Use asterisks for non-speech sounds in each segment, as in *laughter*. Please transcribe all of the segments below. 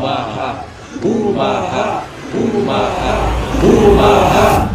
Umaha, Umaha, Umaha, Umaha.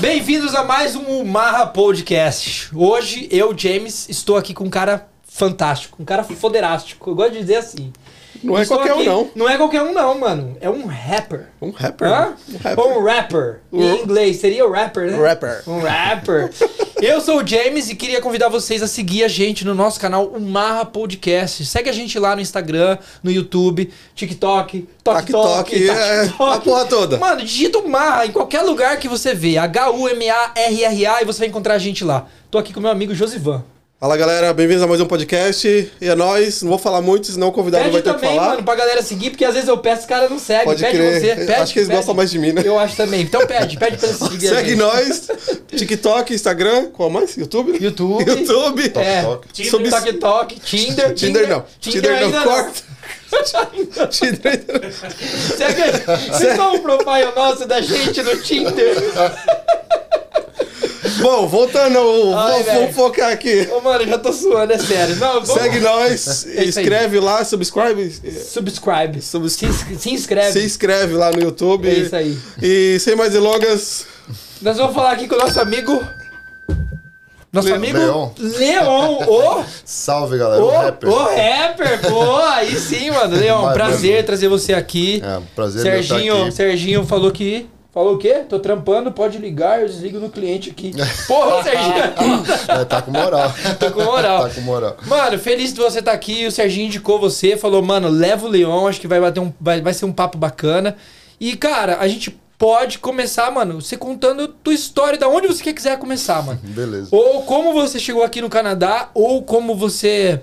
Bem-vindos a mais um Umaha Podcast. Hoje eu, James, estou aqui com um cara fantástico, um cara foderástico. Eu gosto de dizer assim. Não é Estou qualquer um, aqui- não. Não é qualquer um, não, mano. É um rapper. Um rapper. Hã? Um rapper. Ou um rapper. Em Um- inglês seria o rapper, né? Rapper. Um rapper. *laughs* Eu sou o James e queria convidar vocês a seguir a gente no nosso canal o Marra Podcast. Segue a gente lá no Instagram, no YouTube, TikTok, Tok Tok, TikTok, é, a porra toda. Mano, digita o Marra em qualquer lugar que você vê. H-U-M-A-R-R-A e você vai encontrar a gente lá. Tô aqui com meu amigo Josivan. Fala galera, bem-vindos a mais um podcast. E é nóis. Não vou falar muito, senão o convidado Pede vai ter que também, falar. mano, pra galera seguir, porque às vezes eu peço, os caras não seguem. Pode pede crer. você. Pede, Acho que eles pede. gostam mais de mim, né? Eu acho também. Então pede, pede pra eles *laughs* seguirem. Segue nós. TikTok, Instagram, qual mais? YouTube? YouTube. YouTube. É, Tok. Tinder, Sobre- Tok Tok, Tinder. Tinder não. Tinder não, ainda corta. *laughs* Tinder Segue aí. Vocês são um profile nosso da gente no Tinder. *laughs* Bom, voltando, vou focar aqui. Ô, mano, eu já tô suando, é sério. Não, vamos... Segue nós, *laughs* É escreve lá, subscribe. Subscribe. Subs- Se, se inscreve. Se inscreve lá no YouTube. É isso aí. E sem mais delongas, Nós vamos falar aqui com o nosso amigo... Nosso Le- amigo... Leon. Leon. Ô... Salve, galera. Ô, o rapper. ô, rapper, pô, aí sim, mano. Leon, prazer trazer você aqui. É, prazer meu estar Serginho, aqui. Serginho falou que. Falou o quê? Tô trampando, pode ligar, eu desligo no cliente aqui. Porra, *laughs* Serginho! É, tá com moral. *laughs* Tô com moral. tá com moral. Mano, feliz de você estar aqui. O Serginho indicou você, falou, mano, leva o Leon, acho que vai bater um. Vai, vai ser um papo bacana. E, cara, a gente pode começar, mano, você contando tua história, da onde você quiser começar, mano. *laughs* Beleza. Ou como você chegou aqui no Canadá, ou como você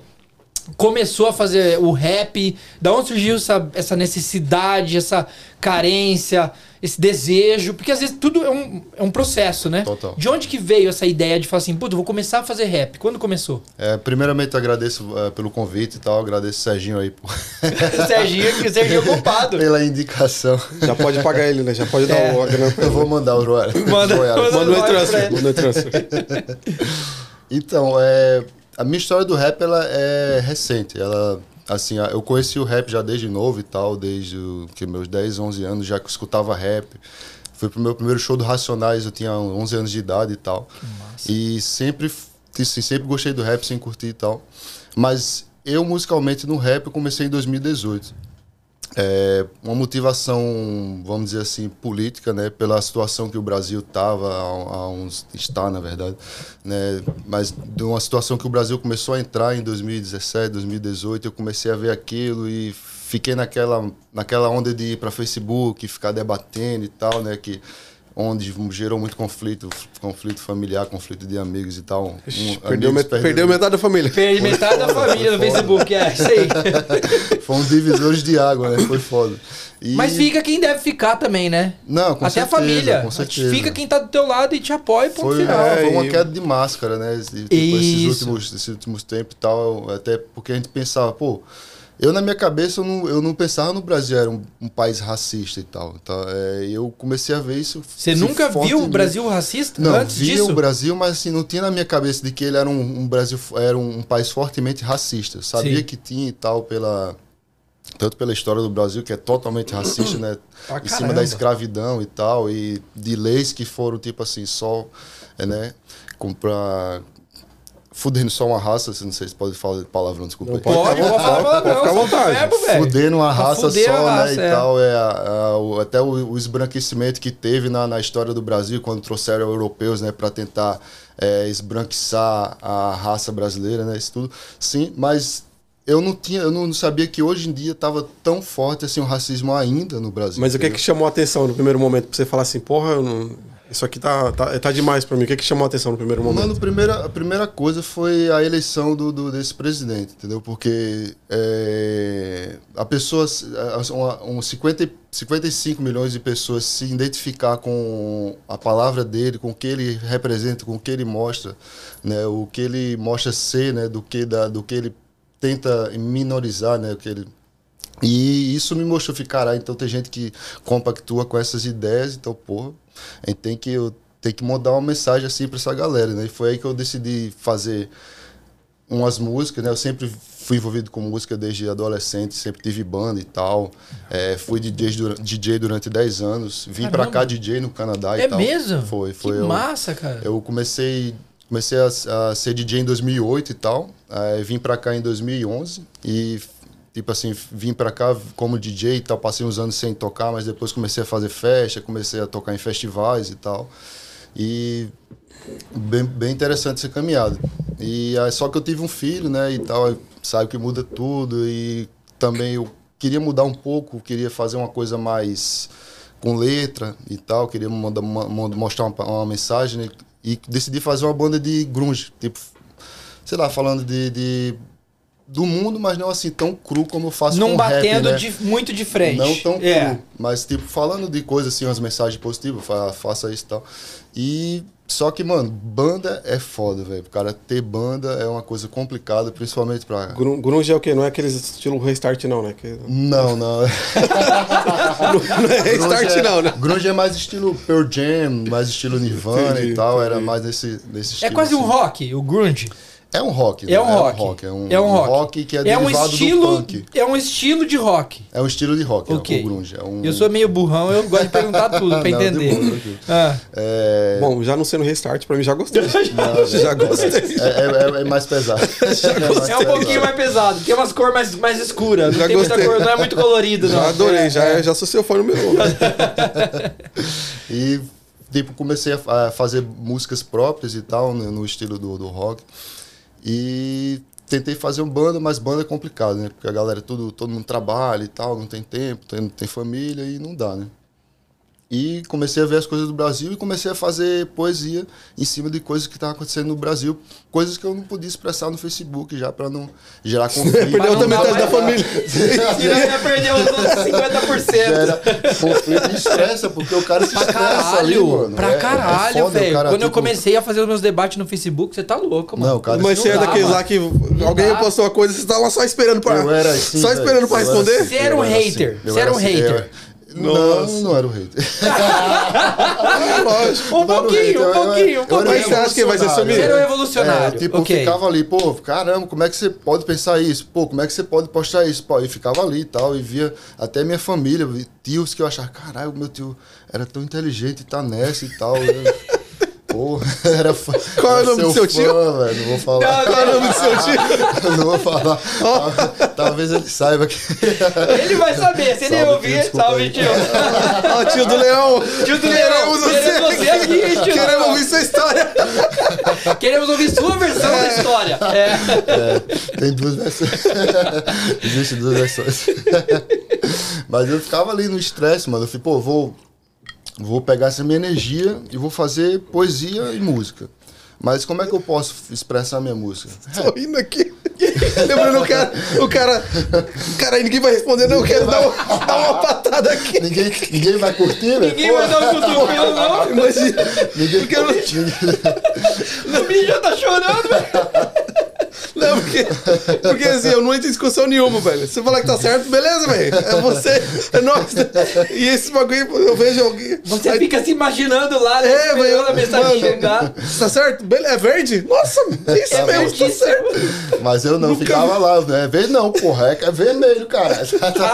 começou a fazer o rap, da onde surgiu essa, essa necessidade, essa carência, esse desejo, porque às vezes tudo é um, é um processo, né? Total. De onde que veio essa ideia de falar assim, puta, eu vou começar a fazer rap? Quando começou? É, primeiramente, agradeço é, pelo convite e tal. Agradeço o Serginho aí por... o *laughs* Serginho, que o Serginho é culpado. pela indicação. já pode pagar ele, né? Já pode dar É. o a grana pra Eu vou mandar o royalty. Manda- manda- Manda o transfer. Manda o transfer. *laughs* Então, é, a minha história do rap ela é recente. Ela, assim, eu conheci o rap já desde novo e tal, desde que meus 10, 11 anos, já que eu escutava rap. Fui pro meu primeiro show do Racionais, eu tinha 11 anos de idade e tal. E sempre, assim, sempre gostei do rap, sem curtir e tal. Mas eu, musicalmente, no rap, eu comecei em 2018. É, uma motivação, vamos dizer assim, política, né, pela situação que o Brasil estava há, uns está na verdade, né, mas de uma situação que o Brasil começou a entrar em 2017, 2018, eu comecei a ver aquilo e fiquei naquela naquela onda de ir para Facebook, ficar debatendo e tal, né, que onde gerou muito conflito, conflito familiar, conflito de amigos e tal. Um- Perdeu, amigos met- perdeu metade da família. Perdi metade da família no Foda. Facebook, é isso aí. *laughs* Foi um divisor de água, né? Foi foda. E- Mas fica quem deve ficar também, né? Não, com Até certeza, a família. Com certeza. Fica quem tá do teu lado e te apoia e ponto foi, final. é, foi uma e- queda de máscara, né? Esse- tipo, esses, Isso. últimos, esses últimos tempos e tal. Até porque a gente pensava, pô. Eu, na minha cabeça, eu não, eu não pensava no Brasil era um, um país racista e tal. Então, é, eu comecei a ver isso. Você se nunca viu o. Brasil racista Não, antes via disso? o Brasil, mas assim, não tinha na minha cabeça de que ele era um, um Brasil, era um, país fortemente racista. Eu sabia Sim. que tinha e tal, pela, tanto pela história do Brasil, que é totalmente *clears throat* racista, né? Pra em cima caramba. da escravidão e tal, e de leis que foram, tipo assim, só, é, né? Comprar. Fudendo só uma raça, não sei se pode falar palavrão, desculpa. aí. Pode, pode falar Pode palavrão, ficar à vontade. verbo. Fudendo uma raça só, né? raça, e é. tal. É, a- a- o- até o, o esbranquecimento que teve na, na história do Brasil, quando trouxeram europeus, né, para tentar é, esbranquiçar a raça brasileira, né? Isso tudo. Sim, mas eu não tinha, eu não sabia que hoje em dia estava tão forte assim o racismo ainda no Brasil. Mas o que é que chamou a atenção no primeiro momento? Pra você falar assim, porra, eu não- isso aqui tá, tá, tá demais pra mim. O que é que chamou a atenção no primeiro momento? Mano, primeira, a primeira coisa foi a eleição do, do- desse presidente, entendeu? Porque é, a pessoa, a- uma- um 50, e- 55 milhões de pessoas se identificar com a palavra dele, com o que ele representa, com o que ele mostra, né? O que ele mostra ser, né? Do que, da, do que ele tenta minorizar, né? O que ele e isso me mostrou, ficar, caralho, então tem gente que compactua com essas ideias, então, porra, a gente tem que, eu, tem que mandar uma mensagem assim pra essa galera, né? E foi aí que eu decidi fazer umas músicas, né? Eu sempre fui envolvido com música desde adolescente, sempre tive banda e tal. É, fui DJ, dura- DJ durante 10 anos. Vim Caramba. cá DJ no Canadá É e tal. mesmo? Foi, foi. Que eu, massa, cara. eu comecei, comecei a, a ser DJ em 2008 e tal. Aí vim pra cá em 2011 e tipo assim, vim pra cá como DJ e tal, passei uns anos sem tocar, mas depois comecei a fazer festa, comecei a tocar em festivais e tal. E bem, bem interessante essa caminhada. E aí, só que eu tive um filho, né, e tal, sabe que muda tudo e também eu queria mudar um pouco, queria fazer uma coisa mais com letra e tal, queria mandar, ma- ma- mostrar uma, uma mensagem né, e decidi fazer uma banda de grunge, tipo, sei lá, falando de, de- do mundo, mas não assim tão cru como eu faço Não com rap, batendo né? de- muito de frente. Não tão é. cru, mas tipo, falando de coisas assim, umas mensagens positivas, fa- faça isso e tal. E só que, mano, banda é foda, velho. O cara ter banda é uma coisa complicada, principalmente pra. Grun- Grunge é o quê? Não é aqueles estilo restart, não, né? Que- Não, não. *laughs* Não é restart, é- não, né? Grunge é mais estilo Pearl Jam, mais estilo Nirvana Entendi, e tal. Era entendi. mais nesse, nesse É estilo. quase um assim. rock, o grunge. É um rock. É né? um rock. É um, É um um rock. que é, É um derivado estilo, do punk. é um estilo de rock. É um estilo de rock, Ok. é o grunge. É um... Eu sou meio burrão, eu gosto de perguntar *laughs* tudo pra Não, de entender. tranquilo. Ah, É... Bom, já não sendo restart, pra mim já gostei. Não, *laughs* já gostei. É, é- é mais pesado. *laughs* mais é um pouquinho mais pesado, tem umas cores mais, mais escuras. Não Já tem muita gostei. cor, não é muito colorido, não. Já adorei, É, já, é. já sou seu fã número um. E, tipo, comecei a, a fazer músicas próprias e tal, né, no estilo do, do rock. E tentei fazer uma banda, mas banda é complicado, né? Porque a galera, tudo, todo mundo trabalha e tal, não tem tempo, tem, tem família e não dá, né? E comecei a ver as coisas do Brasil e comecei a fazer poesia em cima de coisas que estavam acontecendo no Brasil, coisas que eu não podia expressar no Facebook já para não gerar *laughs* conflito. Perdeu dá metade mais da família. *laughs* Ia perder os outros 50%. Gera conflito e estressa, porque o cara se Pra estressa ali, caralho, mano. pra É- é caralho, velho. Quando eu tipo, comecei a fazer os meus debates no Facebook, você tá louco, mano. Não, cara, Mas você é daqueles lá que alguém dá. postou uma coisa e você tá lá só esperando pra. Eu era assim. Só esperando pra era responder? assim, Você era um hater. Eu Você era um assim, hater. Era- Não, Nossa. não era um *laughs* hater. Lógico. Um pouquinho, um pouquinho, um eu era pouquinho. Mas você acha que vai ser sumir? Era um revolucionário. É, tipo, ok. eu ficava ali, pô, caramba, como é que você pode pensar isso? Pô, como é que você pode postar isso? Pô, e ficava ali e tal, e via até minha família, tios que eu achava, caralho, meu tio era tão inteligente e tá nessa e tal. Pô, *laughs* era fã. Qual é o nome do seu tio? fã, velho, não vou falar. Qual é o nome do *laughs* seu tio? não vou falar. Talvez ele saiba que. *laughs* Ele vai saber, se ele Salve, tio, ouvir, salve, aí. tio. Ó, tio do Leão. Tio do Leão, Queremos você, queremos você aqui, tio Queremos ouvir sua história. Queremos ouvir sua versão da história. É. É, tem duas versões. Existem duas versões. Mas eu ficava ali no estresse, mano. Eu falei, pô, vou, vou pegar essa minha energia e vou fazer poesia e música. Mas como é que eu posso expressar minha música? *laughs* Tô rindo aqui. *laughs* Lembrando o cara, o cara. Cara, aí ninguém vai responder, não. Eu quero dar uma, dar uma patada aqui. Ninguém, ninguém vai curtir, velho? Ninguém Pô, vai dar um cutucão, não. *laughs* Imagina. Ninguém Porque eu O bicho já tá chorando, velho. Não, porque, porque assim, eu não entro em discussão nenhuma, velho. Se você falar que tá certo, beleza, velho. É você, é nós. E esse bagulho, eu vejo alguém. Você aí, fica se imaginando lá, né? É, velho. a mensagem mano, chegar. Tá certo? Beleza, é verde? Nossa, isso É mesmo, tá certo. Mas eu não ficava lá, né? Verde não, porra. É, é vermelho, cara. *laughs*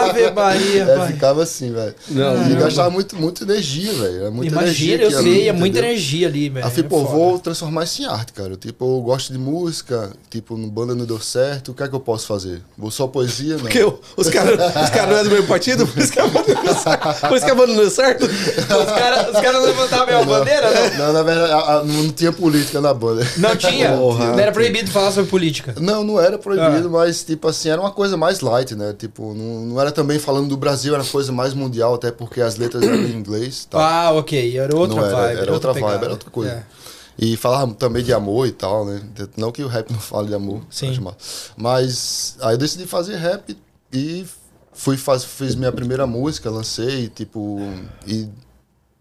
Ave Maria, É, pai. ficava assim, velho. Não, E gastava muito, muita energia, velho. É muita Imagina, energia eu sei, é muita energia ali, velho. Aí É pô, vou transformar isso em arte, cara. Tipo, eu gosto de música, tipo, banda não deu certo, o que é que eu posso fazer? Vou só poesia? Não. Porque o- os caras os cara não é do mesmo partido, por isso que a banda não deu certo. Por isso que a banda não deu certo. Os caras os caras levantavam a bandeira, não? Não, na verdade, a- a- não tinha política na banda. Não tinha. Porra. Não era proibido falar sobre política. Não, não era proibido, Ah. mas, tipo assim, era uma coisa mais light, né? Tipo, não, não era também falando do Brasil, era coisa mais mundial, até porque as letras eram em inglês. Tá? Ah, ok. Era outra Não era, vibe. era outra pegada. vibe, era outra coisa. É. E falava também de amor e tal, né? Não que o rap não fale de amor. Sim. Mas aí eu decidi fazer rap e fui faz, fiz minha primeira música, lancei, tipo, e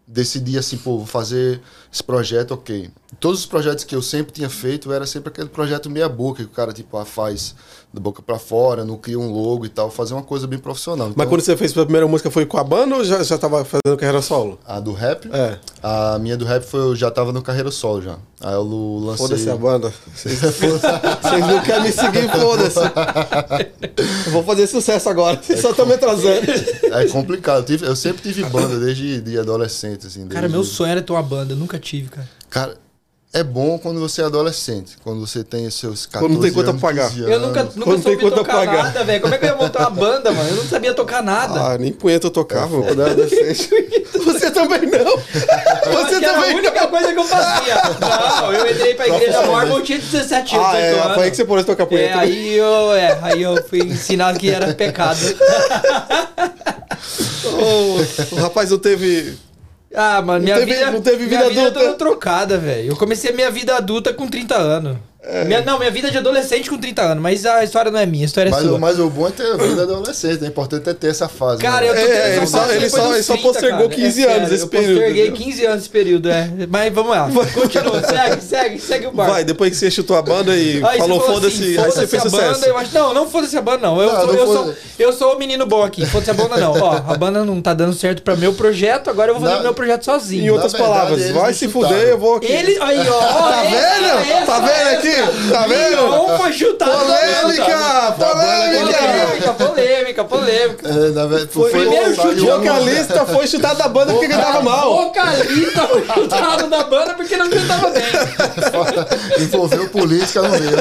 decidi assim, pô, vou fazer esse projeto, ok. Todos os projetos que eu sempre tinha feito era sempre aquele projeto meia boca, que o cara, tipo, ah, faz da boca pra fora, não cria um logo e tal, fazer uma coisa bem profissional. Mas Então, quando você fez a primeira música foi com a banda ou já, já tava fazendo carreira solo? A do rap? É. A minha do rap foi, eu já tava no carreira solo já. Aí eu lancei. Foda-se a banda. *laughs* Vocês não querem me seguir, foda-se. Eu vou fazer sucesso agora. Vocês só estão me atrasando. É complicado. Eu, tive- eu sempre tive banda desde de adolescente, assim. Cara, desde- meu sonho era ter uma banda, eu nunca tive, cara. Cara, é bom quando você é adolescente. Quando você tem os seus 14 Quando não tem conta anos, pra pagar. 15 Eu nunca, nunca Quando tem soube conta tocar paga. nada, velho. Como é que eu ia montar uma banda, mano? Eu não sabia tocar nada. Ah, nem punheta eu tocava, eu quando era adolescente. *laughs* Você também não. Eu Você que era a também única coisa que eu fazia. Não, eu entrei pra igreja Mormon, eu tinha 17 anos, Ah, 18 é, anos. foi aí que você pôs tocar É, punheta. né? aí eu, é, aí eu fui ensinado que era pecado. *laughs* Ô, o rapaz não teve. Ah, mano, minha teve- vida. não teve vida minha vida adulta? é toda trocada, velho. Eu comecei a minha vida adulta com 30 anos. É. Minha- não, minha vida de adolescente com 30 anos, mas a história não é minha, a história é Mas, sua. o- mas o bom é ter a vida adolescente, é importante é ter essa fase. Cara, né? eu tô É, tendo ele essa só- fase ele depois só- ele só 30, postergou cara. 15 É anos esse eu período, posterguei entendeu? 15 anos esse período, é. Mas vamos lá, continua, segue, segue, segue o barco. Vai, depois que você chutou a banda e Aí falou você foda-se, assim, aí você foda-se fez a sucesso. Banda, eu acho, não, não foda-se a banda, não. Eu, Não, sou, não eu, sou, foda- eu sou o menino bom aqui. Foda-se a banda, não. Ó, a banda não tá dando certo pra meu projeto, agora eu vou fazer Na- o meu projeto Em sozinho. outras verdade, palavras, vai se fuder, eu vou aqui. Ele, aí, ó. *laughs* Tá vendo? Tá vendo aqui? Tá vendo? Não foi chutado. Polêmica! Polêmica! Polêmica, polêmica, polêmica. É, na Foi foi, primeiro chute O vocalista foi chutado da banda porque cantava mal. Vocalista foi chutado da banda porque não cantava bem. *laughs* Envolveu política no meio.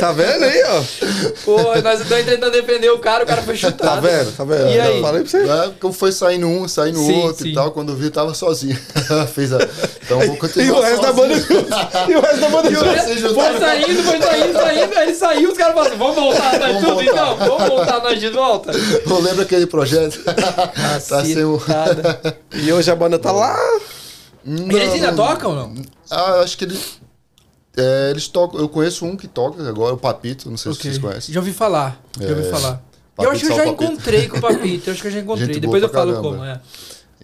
Tá vendo aí, ó? Pô, nós estamos tentando defender o cara, o cara foi Tá chutado. vendo? Tá vendo? E aí? Falei pra você. É, como foi saindo um, saindo Sim, outro sim. e tal, quando eu vi, tava sozinho. *laughs* Fiz a... Então vou continuar E o resto da banda. sozinho. E o resto da banda. E o resto foi saindo, foi saindo, saindo, aí ele saiu, os caras falaram assim, vamos voltar nós Vamos tudo voltar. então? Vamos voltar nós de volta? Não lembra aquele projeto? *laughs* tá sem o... E hoje a banda tá lá. Não, Eles ainda não. tocam ou não? Ah, acho que eles... é, eles tocam... Eu conheço um que toca agora, o Papito, não sei se vocês conhecem. Já ouvi falar, já ouvi É, falar. Papito eu acho que eu já Papito. encontrei com o Papito, eu acho que eu já *laughs* encontrei. Gente Depois eu falo caramba. como, é.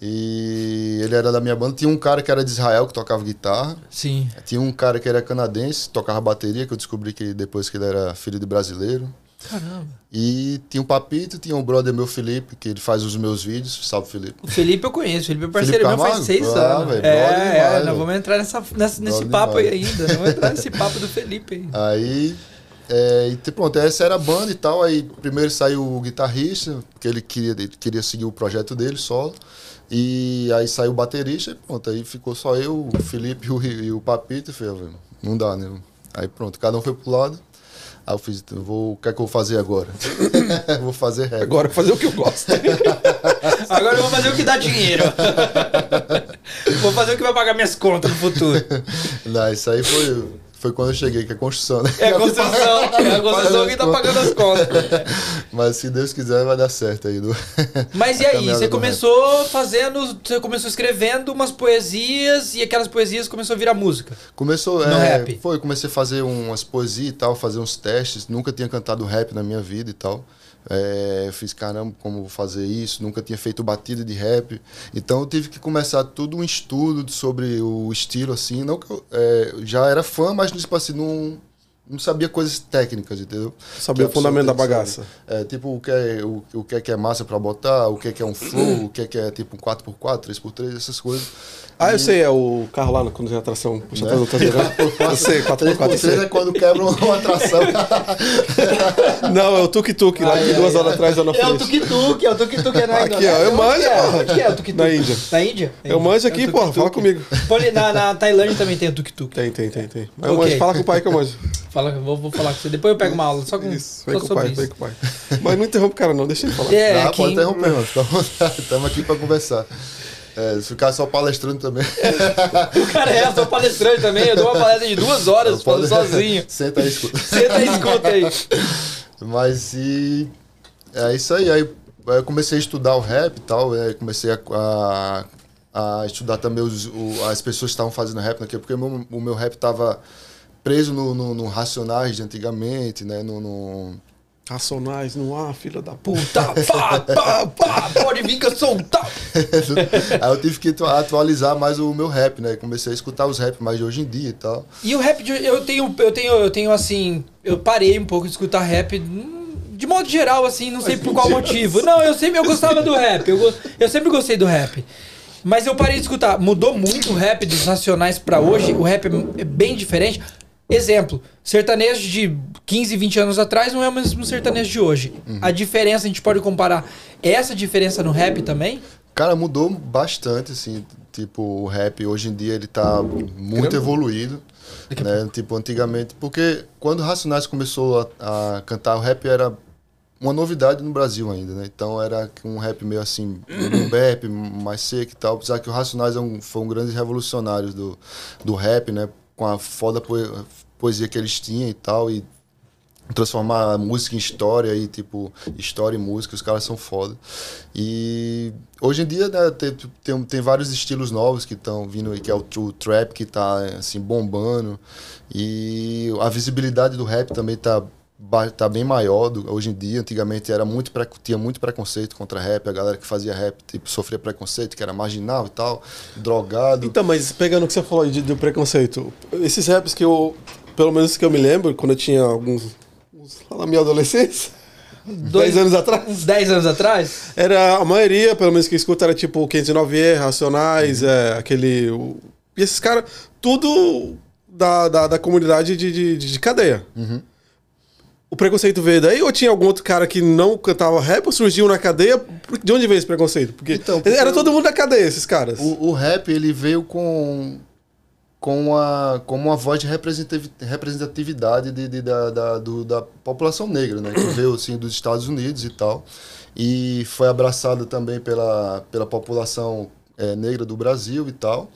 E ele era da minha banda. Tinha um cara que era de Israel, que tocava guitarra. Sim. Tinha um cara que era canadense, tocava bateria, que eu descobri que depois que ele era filho de brasileiro. Caramba. E tinha um Papito, tinha um brother meu, Felipe, que ele faz os meus vídeos. Salve, Felipe. O Felipe eu conheço, o Felipe é parceiro Felipe meu faz seis Ah, anos. velho, é, é, demais, nós velho. vamos entrar nessa, nessa- nesse papo aí ainda. Vamos entrar nesse *laughs* papo do Felipe aí. Aí, é, e pronto, essa era a banda e tal. Aí primeiro saiu o guitarrista, porque ele queria, ele queria seguir o projeto dele solo. E aí saiu o baterista e pronto, aí ficou só eu, o Felipe e o, e o Papito. E falei, "Ah, não dá, né? Aí pronto, cada um foi pro lado. Aí eu fiz, eu vou, o que é que eu vou fazer agora? *laughs* vou fazer rap. Agora fazer o que eu gosto. *laughs* Agora eu vou fazer o que dá dinheiro. *laughs* vou fazer o que vai pagar minhas contas no futuro. Não, isso aí foi, foi quando eu cheguei, que é construção, né? É a construção, *laughs* é a construção que tá pagando as contas. *laughs* Mas se Deus quiser, vai dar certo aí. Do... Mas e *laughs* a aí, você começou fazendo, você começou escrevendo umas poesias e aquelas poesias começou a virar música. Começou, No é, rap? Foi, comecei a fazer umas poesias e tal, fazer uns testes. Nunca tinha cantado rap na minha vida e tal. É, eu fiz, caramba, como vou fazer isso? Nunca tinha feito batida de rap. Então eu tive que começar tudo um estudo sobre o estilo, assim. Não é, já era fã, mas tipo assim, não, não sabia coisas técnicas, entendeu? Sabia o fundamento da bagaça. É, tipo, o que é, o, o que é que é massa pra botar, o que é que é um flow, o que é que é tipo um 4x4, 3x3, essas coisas. Ah, eu sei, é o carro lá quando tem atração. Puxa, Né? virando. *laughs* Eu sei, 4x4, eu 3x3 sei. é quando quebra uma atração. *laughs* Não, é o tuk-tuk, lá de duas horas atrás, lá na É o tuk-tuk, é o tuk-tuk, é na Aqui, ó, eu manjo, que é? porra. Onde é o tuk-tuk? Na Índia. Na Índia? Eu manjo aqui, É tuk-tuk. fala comigo. Na, Tailândia também tem o tuk-tuk. Tem, tem, tem, tem. Eu manjo, fala com o pai que eu manjo. Fala, *laughs* vou, vou falar com você. Depois eu pego uma aula só, com, Isso, só vem com o pai, isso. vem com o pai. Mas não interrompe o cara não, deixa ele falar. É, ah, quem- pode interromper, mano. Fica à vontade. Estamos aqui para conversar. É, se ficar só palestrando também. O cara é, eu sou palestrante também. Eu dou uma palestra de duas horas falando Pode- sozinho. *laughs* Senta aí, escuta. Senta e escuta aí. Mas e. É isso aí. Aí eu comecei a estudar o rap e tal. é, comecei a, a, a estudar também os, o- as pessoas que estavam fazendo rap naquele, porque o meu, o meu rap tava preso no, no, no Racionais de antigamente, né? No, no- Racionais no ar, filha da puta. *laughs* Pá, pá, pá, pode vir que eu sou um tal. *laughs* aí eu tive que atu- atualizar mais o meu rap, né? Comecei a escutar os rap mais de hoje em dia e tal. E o rap, de- eu tenho, eu tenho, eu tenho assim, eu parei um pouco de escutar rap, hum, de modo geral, assim, não sei por qual motivo. Não, eu sempre, eu gostava do rap, eu, eu sempre gostei do rap. Mas eu parei de escutar. Mudou muito o rap dos Racionais pra hoje. O rap é bem diferente. Exemplo, sertanejo de 15, 20 anos atrás não é o mesmo sertanejo de hoje. A diferença, a gente pode comparar essa diferença no rap também? Cara, mudou bastante, assim. Tipo, o rap hoje em dia ele tá muito evoluído. Né? Tipo, antigamente. Porque quando o Racionais começou a, a cantar, o rap era uma novidade no Brasil ainda, né? Então era um rap meio assim, *clears throat* um bap, mais seco e tal. Apesar que o Racionais é um, foi um grande revolucionário do, do rap, né? Com a foda poe- poesia que eles tinham e tal. E transformar música em história e tipo história e música os caras são foda e hoje em dia né, tem, tem, tem vários estilos novos que estão vindo que é o, o trap que tá assim bombando e a visibilidade do rap também tá tá bem maior do, hoje em dia antigamente era muito pre- tinha muito preconceito contra rap a galera que fazia rap tipo sofria preconceito que era marginal e tal drogado Então, mas pegando o que você falou aí de, do preconceito, esses raps que eu, pelo menos que eu me lembro, quando eu tinha alguns, lá na minha adolescência, Dois- 10 anos atrás, Uns 10 anos atrás? era a maioria, pelo menos que eu escuto, era tipo 509E, Racionais, é, aquele... o- e esses caras, tudo da, da, da comunidade de, de, de cadeia. O preconceito veio daí ou tinha algum outro cara que não cantava rap ou surgiu na cadeia? De onde veio esse preconceito? Porque, Então, porque era todo mundo da cadeia, esses caras. O, o rap ele veio com com uma como uma voz de representativ- representatividade de, de- da, da, do- da população negra, né? Que veio assim dos Estados Unidos e tal e foi abraçado também pela pela população eh, negra do Brasil e tal.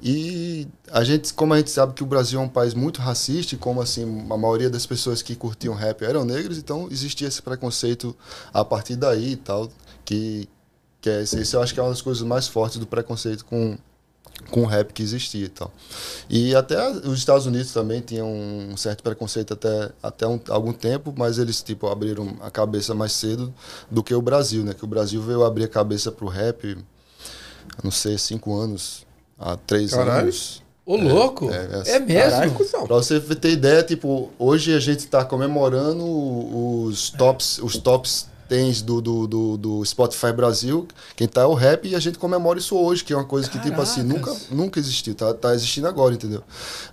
E a gente, como a gente sabe que o Brasil é um país muito racista, e como assim a maioria das pessoas que curtiam rap eram negras, então existia esse preconceito a partir daí e tal, que que é, isso eu acho que é uma das coisas mais fortes do preconceito com com o rap que existia e tal. E até os Estados Unidos também tinham um certo preconceito até, até um, algum tempo, mas eles tipo abriram a cabeça mais cedo do que o Brasil, né? Que o Brasil veio abrir a cabeça pro rap, não sei, cinco anos, há três Caralho. anos. Ô, louco! é, É, é, mesmo? Caralho, cuzão. Pra você ter ideia, tipo, hoje a gente tá comemorando os tops, os tops 10 do, do, do, do Spotify Brasil. Quem tá é o rap e a gente comemora isso hoje, que é uma coisa que, tipo assim, nunca, Caracas. nunca existiu. Tá, tá existindo agora, entendeu?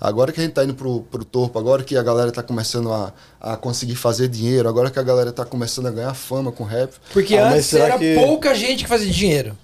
Agora que a gente tá indo pro, pro topo, agora que a galera tá começando a, a conseguir fazer dinheiro, agora que a galera tá começando a ganhar fama com rap. Porque Ah, mas antes será era que- pouca gente que fazia dinheiro.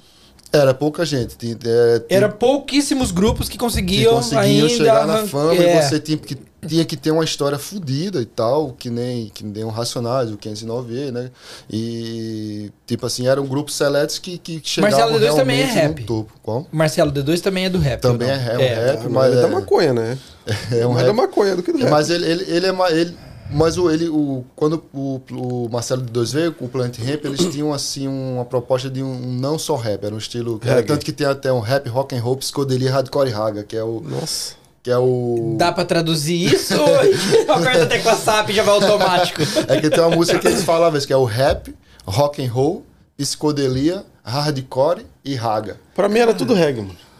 Era pouca gente. Tinha, é, tinha- Era pouquíssimos grupos que que conseguiam, conseguiam ainda chegar na fama é. e você tinha que, tinha que ter uma história fodida e tal, que nem, que nem o Racionais, o 509E, né? E, tipo assim, eram grupos seletos que, que chegavam Marcelo D2 também é rap. no topo. Qual? Marcelo D2 também é do rap. Também é, rap, é um rap, mas é é, da maconha, né? *laughs* é um mais da rap. maconha do que do rap. Mas ele, ele, ele é ele, mas o, ele, o, quando o, o Marcelo de Dois veio com o Planet Ramp, eles tinham assim uma proposta de um, um não só rap, era um estilo. Era tanto que tem até um rap, rock and roll, psicodelia, hardcore e raga, que é o. Nossa. Que é o. Dá pra traduzir isso? *laughs* Aperta a tecla SAP e já vai automático. É que tem uma música que eles falavam isso, que é o rap, rock and roll, psicodelia, hardcore e raga. Pra mim era tudo reggae, mano.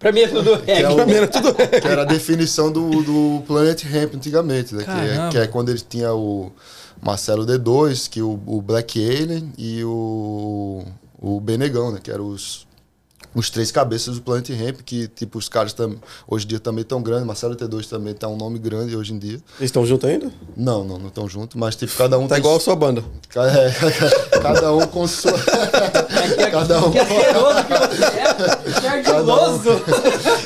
Pra mim é tudo Que, é. Pra mim o, era tudo reggae. que era a definição do, do Planet Ramp antigamente, né? Que é, que é quando ele tinha o Marcelo D2, que o, o Black Alien e o, o Benegão, né? Que eram os, os três cabeças do Planet Ramp, que tipo, os caras tam, hoje em dia também tão grandes. Marcelo T2 também tá um nome grande hoje em dia. Eles estão juntos ainda? Não, não, não estão juntos, mas tipo, cada um Tá tem igual a sua banda. *laughs* É, *laughs* cada um com sua. *laughs* cada um, Que asqueroso que você é. Que ardiloso.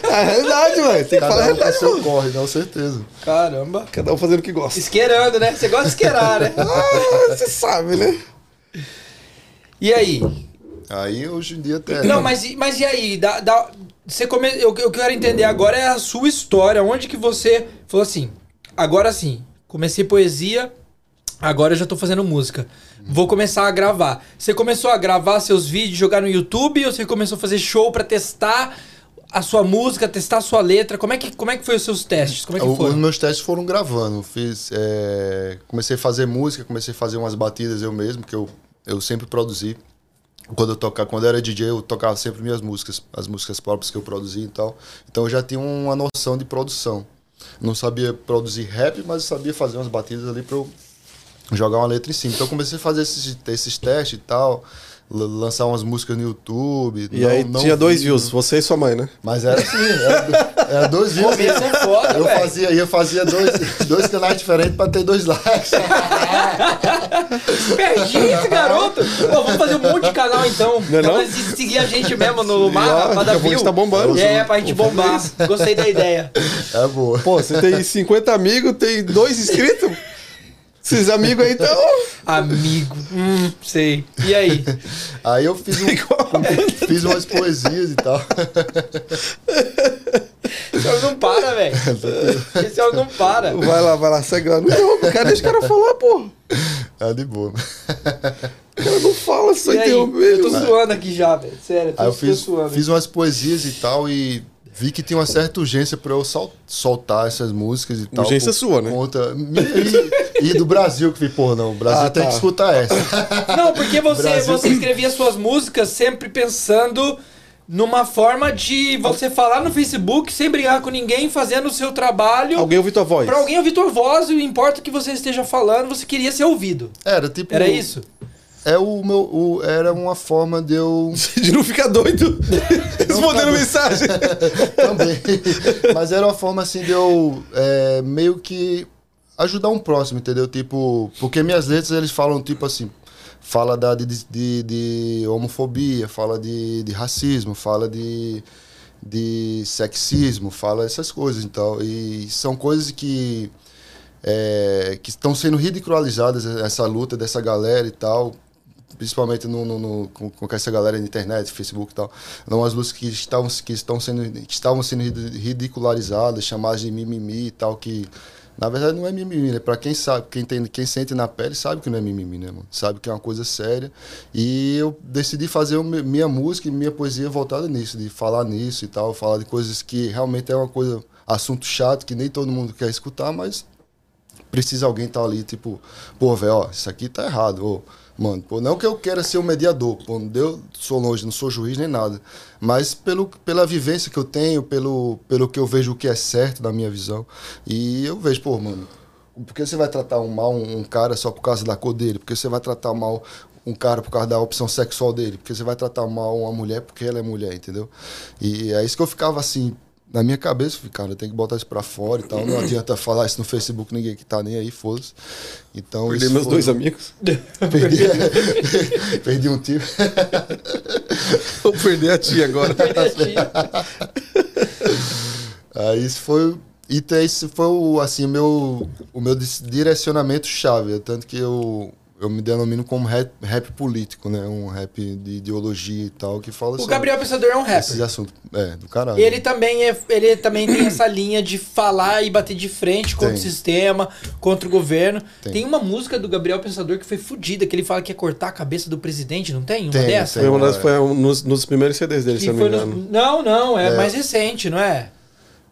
É a realidade, velho. Tem que falar a cada um com realidade. seu mano. corre, não, certeza. Caramba. Cada um fazendo o que gosta. Isqueirando, né? Você gosta de isqueirar, né? Ah, você sabe, né? E aí? Aí hoje em dia até. Não, mas, e- mas e aí? Dá, dá- você come... eu, eu quero entender agora é a sua história. Onde que você falou assim, agora sim, comecei poesia, agora eu já tô fazendo música. Vou começar a gravar. Você começou a gravar seus vídeos, jogar no YouTube ou você começou a fazer show pra testar a sua música, testar a sua letra? Como é que, como é que foi os seus testes? Como é que O- os meus testes foram gravando. Fiz, é, comecei a fazer música, comecei a fazer umas batidas eu mesmo, que eu, eu sempre produzi. Quando eu tocava, quando eu era DJ, eu tocava sempre minhas músicas, as músicas próprias que eu produzia e tal. Então eu já tinha uma noção de produção. Não sabia produzir rap, mas eu sabia fazer umas batidas ali pra eu jogar uma letra em cima. Então eu comecei a fazer esses, esses testes e tal, lançar umas músicas no YouTube. E não- aí não tinha dois vídeo. views, você e sua mãe, né? Mas era assim, era, era dois views. Começo é foda, Eu fazia, eu fazia dois, dois canais diferentes pra ter dois likes. *laughs* Perdi esse garoto. Pô, vamos fazer um monte de canal então. Não é Pra não? seguir a gente mesmo no mapa, pra dar view. tá bombando. É, pra gente bombar. Gostei da ideia. É boa. Pô, você tem 50 amigos, tem dois inscritos? Esses amigos aí estão. Amigo. Hum, sei. E aí? Aí eu fiz, um, fiz umas poesias e tal. Esse homem não para, velho. Esse homem não para. Vai lá, vai lá, segue lá. Não, cara, deixa o cara falar, pô. É de boa. O cara não fala, só E aí? interromper. Eu tô suando aqui já, velho. Sério, Aí tô, eu fiz, tô suando. fiz umas poesias e tal e vi que tinha uma certa urgência pra eu sol- soltar essas músicas e tal. Urgência sua, né? Conta, e, e do Brasil, que pô, não, o Brasil Ah, tem tá. que escutar essa. Não, porque você, Brasil- você escrevia suas músicas sempre pensando numa forma de você falar no Facebook sem brigar com ninguém, fazendo o seu trabalho. Alguém ouviu tua voz? Pra alguém ouvir tua voz, e importa o que você esteja falando, você queria ser ouvido. Era tipo. Era isso? É o meu. o- era uma forma de eu. *laughs* De não ficar doido. *laughs* Respondendo mensagem. *laughs* Também. Mas era uma forma assim de eu é, meio que ajudar um próximo, entendeu? Tipo, porque minhas letras eles falam tipo assim, fala da, de, de, de homofobia, fala de, de racismo, fala de, de sexismo, fala essas coisas, então. E são coisas que é, que estão sendo ridicularizadas essa luta dessa galera e tal principalmente no, no- no- com, com essa galera na internet, Facebook e tal, não as luzes que estavam que estão sendo que estavam sendo rid- ridicularizadas, chamadas de mimimi e tal que na verdade não é mimimi, né? Para quem sabe, quem tem, quem sente na pele sabe que não é mimimi, né, mano? Sabe que é uma coisa séria. E eu decidi fazer minha música e minha poesia voltada nisso, de falar nisso e tal, falar de coisas que realmente é uma coisa assunto chato que nem todo mundo quer escutar, mas precisa alguém estar ali, tipo, pô, velho, ó, isso aqui tá errado, ô, mano, pô, não que eu queira ser o mediador, pô, não sou longe, não sou juiz nem nada, mas pelo, pela vivência que eu tenho, pelo, pelo que eu vejo o que é certo na minha visão, e eu vejo, pô, mano, por que você vai tratar um mal um, um cara só por causa da cor dele? Por que você vai tratar mal um cara por causa da opção sexual dele? Porque você vai tratar mal uma mulher porque ela é mulher, entendeu? E é isso que eu ficava assim, na minha cabeça, eu falei, cara, eu tenho que botar isso pra fora e tal. Não adianta falar isso no Facebook, ninguém que tá nem aí, foda-se. Então, Perdi meus foi- dois amigos. *laughs* Perdi, *laughs* perdi um tiro. *laughs* Vou perder a tia agora. Aí isso foi. E esse foi o, assim, o meu, o meu direcionamento chave. é Tanto que eu, eu me denomino como rap, rap político, né? Um rap de ideologia e tal, que fala O Gabriel Pensador é um esses rapper. assuntos. É, do caralho. Ele também, é, ele também tem essa linha de falar e bater de frente contra Tem. o sistema, contra o governo. Tem. Tem. uma música do Gabriel Pensador que foi fodida, que ele fala que ia cortar a cabeça do presidente, não tem? Uma Tem, dessa? Foi, uma das, foi um, nos, nos primeiros CDs dele, Que se eu não me nos- engano. Não, não, é, É. mais recente, não é?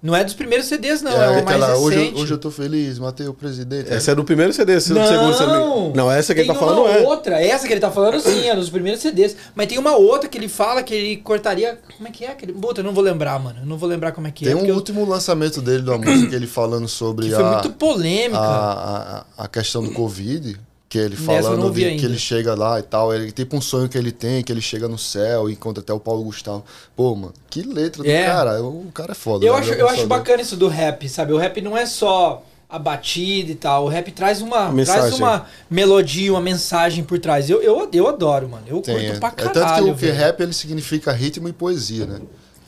Não é dos primeiros CDs, não, é, é, o mais aquela, hoje, hoje eu tô feliz, matei o presidente. Essa é do primeiro CD, se do não, segundo, se eu não me Não, essa que ele tem tá falando uma é. outra, essa que ele tá falando sim, é dos primeiros CDs. Mas tem uma outra que ele fala que ele cortaria. Como é que é? aquele? Puta, eu não vou lembrar, mano. Eu não vou lembrar como é que Tem é. um porque eu- último lançamento dele de uma música, ele falando sobre que foi a, muito polêmica. a, a, a questão do Covid, que ele falando de, ainda. que ele chega lá e tal, ele tipo um sonho que ele tem, que ele chega no céu e encontra até o Paulo Gustavo. Pô, mano, que letra do É. cara, o cara é foda. Eu né? acho, eu acho bacana isso do rap, sabe? O rap não é só a batida e tal. O rap traz uma, mensagem. traz uma melodia, uma mensagem por trás. Eu, eu, eu adoro, mano. Eu Tem, curto é. pra é tanto que caralho. o rap ele significa ritmo e poesia, né?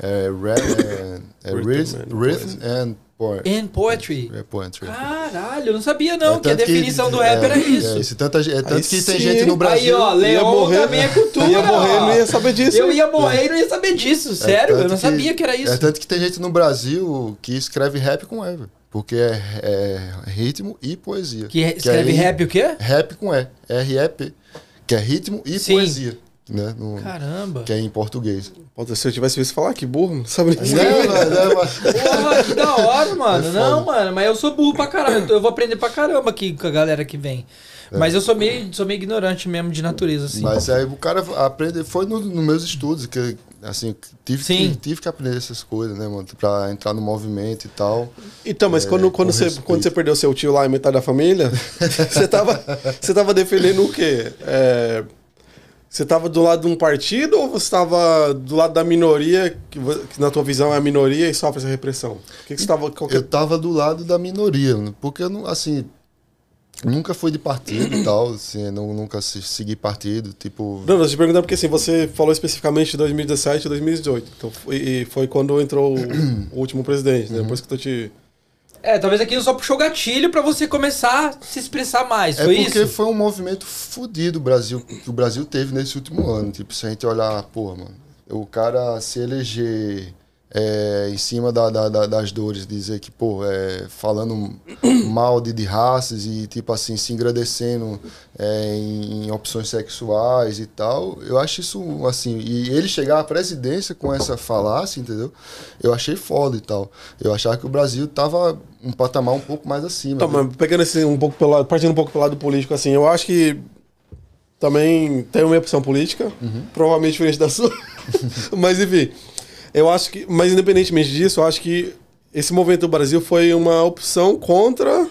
É, rap, é, é Rhythm rhythm, and rhythm and poetry. And poetry. É poetry. Caralho, eu não sabia não, É que a tanto definição do rap é, era isso. É, isso, tanta, ge- é tanto Aí que tem sim. gente no Brasil. Aí, ó, Leon morrer, também é cultura. Ia morrer, não ia saber disso. Eu ia morrer e não ia saber disso, sério. É eu tanto não sabia que era isso. É tanto que tem gente no Brasil que escreve rap com E, porque é, é ritmo e poesia. Que escreve aí- rap o quê? Rap com E, R-E-P, que é ritmo e Sim. poesia, né? No- Caramba. que é em português. Puta, se eu tivesse visto falar, que burro, não sabe nem Não, mas- é, mas- Porra, que da hora, mano. É não, mano, mas eu sou burro pra caramba. Eu vou aprender pra caramba aqui com a galera que vem. Mas eu sou meio, sou meio ignorante mesmo de natureza, assim. Mas aí o cara aprende, foi nos no meus estudos, que Assim, tive Sim. que, tive que aprender essas coisas, né, mano? Pra entrar no movimento e tal. Então, mas É, quando, quando, você, respeito. quando você perdeu seu tio lá e metade da família, *laughs* você tava, você tava defendendo o quê? É, você tava do lado de um partido ou você tava do lado da minoria, que, que na tua visão é a minoria e sofre essa repressão? O que, que você tava. qual que- Eu tava do lado da minoria, porque eu não, assim, nunca fui de partido e tal, assim, não, nunca se- segui partido, tipo. Não, não, te perguntando porque assim, você falou especificamente de 2017 e 2018. Então, foi, e foi quando entrou o, o último presidente, né? Depois que tu te. É, talvez aquilo só puxou gatilho pra você começar a se expressar mais. É Foi porque isso? foi um movimento fudido o Brasil, que o Brasil teve nesse último ano. Tipo, se a gente olhar, porra, mano, o cara se eleger é, em cima da, da- da- das dores, dizer que, pô, é, falando *clears throat* mal de, de raças e, tipo assim, se engrandecendo é, em, em opções sexuais e tal, eu acho isso, assim, e ele chegar à presidência com essa falácia, entendeu? Eu achei foda e tal. Eu achava que o Brasil tava um patamar um pouco mais acima. Tá, né? mas pegando esse um pouco pelo lado, partindo um pouco pelo lado político, assim, eu acho que também tem uma opção política, provavelmente diferente da sua. *laughs* mas enfim, eu acho que, mas independentemente disso, eu acho que esse movimento do Brasil foi uma opção contra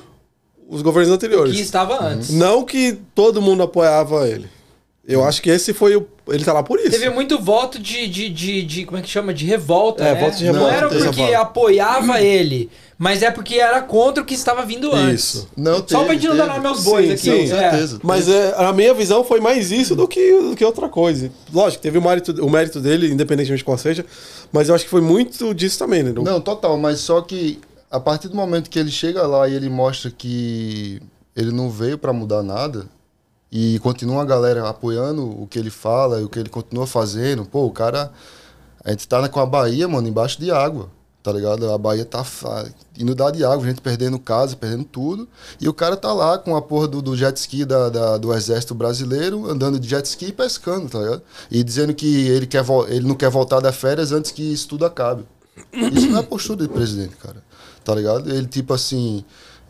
os governos anteriores. Que estava antes. Não que todo mundo apoiava ele. Eu acho que esse foi o. Ele tá lá por isso. Teve muito voto de, de, de, de- Como é que chama? De revolta. É, né? voto de Não revolta, era teve porque apoiava ele, mas é porque era contra o que estava vindo antes. Isso. Não, Só teve, pra gente não dar nome aos bois Sim, aqui. sim, Com é. certeza. Mas é, a minha visão foi mais isso do que, do que outra coisa. Lógico, teve o mérito, o mérito dele, independentemente de qual seja, mas eu acho que foi muito disso também, né? Não, total, mas só que a partir do momento que ele chega lá e ele mostra que ele não veio pra mudar nada e continua a galera apoiando o que ele fala e o que ele continua fazendo, pô, o cara. A gente tá com a Bahia, mano, embaixo de água, tá ligado? A Bahia tá inundada de água, gente perdendo casa, perdendo tudo. E o cara tá lá com a porra do, do jet ski da, da- do exército brasileiro, andando de jet ski e pescando, tá ligado? E dizendo que ele, quer, ele não quer voltar das férias antes que isso tudo acabe. Isso não é postura de presidente, cara. Tá ligado? Ele, tipo assim.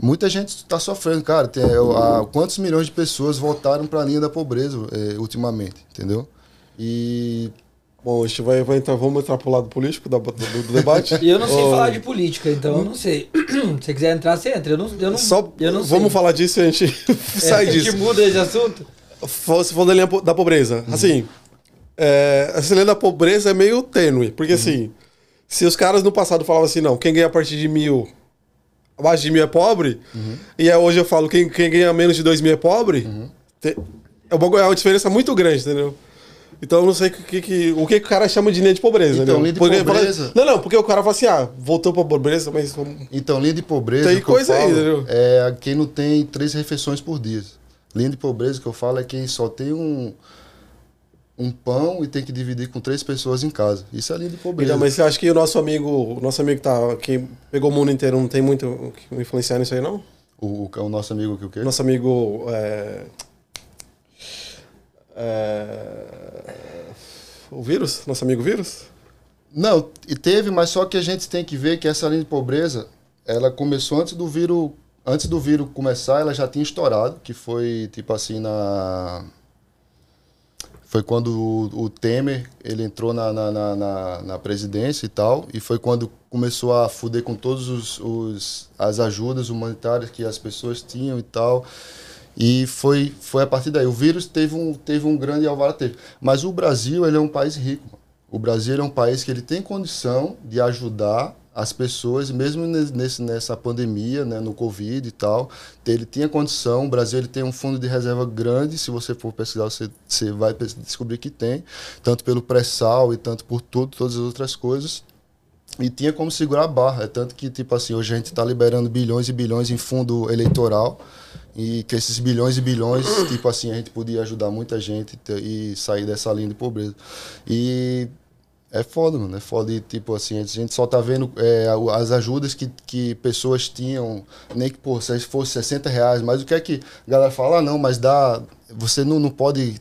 Muita gente tá sofrendo, cara. Tem, a- quantos milhões de pessoas voltaram pra linha da pobreza eh, ultimamente, entendeu? E. Bom, a gente vai, vai entrar, vamos entrar pro lado político da- do, do debate. *laughs* E eu não sei Ô, falar de política, então eu não sei. *clears throat* Se você quiser entrar, você entra. Eu não, eu não, Só, eu não vamos sei. falar disso e a gente *laughs* É, sai a gente disso. muda esse assunto? Você falou da linha da pobreza. Uhum. Assim, é, essa linha da pobreza é meio tênue. Uhum. Porque assim, se os caras no passado falavam assim, não, quem ganha a partir de mil, abaixo de mil é pobre, Uhum. e aí hoje eu falo, quem, quem ganha menos de dois mil é pobre, Uhum. te- é uma, é uma diferença muito grande, entendeu? Então eu não sei o que, que- o que, que o cara chama de linha de pobreza, Então, linha de Porque- pobreza- Não, não, porque o cara fala assim, ah, voltou pra pobreza, mas Então, linha de pobreza. Tem coisa aí, entendeu? É quem não tem três refeições por dia. Linha de pobreza que eu falo é quem só tem um, um pão e tem que dividir com três pessoas em casa. Isso é linha de pobreza. Então, mas você acha que o nosso amigo, o nosso amigo que, tá, que pegou o mundo inteiro não tem muito o que influenciar nisso aí, não? o, o, o nosso amigo que o quê? Nosso amigo. É... É... O vírus? Nosso amigo vírus? Não, e teve, mas só que a gente tem que ver que essa linha de pobreza, ela começou antes do vírus, antes do vírus começar, ela já tinha estourado, que foi tipo assim na foi quando o, o Temer ele entrou na, na, na, na, presidência e tal, e foi quando começou a fuder com todos os, os as ajudas humanitárias que as pessoas tinham e tal. E foi, foi a partir daí. O vírus teve um, teve um grande alvará, teve. Mas o Brasil, ele é um país rico. mano. O Brasil é um país que ele tem condição de ajudar as pessoas, mesmo nes- nesse, nessa pandemia, né, no Covid e tal. Ele tinha condição. O Brasil ele tem um fundo de reserva grande. Se você for pesquisar, você, você vai descobrir que tem. Tanto pelo pré-sal e tanto por tudo, todas as outras coisas. E tinha como segurar a barra. É tanto que, tipo assim, hoje a gente está liberando bilhões e bilhões em fundo eleitoral. E que esses bilhões e bilhões, tipo assim, a gente podia ajudar muita gente te- e sair dessa linha de pobreza. E é foda, mano. É foda. E, tipo assim, a gente só tá vendo é, as ajudas que, que pessoas tinham, nem que, pô, se fosse 60 reais, mas o que é que a galera fala? Ah, não, mas dá. Você não, não pode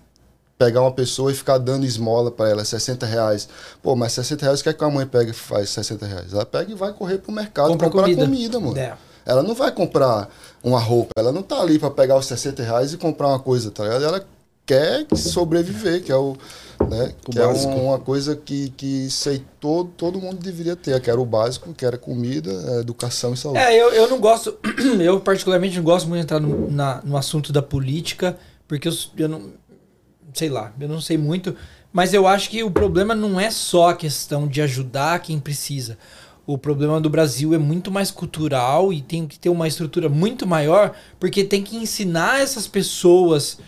pegar uma pessoa e ficar dando esmola para ela, 60 reais. Pô, mas 60 reais, o que, é que a mãe pega e faz 60 reais? Ela pega e vai correr pro mercado Compra comprar comida. comida, mano. É. Ela não vai comprar uma roupa, ela não tá ali para pegar os 60 reais e comprar uma coisa, tá ligado? Ela quer sobreviver, que é o. né? O que básico. é um- uma coisa que, que sei, todo, todo mundo deveria ter, que era o básico, que era comida, eh, educação e saúde. É, eu, eu não gosto, *clears throat* eu particularmente não gosto muito de entrar no, na- no assunto da política, porque eu, eu não, sei lá, eu não sei muito, mas eu acho que o problema não é só a questão de ajudar quem precisa. O problema do Brasil é muito mais cultural e tem que ter uma estrutura muito maior, porque tem que ensinar essas pessoas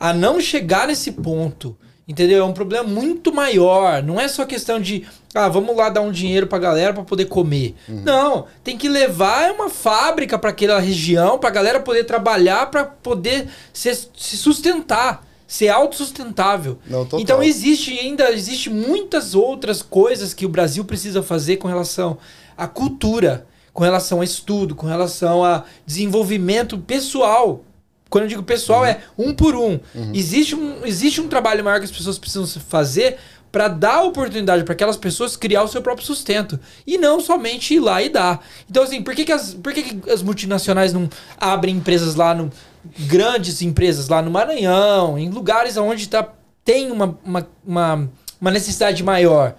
a não chegar nesse ponto. Entendeu? É um problema muito maior. Não é só questão de, ah, vamos lá dar um dinheiro pra galera pra poder comer. Não, tem que levar uma fábrica pra aquela região, pra galera poder trabalhar, pra poder se, se sustentar, ser autossustentável. Não, total. Então existe ainda existe muitas outras coisas que o Brasil precisa fazer com relação à cultura, com relação a estudo, com relação a desenvolvimento pessoal. Quando eu digo pessoal é um por um. Existe, um. existe um trabalho maior que as pessoas precisam fazer para dar oportunidade para aquelas pessoas criar o seu próprio sustento e não somente ir lá e dar. Então assim, por que, que, as, por que, que as multinacionais não abrem empresas lá no grandes empresas lá no Maranhão, em lugares onde tá, tem uma, uma, uma, uma necessidade maior?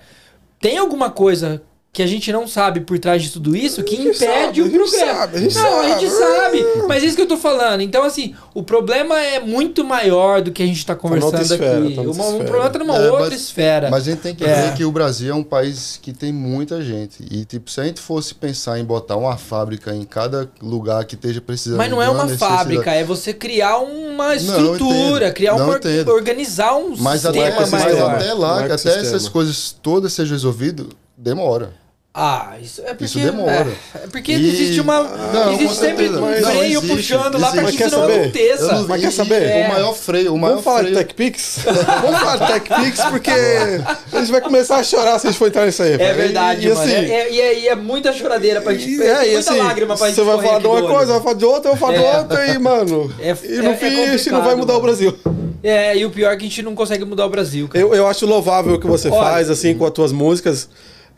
Tem alguma coisa que a gente não sabe por trás de tudo isso que impede sabe, o a gente progresso. sabe, a gente não, a gente sabe. sabe. Mas é isso que eu tô falando. Então, assim, o problema é muito maior do que a gente tá conversando esfera, aqui. tá Uma- o problema tá numa É, outra mas- esfera. Mas a gente tem que É. ver que o Brasil é um país que tem muita gente. E, tipo, se a gente fosse pensar em botar uma fábrica em cada lugar que esteja precisando. Mas não é uma fábrica, é você criar uma Não, estrutura, entendo. criar Não uma. entendo. organizar um Mas, sistema até, mas maior. até Não lá, que até essas coisas todas sejam resolvidas, demora. Ah, isso é porque. Isso demora. É, é porque E- existe uma. Não, existe sempre certeza. um freio não, existe, puxando lá pra existe. que isso não aconteça. Eu não- Mas quer saber? É. O maior freio, o maior Vamos falar freio. de TechPix? Vamos falar de TechPix porque a gente vai começar a chorar se a gente for entrar nisso aí. É verdade, e, mano. assim, É- é- E é, muita choradeira pra gente. É, muita assim, lágrima pra gente você vai falar de uma coisa, vai falar de outra, eu vou falar de É. outra, e, mano. É- e no é- fim, a gente não vai mudar o. Brasil. É, e o pior é que a gente não consegue mudar o Brasil, cara. Eu, eu acho louvável o que você Olha, faz, assim, com as tuas músicas.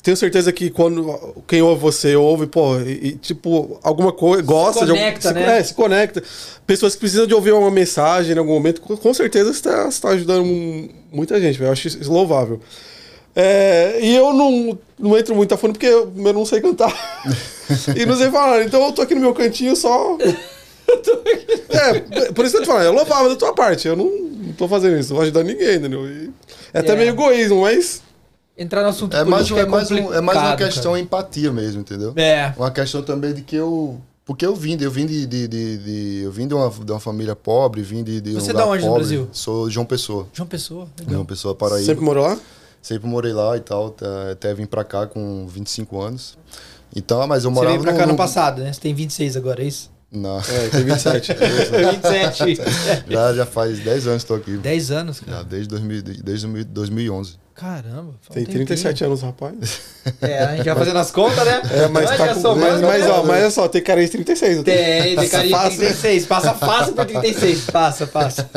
Tenho certeza que quando quem ouve você ouve, pô, e, e, tipo, alguma coisa, gosta conecta, de algum- né? se, é, se conecta. Pessoas que precisam de ouvir uma mensagem em algum momento, com, com certeza você está tá ajudando mu- muita gente. Eu acho isso louvável. É, e eu não, não entro muito a fundo porque eu, eu não sei cantar. *laughs* e não sei falar. Então eu tô aqui no meu cantinho só. *laughs* É, por isso que eu tô falando, é louvável da tua parte. Eu não, não tô fazendo isso, não vou ajudar ninguém, entendeu? E é até É. meio egoísmo, mas. Entrar no assunto É mais, um- é, mais um- é mais uma questão cara. empatia mesmo, entendeu? É. Uma questão também de que eu. Porque eu vim, de- eu vim de, de, de- de- eu vim de uma, de uma família pobre, vim de, de um Você é lugar da onde no pobre. Brasil? Sou João Pessoa. João Pessoa, legal. João Pessoa, Paraíba. Sempre morou lá? Sempre morei lá e tal, até vim pra cá com 25 anos. Então, mas eu Você morava veio pra no- cá no no- passado, né? Você tem 26 agora, é isso? Na, É, tem 27. 27. *laughs* já, já faz 10 anos que tô aqui. 10 anos, cara. Já, desde, 2000, desde 2011. Caramba. tem tempinho. 37 anos, rapaz. É, a gente vai fazendo as contas, né? É, mas Vai tá já com. somando, Mas, mas, ó, mas olha só, tem cara de 36. Tem, tem carinha de Fácil. 36. Passa fácil por 36. *laughs* Passa, passa.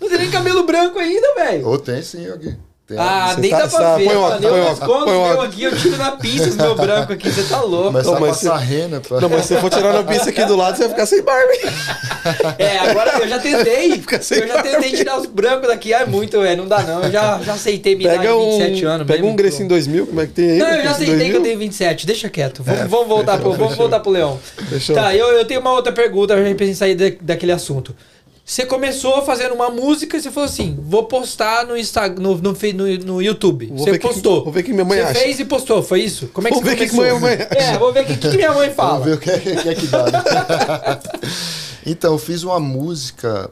Não tem nem cabelo branco ainda, velho. Ou tem sim aqui. Tem Ah, Você nem tá- dá pra tá- ver, põe mano. óculos, Eu me escondo o meu aqui, eu tiro na pista esse meu branco aqui. Você tá *laughs* louco. Começar Não, mas passar rena. Pra... Não, mas se você for tirar na pista aqui do lado, você vai ficar sem barba. hein? É, agora eu já tentei. *laughs* Fica sem Eu já tentei tirar os brancos daqui. Ah, é muito, é, não dá não. Eu já, já aceitei idade Pega de um, 27 anos. pega mesmo, um Grecinho 2000, como é que tem aí? Não, eu já aceitei que eu 2000? tenho 27. Deixa quieto. Vamos, vamos voltar, pro, *laughs* vamos voltar pro Leão. Fechou. Tá, eu, eu tenho uma outra pergunta pra gente sair da- daquele assunto. Você começou fazendo uma música e você falou assim: vou postar no Instagram, no, no, no, no YouTube. Vou você ver que- postou. vou ver o que minha mãe você acha. fez e postou, foi isso? Como é que Vou você ver o que começou? minha mãe acha. *laughs* É, vou ver o que, que minha mãe fala. Vamos ver o que é que, é que dá. né? *laughs* então, eu fiz uma música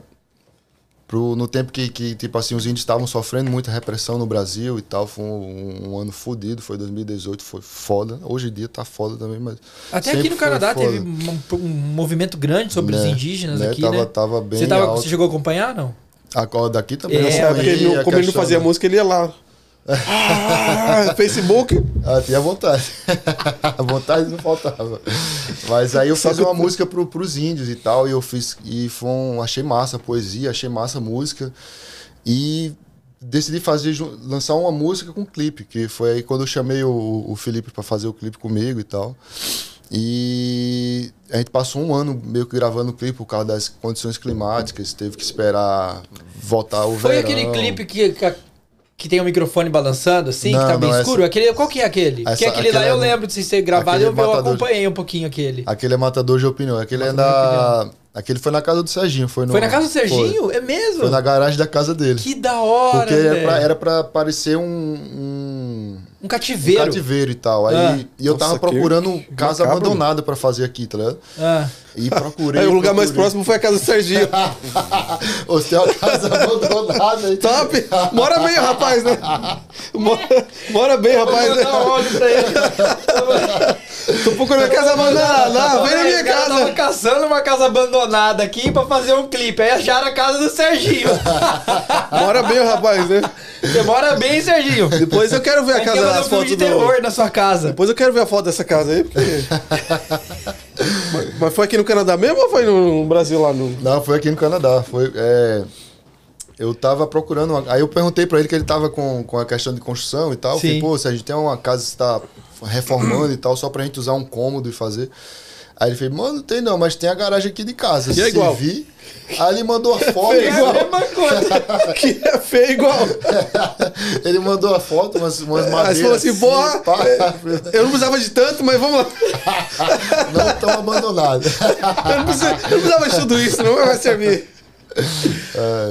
pro, no tempo que, que, tipo assim, os índios estavam sofrendo muita repressão no Brasil e tal. Foi um, um ano fodido, foi 2018, foi foda. Hoje em dia tá foda também, mas. Até aqui no foi Canadá foda. teve um, um movimento grande sobre os Né, indígenas né, aqui, tava, né? Tava bem Você, tava, alto. você chegou a acompanhar, não? A daqui também. É, É, porque ele como ele não fazia música, ele ia lá. Ah, Facebook. Ah, tinha vontade. *laughs* a vontade não faltava. Mas aí eu fiz uma música pro, pros índios e tal, e eu fiz. E foi um, achei massa a poesia, achei massa a música. E decidi fazer, lançar uma música com clipe, que foi aí quando eu chamei o, o Felipe para fazer o clipe comigo e tal. E a gente passou um ano meio que gravando o clipe por causa das condições climáticas, teve que esperar voltar o Foi verão. aquele clipe que, que que tem um microfone balançando, assim, Não, que tá bem não, escuro? Aquele, qual que é aquele? Essa- Porque aquele lá aquele eu é- lembro de ter gravado, eu, é eu acompanhei um pouquinho aquele. Aquele é matador de opinião. Aquele é Matador de da. Aquele foi na casa do Serginho. Foi, no... Foi na casa do Serginho? Foi, É mesmo? Foi na garagem da casa dele. Que da hora, Porque era pra, era pra parecer um, um, Um um cativeiro. cativeiro e tal. Aí, Ah. E eu Nossa, tava que- procurando que casa macabro. abandonada pra fazer aqui, tá ligado? Ah. E procurei. Aí o lugar mais procurei. próximo foi a casa do Serginho. *laughs* Uma casa abandonada aí. Top! Mora bem, rapaz, né? Mora, mora bem, rapaz, né? Tô procurando a casa abandonada. Não, vem na minha caras Tava casa. caçando uma casa abandonada aqui pra fazer um clipe. Aí acharam a casa do Serginho. *laughs* Mora bem, rapaz, né? Você mora bem, Serginho. Depois eu quero ver a quer casa, as fotos de do... terror na sua casa. Depois eu quero ver a foto dessa casa aí, porque... *laughs* mas, mas foi aqui no Canadá mesmo ou foi no Brasil lá no... Não, foi aqui no Canadá. Foi, é, eu tava procurando. uma- aí eu perguntei pra ele que ele tava com, com a questão de construção e tal. Sim. falei, pô, se a gente tem uma casa que está reformando e tal, só pra gente usar um cômodo e fazer. Aí ele fez, mano, não tem não, mas tem a garagem aqui de casa. Que é se igual. vir. Aí ele mandou a *laughs* foto. É igual. É a mesma coisa. *laughs* Que é feio igual. *laughs* ele mandou a foto, umas, umas Aí madeiras. você falou assim, porra, pá, eu não precisava de tanto, mas vamos lá. não tão abandonadas. Eu não, precisa- eu não precisava de tudo isso, não vai servir.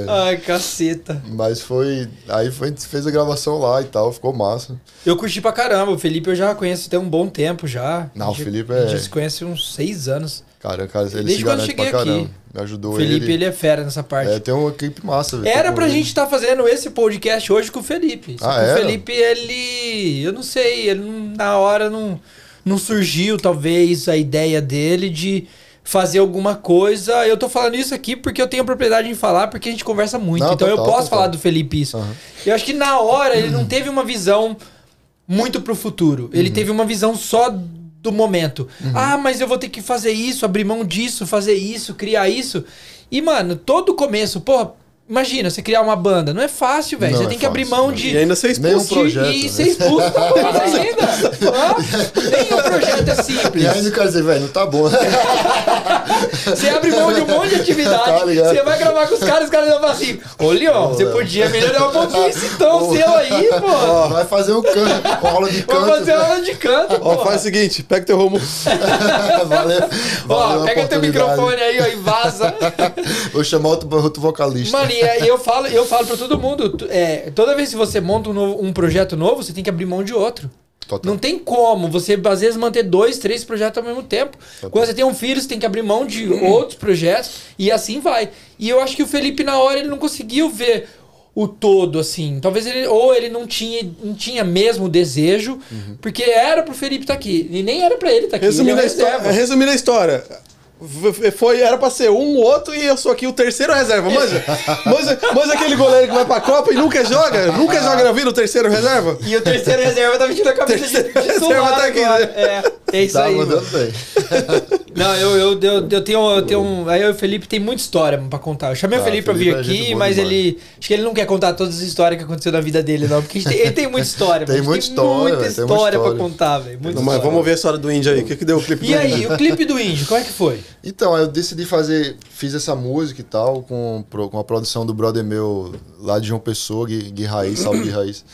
Ai, caceta. Mas foi. Aí foi, gente fez a gravação lá e tal, ficou massa. Eu curti pra caramba. O Felipe eu já conheço tem um bom tempo já. Não, A o gente- Felipe A gente é- se conhece uns seis anos. Cara, cara ele Desde se quando eu garante pra cheguei aqui. caramba. Me ajudou O Felipe, ele, é fera nessa parte. É, tem uma equipe massa. Era pra gente estar fazendo esse podcast hoje com o Felipe. Ah, que o? Felipe, ele. Eu não sei, ele na hora não, não surgiu, talvez, a ideia dele de fazer alguma coisa. Eu tô falando isso aqui porque eu tenho propriedade em falar, porque a gente conversa muito. Não, então eu total, posso total. falar do Felipe isso. Aham. Eu acho que na hora ele não teve uma visão muito pro futuro. Ele Uhum. teve uma visão só do momento. Ah, mas eu vou ter que fazer isso, abrir mão disso, fazer isso, criar isso. E, mano, todo começo, porra, imagina, você criar uma banda. Não é fácil, velho. Você é tem que abrir mão não. de. E ainda ser Nenhum expulso. projeto, e né? ser expulso da *laughs* coisa ainda. Hã? Nenhum projeto é simples. E ainda o cara dizer, velho, não tá bom. *laughs* Você abre mão de um monte de *laughs* Tá atividade. ligado? você vai gravar com os caras, os caras vão falar assim: Ô, Leon, você podia melhorar um pouquinho esse tom seu aí, pô. Vai fazer um canto, uma aula de canto. fazer aula de canto, Ó, faz o seguinte, pega teu rumo. valeu, Ó, valeu pega teu microfone aí, ó, e vaza. Vou chamar outro, outro vocalista. Mano, e eu falo, eu falo pra todo mundo, é, toda vez que você monta um, novo- um projeto novo, você tem que abrir mão de outro. Total. Não tem como você, às vezes, manter dois, três projetos ao mesmo tempo. Quando você tem um filho, você tem que abrir mão de outros projetos e assim vai. E eu acho que o Felipe, na hora, ele não conseguiu ver o todo, assim. Talvez ele, ou ele não tinha, não tinha mesmo o desejo, porque era pro Felipe estar aqui. E nem era pra ele estar aqui. Resumindo ele é a, história, resumindo a história. Foi, era pra ser um, outro e eu sou aqui o terceiro reserva. Manja, manja, manja aquele goleiro que vai pra Copa e nunca joga? Nunca joga na vida o terceiro reserva? E o terceiro reserva tá vestindo a camisa de, Solar tá aqui, agora. né? É, é isso Tá aí. mandando mano. bem. *laughs* Não, eu, eu, eu, eu tenho, eu tenho um. Aí eu e o Felipe tem muita história pra contar. Eu chamei o Ah, Felipe pra vir Felipe é aqui, boa mas demais. ele. Acho que ele não quer contar todas as histórias que aconteceu na vida dele, não. Porque tem- ele tem muita história, Tem mano. muita história, muita velho, tem muita história pra história. contar, velho. mas história. vamos ver a história do índio aí. O que, que deu o clipe E do aí, índio? o clipe do índio, como é que foi? Então, eu decidi fazer, fiz essa música e tal, com, com a produção do brother meu lá de João Pessoa, Gui, Gui Raiz, salve Gui Raiz.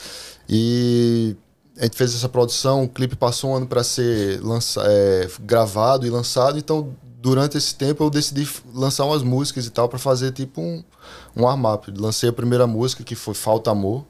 E a gente fez essa produção, o clipe passou um ano para ser lança, é, gravado e lançado, então durante esse tempo eu decidi lançar umas músicas e tal para fazer tipo um, um warm-up. Lancei a primeira música que foi Falta Amor,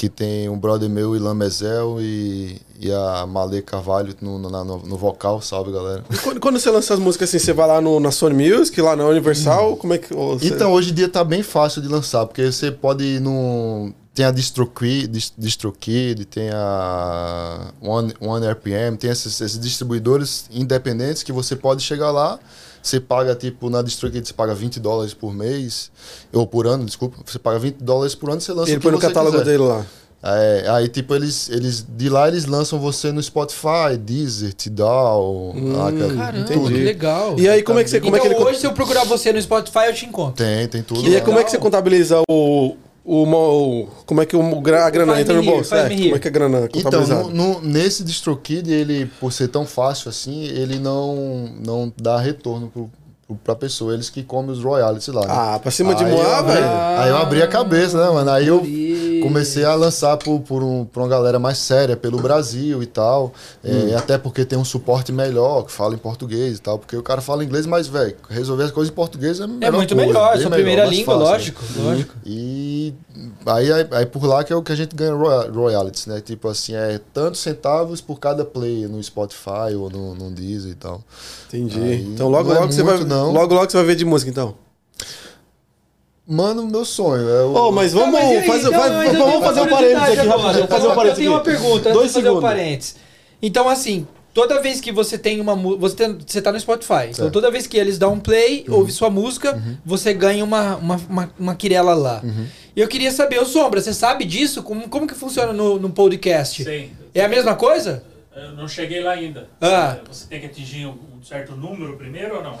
que tem um brother meu, Ilan Mezel, e, e a Malê Carvalho no, no, no- no vocal, salve galera. E Quando, quando você lança as músicas assim, você vai lá no, na Sony Music, lá na Universal, como é que. você- Então, hoje em dia tá bem fácil de lançar, porque você pode ir no. Tem a DistroKid, Dis- DistroKid tem a One, One RPM, tem esses, esses distribuidores independentes que você pode chegar lá, você paga, tipo, na DistroKid você paga 20 dólares por mês, ou por ano, desculpa, você paga 20 dólares por ano e você lança ele o que põe no catálogo quiser. dele lá. É, aí, tipo, eles, eles. De lá eles lançam você no Spotify, Deezer, Tidal. lá, cara, Caramba, tudo. que legal. E aí, como é que você. Como então é que ele, hoje, se eu procurar você no Spotify, eu te encontro. Tem, tem tudo. E aí, como é que você contabiliza o. O, mo- como é que o, a grana entra no bolso? É, como é que a grana Então, no, no- nesse DistroKid, ele, por ser tão fácil assim, ele não, não dá retorno pro, pra pessoa. Eles que comem os royalties lá. Né? Ah, pra cima de Aí Moá, eu abri- velho. Aí eu abri a cabeça, né, mano? Aí eu, comecei a lançar por, por, um, por uma galera mais séria, pelo Brasil e tal. Hum. É, até porque tem um suporte melhor, que fala em português e tal. Porque o cara fala inglês, mas, velho, resolver as coisas em português é melhor. É muito coisa, melhor, sua primeira mais língua, fácil. lógico, lógico. E aí, aí, aí por lá que é o que a gente ganha roya- royalties, né? Tipo assim, é tantos centavos por cada play no Spotify ou no, no Deezer e tal. Entendi. Aí, então logo, não é logo você vai. muito, não. Logo, logo você vai ver de música, então. Mano, meu sonho é o. Oh, mas vamos, Tá, mas faz- Então, faz- mas eu vamos fazer um parênteses aqui, agora. rapidinho. Fazer um Eu parênteses tenho uma pergunta, antes Dois de fazer um segundos. parênteses. Então, assim, toda vez que você tem uma música. Você, tem- você tá no Spotify. Então, Certo. toda vez que eles dão um play, ouve sua música, você ganha uma, uma, uma, uma quirela lá. E eu queria saber, o Sombra, você sabe disso? Como, como que funciona no, no podcast? Sim. É a mesma coisa? Eu não cheguei lá ainda. Ah. Você tem que atingir um certo número primeiro ou não?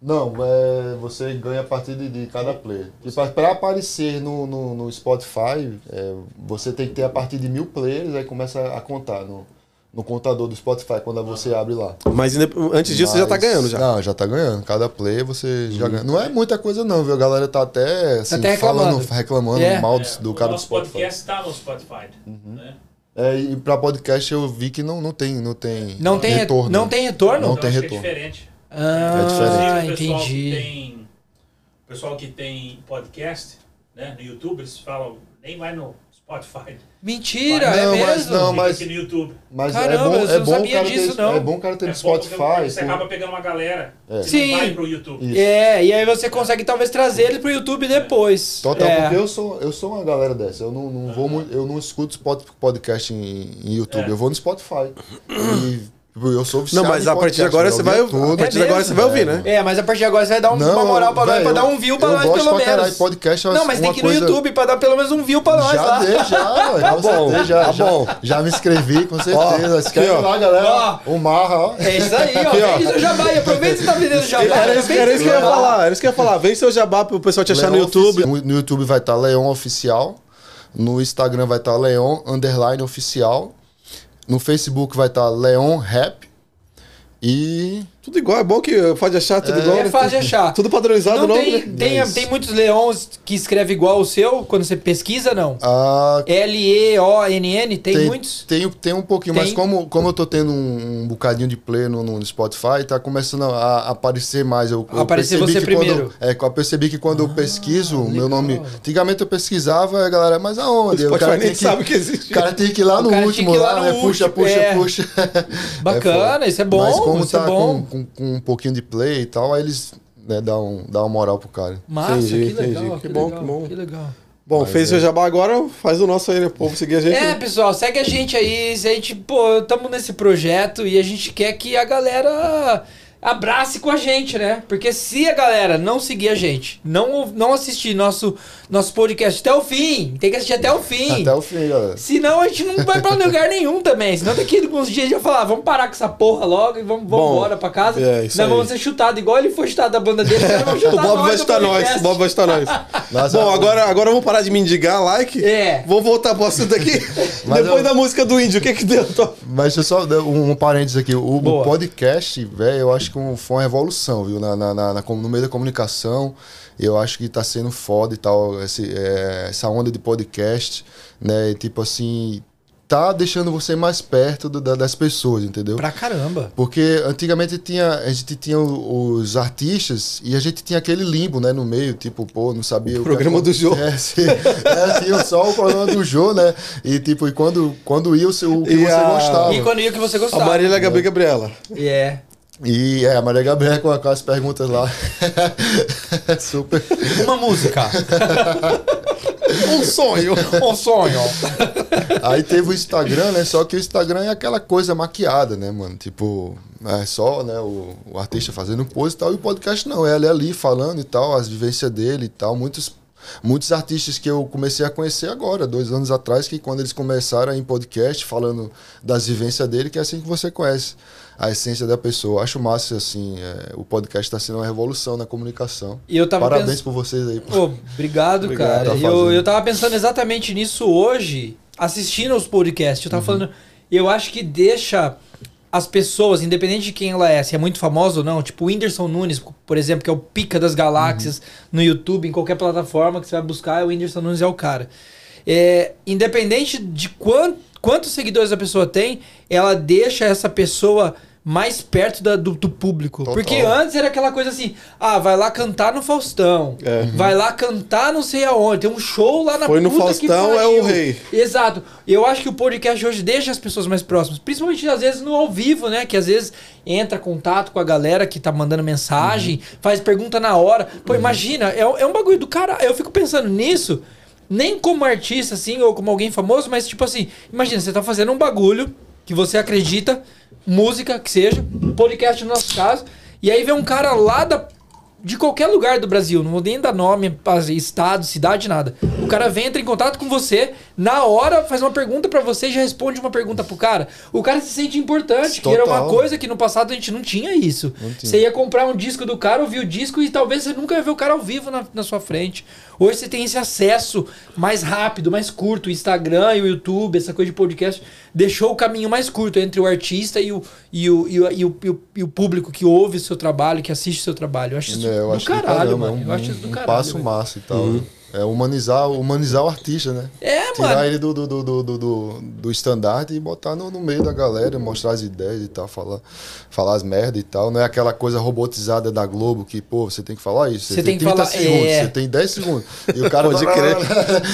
Não, é, você ganha a partir de, de cada play. Tipo, para aparecer no, no, no Spotify, é, você tem que ter a partir de mil players, aí começa a contar no, no contador do Spotify quando você abre lá. Mas antes disso você já tá Mas- ganhando já. Não, já tá ganhando. Cada play você já ganha. Não é muita coisa não, viu? A galera tá até, assim, até reclamando. falando, reclamando É. mal do, É, do o cara do nosso Spotify. podcast está no Spotify. Né? É, e pra podcast eu vi que não, não tem, não tem Não tem, re- retorno. não tem retorno? Não Então, tem acho retorno. É diferente. Ah, É o pessoal entendi. Que tem, o pessoal que tem podcast né, no YouTube, eles falam, nem vai no Spotify. Mentira, Não, é mas mesmo? não, mas- aqui no YouTube. Mas Caramba, é bom, eu é não bom sabia o cara disso, ter, não. É bom o cara ter É no Spotify. Você acaba pegando uma galera É. que Sim. vai pro YouTube. Isso. É, e aí você consegue talvez trazer ele pro YouTube depois. Total, é. porque eu sou, eu sou uma galera dessa. Eu não, não vou muito, eu não escuto podcast em, em YouTube, É. eu vou no Spotify. E tipo, eu sou Não, viciado mas a partir de agora eu você vai. tudo. A partir de agora você vai ouvir, né? É, mas a partir de agora você vai dar um- Não, uma moral pra nós, velho, pra dar um view pra eu nós, gosto pelo pra caralho, menos. podcast é Não, mas tem que ir no coisa- YouTube pra dar pelo menos um view pra nós Já lá. dei, já, *laughs* ué, Tá bom, certeza, já, tá já, bom. já me inscrevi, com certeza. Ó, Escreve aqui, lá, galera. Ó. O Marra, ó. É isso aí, ó. Ó. Vende seu jabá e aproveita que você tá vendendo *laughs* jabá. Era isso, que eu ia falar, era isso que eu ia falar. Vem seu jabá pro pessoal te achar no YouTube. Oficial. No YouTube vai estar Leon Oficial. No Instagram vai estar Leon Underline Oficial. No Facebook vai estar Leon Rap. E. Tudo igual, é bom que pode achar tudo igual. É né? fácil de achar. Tudo padronizado, Não não? tem, né? tem, É tem muitos leões que escrevem igual o seu quando você pesquisa, não? A L-E-O-N-N, tem, muitos? Tem, tem um pouquinho, Tem. mas como, como eu tô tendo um, um bocadinho de play no, no Spotify, tá começando a, a aparecer mais. Eu, eu Aparecer você primeiro. Quando, é, eu percebi que quando eu pesquiso, o meu nome. Antigamente eu pesquisava, a galera, mas O aonde? O Spotify cara nem tem que, sabe que existe. o cara tem que ir lá O no último, lá lá, no né? puxa, último, puxa, é. puxa. *laughs* Bacana, foda. isso é bom, Mas como isso é tá bom. Com, com, um pouquinho de play e tal, aí eles né, dão, um, dão uma moral pro cara. Massa, Entendi, que legal. entendi. Que, Que bom, legal, que bom. Que legal. Bom, Mas fez é. seu jabá agora, faz o nosso aí, né? O povo seguir a gente. É, pessoal, segue a gente aí. Se a gente, pô, estamos nesse projeto e a gente quer que a galera abrace com a gente, né? Porque se a galera não seguir a gente, não, não assistir nosso, nosso podcast até o fim, tem que assistir até o fim. Até o fim, galera. Senão a gente não vai pra lugar nenhum também. Senão daqui a alguns dias a gente vai falar, vamos parar com essa porra logo e vamos, vamos Bom, embora pra casa. é, isso nós aí. vamos ser chutados, igual ele foi chutado da banda dele, nós vamos *laughs* O chutar Bob vai estar nós, o Bob vai estar nós. *laughs* Nossa, Bom, agora, agora vamos parar de mendigar like. É. Vamos voltar pro assunto aqui. *laughs* Mas Depois eu- da música do índio, o que que deu? Mas deixa eu só dar um, um parênteses aqui. O, o podcast, velho, eu acho que um- foi uma revolução, viu? Na, na, na- na- no meio da comunicação. Eu acho que tá sendo foda e tal, esse, é, essa onda de podcast, né? E, tipo assim, tá deixando você mais perto do- da- das pessoas, entendeu? Pra caramba. Porque antigamente tinha, a gente tinha o- os artistas e a gente tinha aquele limbo, né, no meio, tipo, pô, não sabia o, que programa do Jô. *laughs* É, sim. É, tinha só o programa do Jô, né? E tipo, e quando, quando ia o, seu, o que E você a- gostava. E quando ia que você A gostava. Marília Gabi Gabriela. É. E é, a Maria Gabriela com, as perguntas lá. *laughs* Super. Uma música. *laughs* Um sonho. um sonho. Aí teve o Instagram, né? Só que o Instagram é aquela coisa maquiada, né, mano? Tipo, é só, né, o, o artista fazendo pose e tal. E o podcast não, é ele ali falando e tal, as vivências dele e tal. Muitos, muitos artistas que eu comecei a conhecer agora, dois anos atrás, que quando eles começaram em podcast, falando das vivências dele, que é assim que você conhece a essência da pessoa. Acho massa, assim, é, o podcast está sendo uma revolução na comunicação. E eu tava Parabéns pens- por vocês aí. Pô, obrigado, Obrigado, cara. tá eu, eu tava pensando exatamente nisso hoje, assistindo aos podcasts. Eu tava Uhum. falando, eu acho que deixa as pessoas, independente de quem ela é, se é muito famosa ou não, tipo o Whindersson Nunes, por exemplo, que é o pica das galáxias Uhum. no YouTube, em qualquer plataforma que você vai buscar, o Whindersson Nunes é o cara. é, independente de quant, quantos seguidores a pessoa tem, ela deixa essa pessoa mais perto da- do, do público. Total. Porque antes era aquela coisa assim, ah, vai lá cantar no Faustão, É. vai lá cantar não sei aonde, tem um show lá na Foi no Faustão, é o rei. Exato. Eu acho que o podcast hoje deixa as pessoas mais próximas, principalmente às vezes no ao vivo, né? Que às vezes entra contato com a galera que tá mandando mensagem, faz pergunta na hora. Pô, imagina, é, é um bagulho do cara. Eu fico pensando nisso, nem como artista, assim, ou como alguém famoso, mas tipo assim, imagina, você tá fazendo um bagulho que você acredita, música que seja, podcast no nosso caso, e aí vem um cara lá da de qualquer lugar do Brasil, não vou nem dar nome, estado, cidade, nada. O cara vem, entra em contato com você, na hora faz uma pergunta pra você e já responde uma pergunta pro cara. O cara se sente importante, que era uma Total. coisa que no passado a gente não tinha isso. tinha. Você ia comprar um disco do cara, ouvir o disco e talvez você nunca ia ver o cara ao vivo na, na sua frente. Hoje você tem esse acesso mais rápido, mais curto. O Instagram e o YouTube, essa coisa de podcast, deixou o caminho mais curto entre o artista e o, e o, e o, e o, e o- e o público que ouve o seu trabalho, que assiste o seu trabalho. Eu acho isso É, eu do acho do caralho, caramba, mano. é um, eu acho isso do um caralho. passo velho. massa e tal. É humanizar, humanizar o artista, né? É, Tirar mano. ele do, do, do, do, do, do, do estandarte e botar no, no meio da galera, mostrar as ideias e tal, falar, falar as merdas e tal. Não é aquela coisa robotizada da Globo que, pô, você tem que falar isso. Você tem que falar- segundos, é. você tem 10 segundos. E o *laughs* cara Pode vai- crer. *laughs*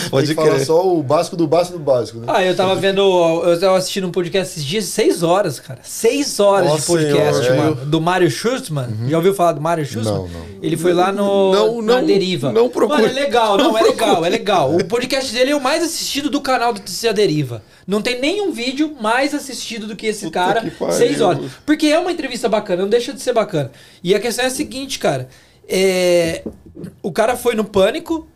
tem Pode que falar crer. só o básico do básico do básico, né? Ah, eu tava vendo. Eu tava assistindo um podcast esses dias, seis horas, cara. Seis horas Nossa de podcast, Senhora, mano. Do Mário Schultzman. Já ouviu falar do Mário Schultzman? Uhum. Não, não. Ele foi lá no. Não, na não, Deriva. não procure. Mano, é legal, não, é legal, é legal. O podcast dele é o mais assistido do canal do TC Deriva. Não tem nenhum vídeo mais assistido do que esse Puta cara. que pariu. Seis horas. Porque é uma entrevista bacana, não deixa de ser bacana. E a questão é a seguinte, cara. É, O cara foi no pânico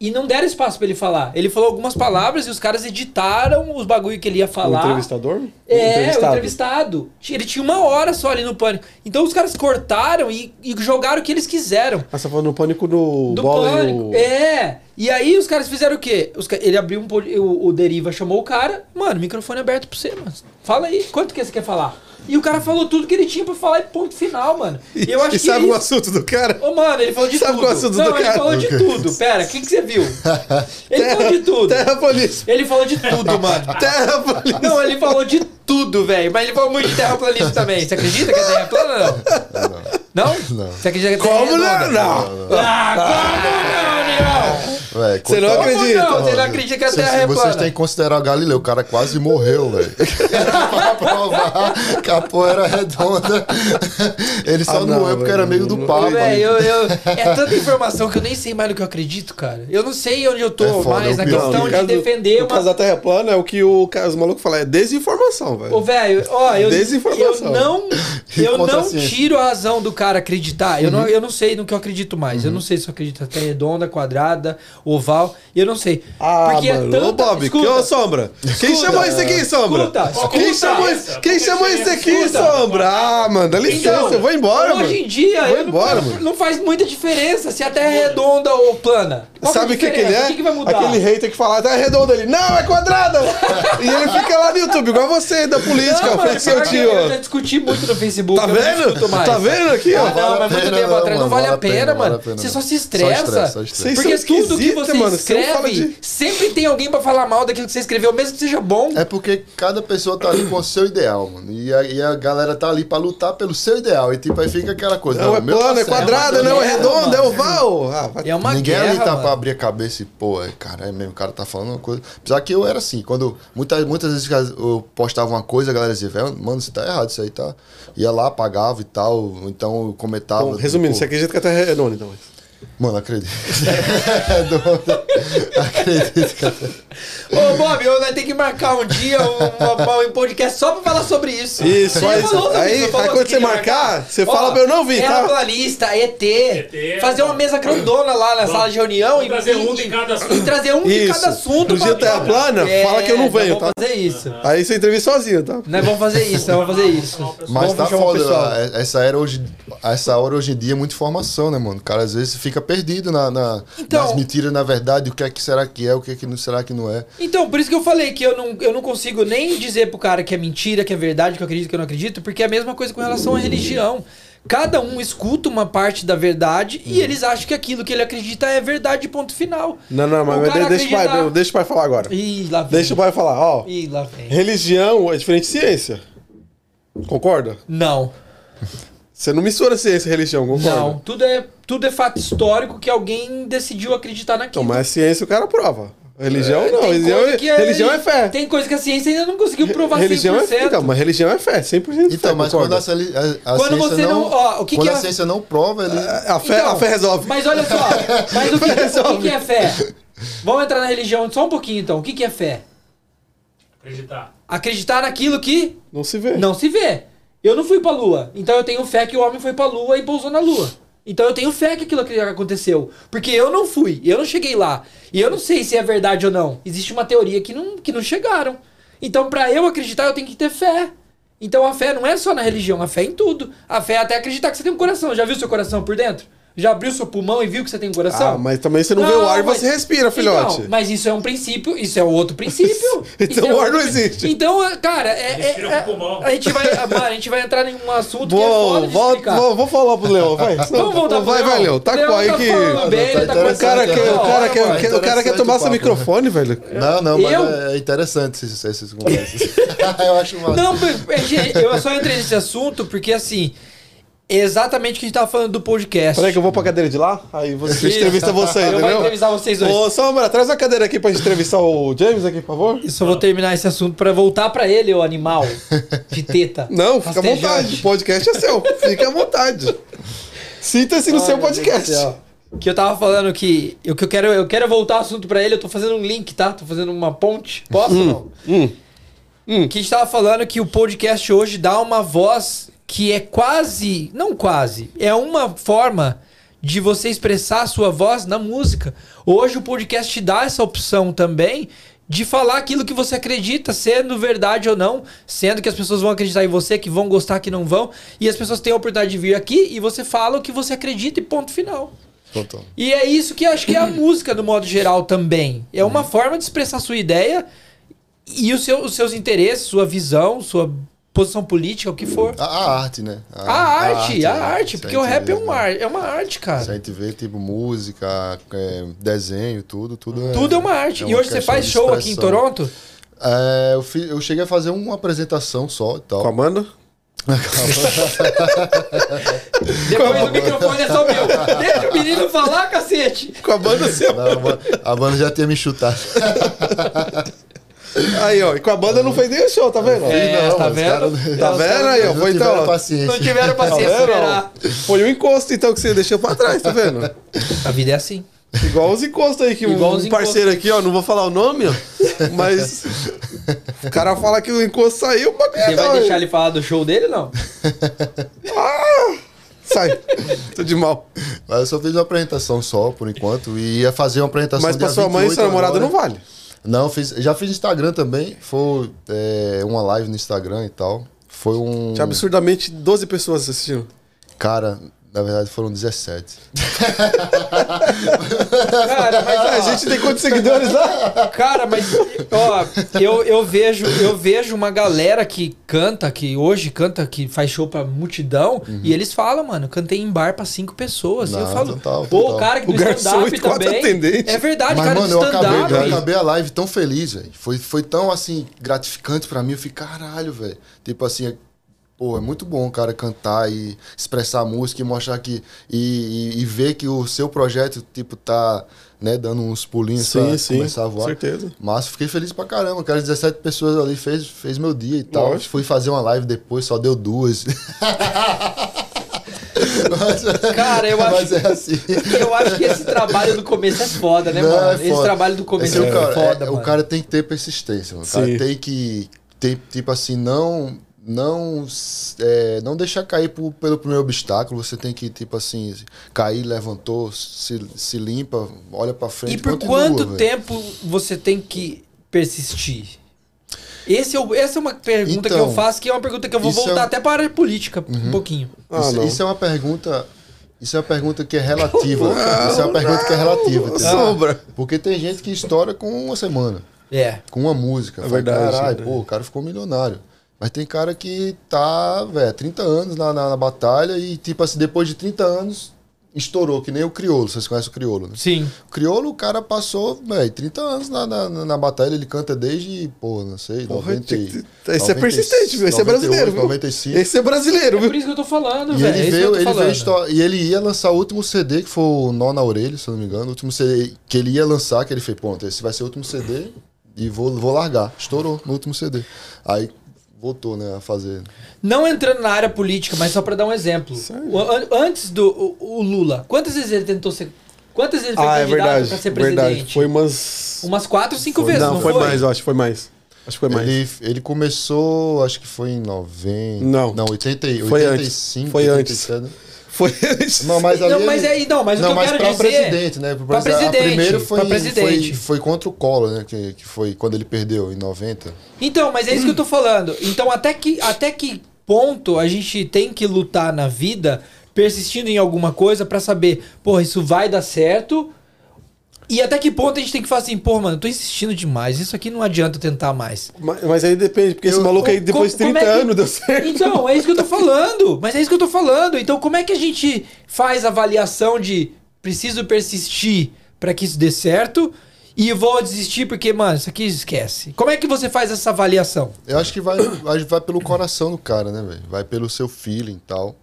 e não deram espaço pra ele falar. Ele falou algumas palavras e os caras editaram os bagulho que ele ia O falar. entrevistador? É, o entrevistado. entrevistado. Ele tinha uma hora só ali no pânico. Então os caras cortaram e, e jogaram o que eles quiseram. Ah, você tá falando no pânico do, Do pânico. o... É. E aí os caras fizeram o quê? Os ele abriu um. O, o Deriva chamou o cara. Mano, microfone aberto pra você, mano. Fala aí. Quanto que você quer falar? E o cara falou tudo que ele tinha pra falar e ponto final, mano. E eu acho e que. sabe o isso- assunto do cara? Ô, mano, ele falou de Sabe tudo. é o assunto Não, do ele cara? falou de tudo. Pera, o que, que você viu? *laughs* Ele falou de tudo. Terra Polícia. Ele falou de tudo, mano. *laughs* Terra Polícia. Não, ele falou de tudo, velho. Mas ele falou muito de terraplanismo também. Você acredita que é terra plana ou não? Não? Não. Você acredita que é terra Como não? redonda? Não. Ah, como não, Véi, Você não acredita? Não? Você não acredita que a Vocês, terra é vocês plana? têm que considerar o Galileu, o cara quase morreu, velho. *laughs* pra provar que a porra era redonda. Ele só Ah, não não, morreu porque era velho. amigo do Papa. Véi, eu, eu- é tanta informação que eu nem sei mais no que eu acredito, cara. Eu não sei onde eu tô É foda, mais é o na pior. questão de caso defender no uma caso da Terra plana é o que o, os malucos falam, é desinformação, velho. Ô, velho, ó, eu, Desinformação. eu não, *laughs* eu não ciência. tiro a razão do cara acreditar. Eu, não, eu não sei no que eu acredito mais. Eu não sei se eu acredito até redonda, quadrada, oval. Eu não sei. Ah, Porque é mano. tanta- Ô, Bob, escuta, que, ô, Sombra. Quem Escuta. chamou esse aqui, Sombra? Escuta, Quem escuta. chamou, Essa, esse, quem chamou aqui, escuta. Sombra? Ah, mano, dá licença, Então, eu vou embora, hoje mano. em dia, Vou embora, não, mano. não faz muita diferença se a Terra é redonda ou plana. Qual é Sabe o que, que ele é? O que, que vai mudar? Aquele hater que fala, tá redonda ele. Não, é quadrada! e ele fica lá no YouTube, igual você, da política, Não, mano, fez seu tio. eu já discuti muito no Facebook. Tá vendo? Tá vendo aqui, ó? Ah, não, mas muito pena, tempo atrás não vale a pena, pena, mano. vale a pena, Você só se Só estressa. Porque tudo que você escreve, de- sempre tem alguém pra falar mal daquilo que você escreveu, mesmo que seja bom. É porque cada pessoa tá ali com o seu ideal, mano. E a, e a galera tá ali pra lutar pelo seu ideal. E tipo, aí fica aquela coisa. Não, é o meu plano, tá é quadrada, É não, é redonda, é mano. oval. Ah, É uma Ninguém guerra, ali tá abrir a cabeça e, pô, é, cara, é mesmo, o cara tá falando uma coisa. Apesar que eu era assim, quando muitas, muitas vezes eu postava uma coisa, a galera dizia, "Velho, mano, você tá errado isso aí, tá? Ia lá, apagava e tal, então eu comentava. Bom, resumindo, tipo, você acredita que a Terra é redonda, então. Mano, acredito. *laughs* acredito que até. Ô, Bob, eu nós tem que marcar um dia um, um podcast só pra falar sobre isso. Isso, Você aí, falou aí, isso, falou aí que quando você queria marcar, você Ó, fala pra eu não vir, tá? Terraplanista, ET, ET, fazer uma mesa grandona lá na sala de reunião Vamos trazer um de cada assunto. e trazer um de Isso. cada assunto. No dia Terra plana, É, fala que eu não venho, vamos tá? fazer isso. Aí você entrevista sozinho, tá? Nós vamos fazer isso, nós vamos fazer isso. Mas Vamos tá foda, a- essa era hoje, essa hora hoje em dia é muita informação, né, mano? O cara às vezes fica perdido na, na- Então- nas mentiras, na verdade, o que é que será que é, o que é que não será que não é. Então, por isso que eu falei que eu não, eu não consigo nem dizer pro cara que é mentira, que é verdade, que eu acredito, que eu não acredito, porque é a mesma coisa com relação à religião. cada um escuta uma parte da verdade Uhum. e eles acham que aquilo que ele acredita é verdade, ponto final. Não, não, mas mas deixa, o pai, deixa o pai falar agora. Ih, lá vem. Deixa o pai falar, ó. Ih, lá vem. Religião é diferente de ciência. Concorda? Não, Você não mistura ciência e religião, concorda? não. Tudo é, tudo é fato histórico que alguém decidiu acreditar naquilo. Então, mas a ciência o cara prova. Religião É, não. Religião, é, que é- religião é fé. Tem coisa que a ciência ainda não conseguiu provar religião 100%. é Então, mas religião é fé, 100% fé. Então, mas quando concorda? a, celi- a- a Quando ciência você não, não- ó, o que quando que a é- ciência não prova, ele A fé, Então, a fé resolve. Mas olha só, mas o *laughs* que, o que é fé? Vamos entrar na religião só um pouquinho então. O que, que é fé? Acreditar. Acreditar naquilo que Não se vê. não se vê. Eu não fui pra lua, então eu tenho fé que o homem foi pra lua e pousou na lua. Então eu tenho fé que aquilo aconteceu. Porque eu não fui, eu não cheguei lá. E eu não sei se é verdade ou não. Existe uma teoria que não, que não chegaram. Então, pra eu acreditar, eu tenho que ter fé. Então a fé não é só na religião, a fé é em tudo. A fé é até acreditar que você tem um coração. Já viu seu coração por dentro? Já abriu seu pulmão e viu que você tem um coração? Ah, mas também você não, vê o ar e mas- você respira, filhote. Então, mas isso é um princípio, isso é outro princípio. *laughs* Então é o ar outro não existe. Então, cara, é, é- é- a gente vai, *laughs* mano, a gente vai entrar em um assunto que é Vou, foda de vou, explicar. vou, vou falar pro Leão, vai. Vamos voltar pro vai, Leão. vai, Leão. Tá com aí tá que. bem, Tá tá O cara, quer, o, cara, quer, Vai, o cara quer interessante tomar seu papo. microfone, velho. Não, não, mas Eu? é interessante esses, esses conversas. *laughs* eu acho massa. Não, é eu só entrei nesse assunto porque, assim, é exatamente o que a gente tava falando do podcast. Peraí que eu vou pra cadeira de lá, aí você Isso. entrevista você, Eu vou entrevistar vocês dois. Ô, Sombra, traz uma cadeira aqui pra gente entrevistar o James aqui, por favor. Eu só vou terminar esse assunto pra voltar pra ele, o animal de teta. *laughs* Não, fica à vontade. O podcast é seu. Fica à vontade. Sinta-se no Ai, seu podcast. Que eu tava falando que o que eu quero, eu quero voltar o assunto pra ele, eu tô fazendo um link, tá? Tô fazendo uma ponte. Posso ou não? Hum. Que a gente tava falando que o podcast hoje dá uma voz que é quase, não quase, é uma forma de você expressar a sua voz na música. Hoje o podcast te dá essa opção também de falar aquilo que você acredita, sendo verdade ou não, sendo que as pessoas vão acreditar em você, que vão gostar, que não vão, e as pessoas têm a oportunidade de vir aqui e você fala o que você acredita e ponto final. Total. E é isso que eu acho que é a *coughs* música, no modo geral, também. É uma forma de expressar sua ideia e seu- os seus interesses, sua visão, sua posição política, o que for. A, a arte, né? A, arte, a né? arte, porque a o gente rap é vê, uma, né? ar- é uma arte, Se a cara. gente vê, tipo, música, é, desenho, tudo, tudo é... Tudo é uma arte. é e uma hoje você faz show aqui em. Toronto? É, eu, fi- eu cheguei a fazer uma apresentação só e tal. Com a Amanda? *laughs* Depois o microfone é só meu. Deixa o menino falar, cacete. Com a banda seu. Não, a a banda já tinha me chutado. *laughs* Aí, ó. E com a banda não fez nem o show, tá vendo? É, Não, tá vendo? caras- Tá vendo aí, ó? Não Foi tiveram então. ó. paciência. Não tiveram *laughs* Tá paciência ó? Foi o encosto, então, que você deixou pra trás, tá vendo? A vida é assim. Igual os encostos aí, que Igual um os parceiro aqui, ó, não vou falar o nome, ó, mas o cara fala que o encosto saiu, o bagulho Você vai não, deixar ele falar do show dele não? *laughs* Sai, tô de mal. Mas eu só fiz uma apresentação só, por enquanto, e ia fazer uma apresentação Mas pra sua mãe e 28 sua namorada não vale. Não, fiz, já fiz Instagram também. Foi é, uma live no Instagram e tal. Foi um. Tinha absurdamente 12 pessoas assistindo. Cara, na verdade foram 17. Cara, mas *laughs* a gente tem quantos seguidores lá? Cara, mas ó, eu, eu vejo eu vejo uma galera que canta, que hoje canta, que faz show pra multidão, e eles falam, mano, cantei em bar pra cinco pessoas. e eu Não, falo, total, pô, o total. cara que O do stand-up e quatro também. atendentes. É verdade, Mas, cara mano, do eu acabei, eu stand-up. acabei a live tão feliz, velho. Foi, foi tão, assim, gratificante pra mim. Eu fiquei, caralho, velho. Tipo assim, pô, é muito bom o cara cantar e expressar a música e mostrar que... E, e- e ver que o seu projeto, tipo, tá, né, dando uns pulinhos Sim, pra sim, começar a com voar. certeza. Mas fiquei feliz pra caramba. Aquelas 17 pessoas ali fez, fez meu dia e tal. Lógico. Fui fazer uma live depois, só deu duas. *laughs* Mas- Cara, eu Mas acho- é assim. Eu acho que esse trabalho do começo é foda, né, Não, mano? é Esse foda. trabalho do começo Esse é, o cara, foda, é- mano. O cara tem que ter persistência, mano. O cara tem que ter, tipo assim, não não é, não deixar cair por- pelo primeiro obstáculo. Você tem que, tipo assim, cair, levantou, se, se limpa, olha pra frente. E por continua, quanto velho. tempo você tem que persistir? Esse é o- essa é uma pergunta que Então, eu faço, que é uma pergunta que eu vou é voltar um- até para a área política um pouquinho. Ah, isso, não. isso é uma pergunta. Isso é uma pergunta que é relativa. *laughs* isso é uma pergunta que é relativa. entendeu? Sombra. Porque tem gente que estoura com uma semana, É. com uma música. É Fala, verdade, Caralho, pô, o cara ficou milionário. Mas tem cara que tá, velho, 30 anos na, na, na batalha e, tipo assim, depois de 30 anos, estourou, que nem o Criolo. Vocês conhecem o Criolo, né? Sim. O Criolo, o cara passou, velho, 30 anos na, na, na batalha, ele canta desde, pô, não sei, Porra, 90, tinha que- esse é persistente, viu? Esse é 98, brasileiro, viu? 95. Esse é brasileiro, É viu? por isso que eu tô falando, velho. É ele que veio, ele veio e ele ia lançar o último CD, que foi o Nó na Orelha, se eu não me engano. O último CD que ele ia lançar, que ele fez, pronto, esse vai ser o último CD e vou, vou largar. Estourou no último CD. Aí voltou, né, a fazer. Não entrando na área política, mas só pra dar um exemplo. O- an- antes do o, o Lula, quantas vezes ele tentou ser. Quantas vezes ele foi Ah, é candidato verdade. pra ser presidente? Verdade. Foi umas. Umas quatro, cinco Foi- vezes, não, não, foi, mais, eu acho que foi mais. Acho que foi mais. Ele, ele começou, acho que foi em 90. Não. Não, 80, e- Foi 85. Foi antes. 87. Foi. *laughs* Não, mas ali Não, mas é- não, mas o não, que eu mas quero pra dizer- presidente, né? Pra A presidente, primeiro foi, pra presidente. foi, foi contra o Collor, né? Que, que foi quando ele perdeu, em 90. Então, mas é isso que eu tô falando. Então, até que, até que ponto a gente tem que lutar na vida persistindo em alguma coisa pra saber, porra, isso vai dar certo. E até que ponto a gente tem que falar assim, pô, mano, eu tô insistindo demais. Isso aqui não adianta tentar mais. Mas, mas aí depende, porque esse Eu- maluco aí depois de como 30 é que- anos deu certo. Então, é isso que eu tô falando. Mas é isso que eu tô falando. Então, como é que a gente faz a avaliação de preciso persistir pra que isso dê certo e vou desistir porque, mano, isso aqui esquece. Como é que você faz essa avaliação? Eu acho que vai, vai vai pelo coração do cara, né, velho? Vai pelo seu feeling e tal.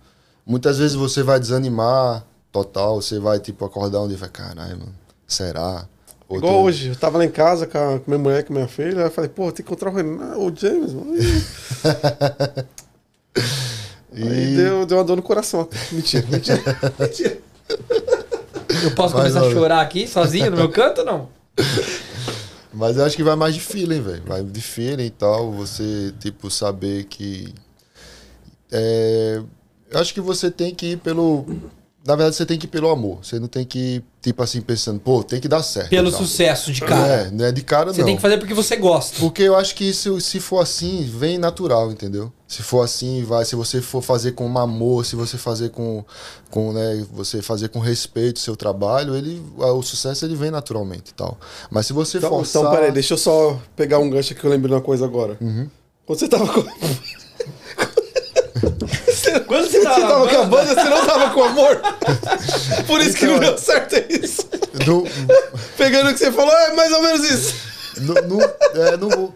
Muitas vezes você vai desanimar total, você vai, tipo, acordar um dia e vai, caralho, mano, será? Ou Igual hoje, eu tava lá em casa com, a, com minha mulher, com minha filha, aí eu falei, pô, tem que encontrar o Renan, o James, mano. *laughs* E... Aí deu, deu uma dor no coração. Mentira, mentira. *laughs* mentira. Eu posso Vai, começar a chorar aqui, sozinho, no meu canto ou não? *laughs* Mas eu acho que vai mais de feeling, velho. Vai de feeling e tal. Você, tipo, saber que. É, eu acho que você tem que ir pelo. Na verdade, você tem que ir pelo amor. Você não tem que ir, tipo assim, pensando, pô, tem que dar certo. Pelo e sucesso de cara. É, não é de cara, Você não. tem que fazer porque você gosta. Porque eu acho que isso, se for assim, vem natural, entendeu? Se for assim, vai. Se você for fazer com amor, se você fazer com, com né, você fazer com respeito o seu trabalho, ele, o sucesso ele vem naturalmente e tal. Mas se você Então, forçar... então, peraí, deixa eu só pegar um gancho que eu lembrei de uma coisa agora. Uhum. Quando você tava com. Quando você Você tava, tava com a banda- você não tava com amor. Por isso que não Então, deu certo, é isso. No, Pegando o que você falou, é mais ou menos isso. no, no, é, não, não,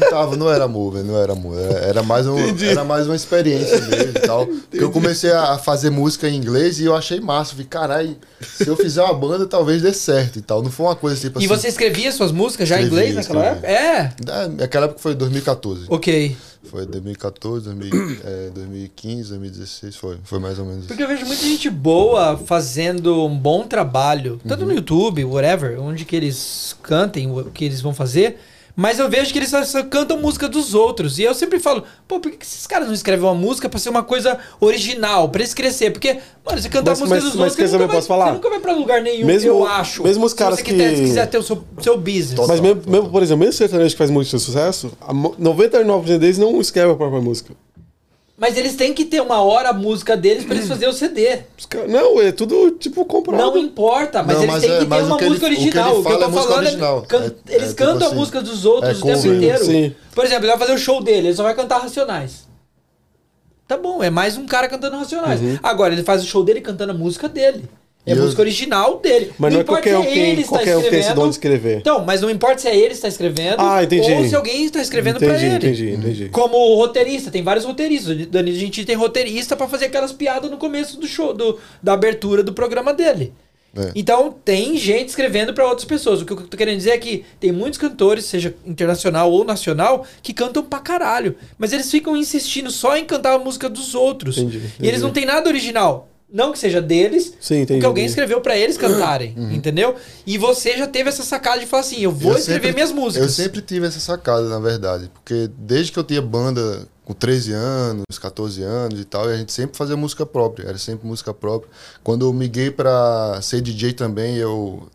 não tava, não era amor, velho, não era amor. Era, era mais um, Entendi. era mais uma experiência mesmo e tal. Porque eu comecei a fazer música em inglês e eu achei massa. Falei, caralho, se eu fizer uma banda, talvez dê certo e tal. Não foi uma coisa tipo E assim. você escrevia suas músicas já em inglês naquela escrevia. época? É. É, Aquela época foi 2014. Ok. Foi 2014, 2000, *coughs* é, 2015, 2016, foi. Foi mais ou menos. Porque eu vejo muita gente boa fazendo um bom trabalho, tanto Uhum. no YouTube, whatever, onde que eles cantem o que eles vão fazer. Mas eu vejo que eles só, só cantam música dos outros. E eu sempre falo, pô, por que esses caras não escrevem uma música pra ser uma coisa original, pra eles crescer? Porque, mano, você cantar Mas- a música mas- dos mas outros, você, nunca vai, posso falar? você nunca vai pra lugar nenhum, Mesmo- eu acho. mesmo os Se caras você quiser, que- quiser ter o seu, seu business. Total. Mas mesmo, mesmo, por exemplo, mesmo sertanejo que faz muito sucesso, a mo- 99% deles não escreve a própria música. Mas eles têm que ter uma hora a música deles pra eles fazerem o CD. Não, é tudo tipo comprado. Não importa, mas Não, eles mas têm é- que ter mas o uma que ele- música o que ele original. O que, eu tô é música falando original. é. can- É- é eles tipo cantam assim, a música dos outros é o tempo cover. inteiro. Sim. Por exemplo, ele vai fazer o show dele, ele só vai cantar Racionais. Tá bom, é mais um cara cantando Racionais. Uhum. Agora, ele faz o show dele cantando a música dele. É E eu- música original dele. Mas não, é importa qualquer se que, ele está qualquer um que tem esse dom de escrever. Então, mas não importa se é ele que está escrevendo Ah, entendi. ou se alguém está escrevendo entendi, ele. entendi, entendi. Como o roteirista, tem vários roteiristas. O Danilo Gentili tem roteirista pra fazer aquelas piadas no começo do show, do, da abertura do programa dele. É. Então tem gente escrevendo pra outras pessoas. O que eu tô querendo dizer é que tem muitos cantores, seja internacional ou nacional, que cantam pra caralho. Mas eles ficam insistindo só em cantar a música dos outros. Entendi, E entendi. eles não têm nada original. Não que seja deles, Sim, porque alguém escreveu pra eles cantarem, entendeu? E você já teve essa sacada de falar assim, eu vou Eu escrever sempre- minhas músicas. Eu sempre tive essa sacada, na verdade. Porque desde que eu tinha banda com 13 anos, 14 anos e tal, e a gente sempre fazia música própria. Era sempre música própria. Quando eu miguei pra ser DJ também, eu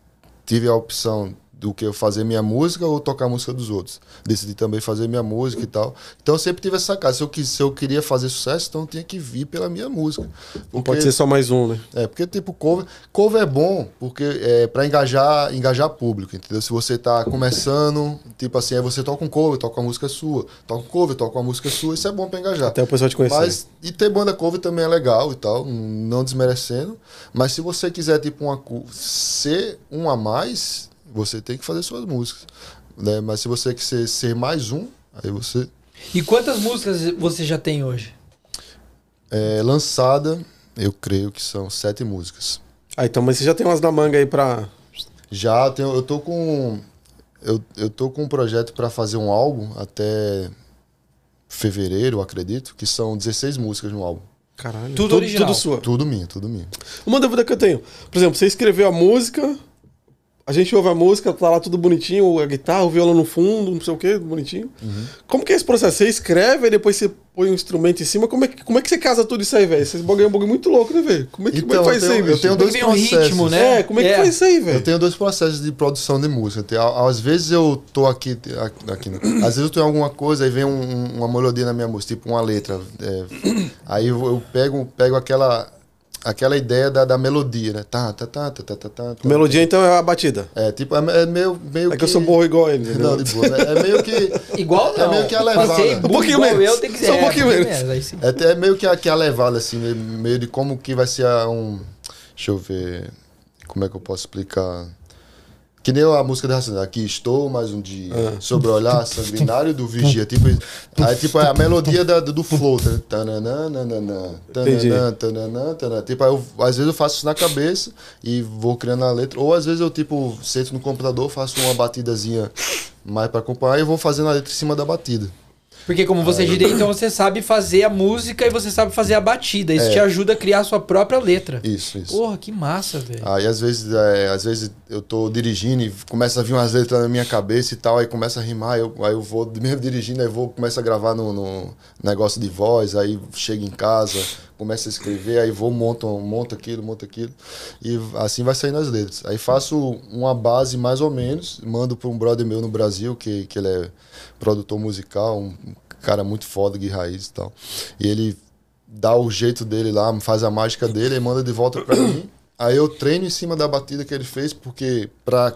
tive a opção do que eu fazer minha música ou tocar a música dos outros. Decidi também fazer minha música e tal. Então eu sempre tive essa casa. Se eu, quis- se eu queria fazer sucesso, então eu tinha que vir pela minha música. Não Porque- pode ser só mais um, né? é, porque tipo, cover, cover é bom, porque é para engajar, engajar público, entendeu? Se você tá começando, tipo assim, aí você toca um cover, toca uma música sua, toca um cover, toca uma música sua, isso é bom para engajar. Até o pessoal te conhecer. Mas, e ter banda cover também é legal e tal, não desmerecendo. Mas se você quiser, tipo, uma, ser um a mais, você tem que fazer suas músicas. Né? Mas se você quiser ser mais um, aí você. E quantas músicas você já tem hoje? É, lançada, eu creio que são sete músicas. Ah, então, mas você já tem umas na manga aí pra. Já eu tenho, eu tô com. Eu, eu tô com um projeto para fazer um álbum até fevereiro, acredito, que são 16 músicas no álbum. Caralho. Tudo original. Tudo sua. Tudo minha, tudo minha. Uma dúvida que eu tenho. Por exemplo, você escreveu a música, a gente ouve a música, tá lá tudo bonitinho, a guitarra, o violão no fundo, não sei o que, bonitinho. Uhum. Como que é esse processo? Você escreve e depois você põe um instrumento em cima. Como é que, como é que você casa tudo isso aí, velho? Esse bagulho é um bagulho muito louco, né, velho? Como é que, como é Então, que faz eu isso aí, tenho- eu tenho Tem dois que um processos. ritmo, né? É, como é que É. faz isso aí, Eu velho? tenho dois processos de produção de música. Tem, às vezes eu tô aqui, aqui né? às vezes eu tenho alguma coisa e vem um- uma melodia na minha música, tipo uma letra. é, aí eu, eu pego, pego aquela, aquela ideia da, da melodia, né? Tá, tá, tá, tá, tá, tá, tá, tá. Melodia, então, é a batida. É, tipo, é, é meio, meio É que eu sou burro igual ele. Não, de boa. né? É meio que. *laughs* Igual É não. meio que a levada. Um pouquinho menos. eu, tem que Só um é, pouquinho menos. sim. É, até meio que a, que a levada, assim, meio- meio de como que vai ser a- um. Deixa eu ver. Como é que eu posso explicar? Que nem a música da Racional. Aqui estou mais um dia. Sobre o olhar sanguinário do vigia. Tipo, aí, tipo, é a melodia da- do flow. Tá? Tananã, tananã, tananã, tananã. Tipo, aí eu, às vezes eu faço isso na cabeça e vou criando a letra. Ou às vezes eu, tipo, sento no computador, faço uma batidazinha mais pra acompanhar e vou fazendo a letra em cima da batida. Porque como você é direito, então você sabe fazer a música e você sabe fazer a batida. Isso É. te ajuda a criar a sua própria letra. Isso, isso. Porra, que massa, velho. Aí às vezes, é, às vezes eu tô dirigindo e começa a vir umas letras na minha cabeça e tal, aí começa a rimar, aí eu, aí eu vou mesmo dirigindo, aí vou, começo a gravar no, no negócio de voz, aí chego em casa, começo a escrever, aí vou, monto, monto aquilo, monto aquilo, e assim vai saindo as letras. Aí faço uma base mais ou menos, mando para um brother meu no Brasil, que, que ele é produtor musical, um cara muito foda, Gui Raiz e tal. E ele dá o jeito dele lá, faz a mágica dele e manda de volta pra mim. Aí eu treino em cima da batida que ele fez, porque pra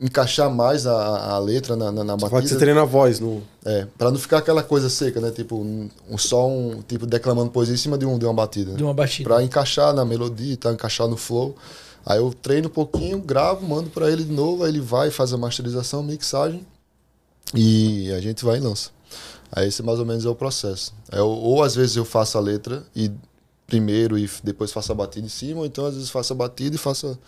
encaixar mais a, a letra na, na, na Pode batida. ser treina a voz no. É, pra não ficar aquela coisa seca, né? Tipo, um, só um tipo declamando poesia em cima de, um, de uma batida. né? De uma batida. Pra encaixar na melodia, tá? encaixar no flow. Aí eu treino um pouquinho, gravo, mando pra ele de novo, aí ele vai, faz a masterização, mixagem e a gente vai e lança. Aí esse mais ou menos é o processo. É, ou, às vezes eu faço a letra e primeiro e depois faço a batida em cima, ou então às vezes faço a batida e faço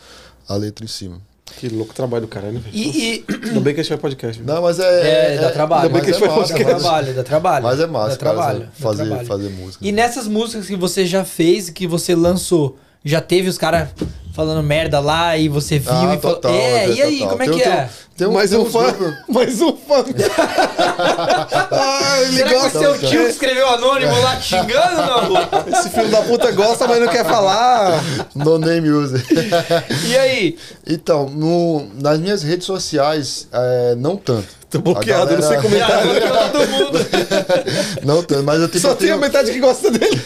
a, a letra em cima. Que louco trabalho do caralho, velho. E, e- Ainda bem que a gente vai podcast. viu? Não, mas é. É, dá trabalho. Ainda bem que a é massa, dá podcast. mas- trabalho, dá trabalho. Mas é massa, dá cara, trabalho, dá fazer, trabalho. fazer música. E nessas músicas que você já fez, que você lançou, já teve os caras falando merda lá e você viu Ah, e falou. total, É, e aí, total. como é Tem- que tem- é? Tem um, mais tem um uns fã. *laughs* Mais um fã. *laughs* ah, Será que o gosta. seu tio que escreveu anônimo lá te xingando não? *laughs* Esse filho da puta gosta, mas não quer falar. No name user. E aí? então, no, nas minhas redes sociais, é, não tanto. Tô bloqueado, A não sei galera- comentar. Já bloqueou todo mundo. Não tanto, mas eu tipo, Só eu tem a tenho, metade que gosta dele.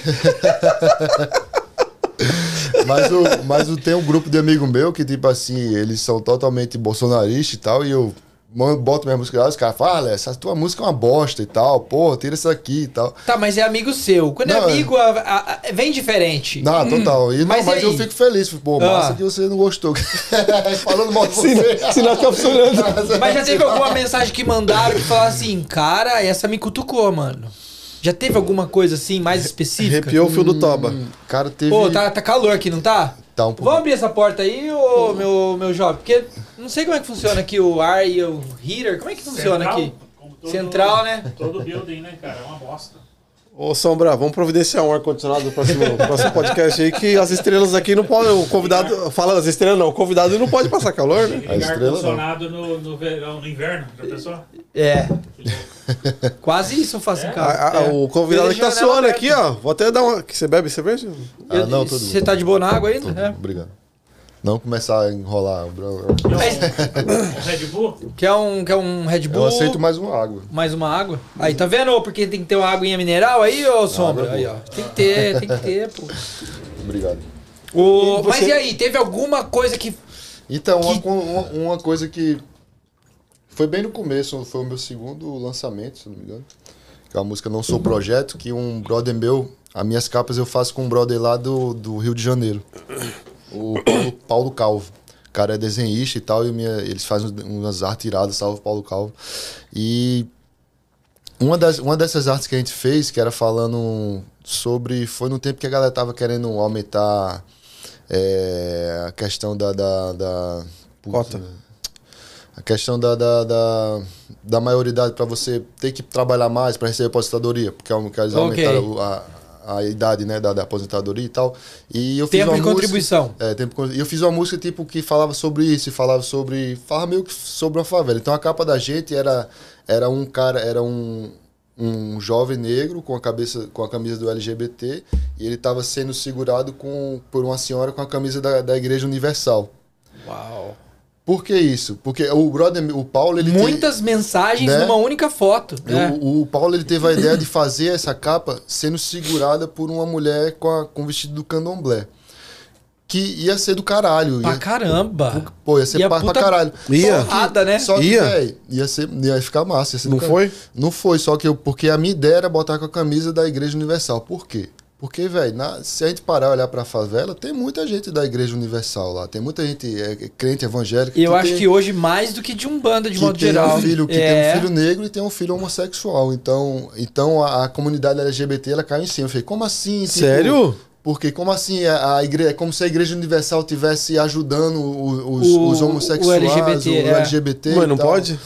Mas, o, mas o, tem um grupo de amigo meu que, tipo assim, eles são totalmente bolsonaristas e tal, e eu mando- boto minha música lá, os caras falam, ah, essa tua música é uma bosta e tal, porra, tira isso aqui e tal. Tá, mas é amigo seu. Quando é Não, é- amigo, a- a- a- vem diferente. Não, total. E, não, mas mas e eu fico feliz. Pô, Ah. massa que você não gostou. *laughs* Falando mal de Se, você. se não tá funcionando. Mas já teve alguma mensagem que mandaram que falaram assim, cara, essa me cutucou, mano. Já teve alguma coisa assim mais específica? Arrepiou o fio do toba. Cara, teve. Pô, tá, tá calor aqui, não tá? Tá um pouco. Vamos abrir essa porta aí, ô, meu, meu jovem? Porque não sei como é que funciona aqui o ar e o heater. Como é que funciona Central, aqui? todo- Central, né? Todo building, né, cara? É uma bosta. Ô, Sombra, vamos providenciar um ar-condicionado no próximo, *laughs* próximo podcast aí, que as estrelas aqui não podem. O convidado. Fala as estrelas não, o convidado não pode passar calor, né? Ar-condicionado no, no verão, no inverno, já pensou? É. *laughs* Quase isso eu faço em A- casa. a- É. O convidado aqui tá a suando aqui, ó. Vou até dar uma. Que você bebe cerveja? Ah, não, tudo Você tá de boa na água ainda? É. Obrigado. Não começar a enrolar. Um *laughs* Red Bull? Quer um, quer um Red Bull? Eu aceito mais uma água. Mais uma água? Aí, tá vendo? Porque tem que ter uma aguinha mineral aí, ô Sombra? é Aí, ó. Tem que ter, *laughs* tem que ter, pô. Obrigado. O... E você- Mas e aí, teve alguma coisa que. Então, Que- uma, uma coisa que foi bem no começo, foi o meu segundo lançamento, se não me engano. Que é a música Não Sou Projeto, que um brother meu, as minhas capas eu faço com um brother lá do, do Rio de Janeiro. O Paulo, Paulo Calvo. O cara é desenhista e tal, e minha, eles fazem umas artes iradas, salve Paulo Calvo. E uma, das, uma dessas artes que a gente fez, que era falando sobre. Foi no tempo que a galera tava querendo aumentar é, a questão da. da, da Cota. A questão da, da, da, da maioridade para você ter que trabalhar mais para receber aposentadoria, porque é eles aumentaram o- a, a idade né, da, da aposentadoria e tal. E eu fiz Tempo uma de música- contribuição. é, tempo E eu fiz uma música tipo que falava sobre isso, e falava sobre. Falava meio que sobre uma favela. Então a capa da gente era, era um cara, era um, um jovem negro com a cabeça, com a camisa do LGBT, e ele estava sendo segurado com, por uma senhora com a camisa da, da Igreja Universal. Uau. Por que isso? Porque o brother, o Paulo, ele tem- Muitas mensagens né? numa única foto. né? o, o Paulo ele teve a ideia de fazer essa capa sendo segurada por uma mulher com, a, com o vestido do candomblé. Que ia ser do caralho. Pra Ia, caramba. pô, ia ser E a pra, caralho. Ia. Porrada, né? Só que, Ia. véi, ia, ser, ia ficar massa. Ia Não foi? Não foi, só que eu, porque a minha ideia era botar com a camisa da Igreja Universal. Por quê? Porque, velho, se a gente parar e olhar pra favela, tem muita gente da Igreja Universal lá. Tem muita gente é, crente evangélica. E eu que acho tem- que hoje mais do que de um banda de que modo tem geral. um filho que é. tem um filho negro e tem um filho homossexual. Então, então a, a comunidade LGBT ela caiu em cima. Eu falei, como assim? Tipo, Sério? Porque como assim a, a igreja, é como se a igreja universal tivesse ajudando o- os, O- os homossexuais, o LGBT, o é. LGBT Mas não tal. pode?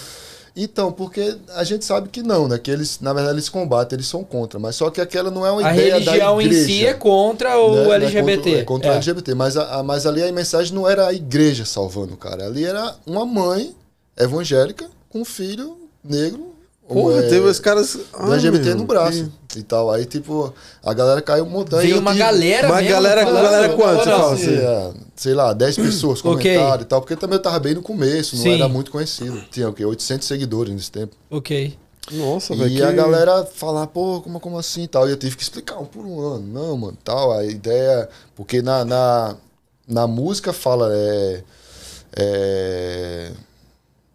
Então, porque a gente sabe que não, né? Que eles, na verdade, eles combatem, eles são contra. Mas só que aquela não é uma A ideia religião da em igreja. si é contra o né? Não é LGBT. contra, é contra É. o LGBT. Mas, a, a- mas ali a mensagem não era a igreja salvando o cara. Ali era uma mãe evangélica com um filho negro. Porra, é, teve os caras. do Ai, LGBT meu, no braço e tal. Aí, tipo, a galera caiu montando. Veio E eu uma tive- galera Mas mesmo galera- falando, galera quanto, fala Assim, é, sei lá, 10 pessoas Ok. comentaram e tal, porque também eu tava bem no começo, não Sim. era muito conhecido. Tinha o quê? 800 seguidores nesse tempo. Ok. Nossa, E velho. a que- galera falar, pô, como, como assim e tal. E eu tive que explicar um por um ano. Não, mano, tal. A ideia. Porque na, na, na música fala. É, é,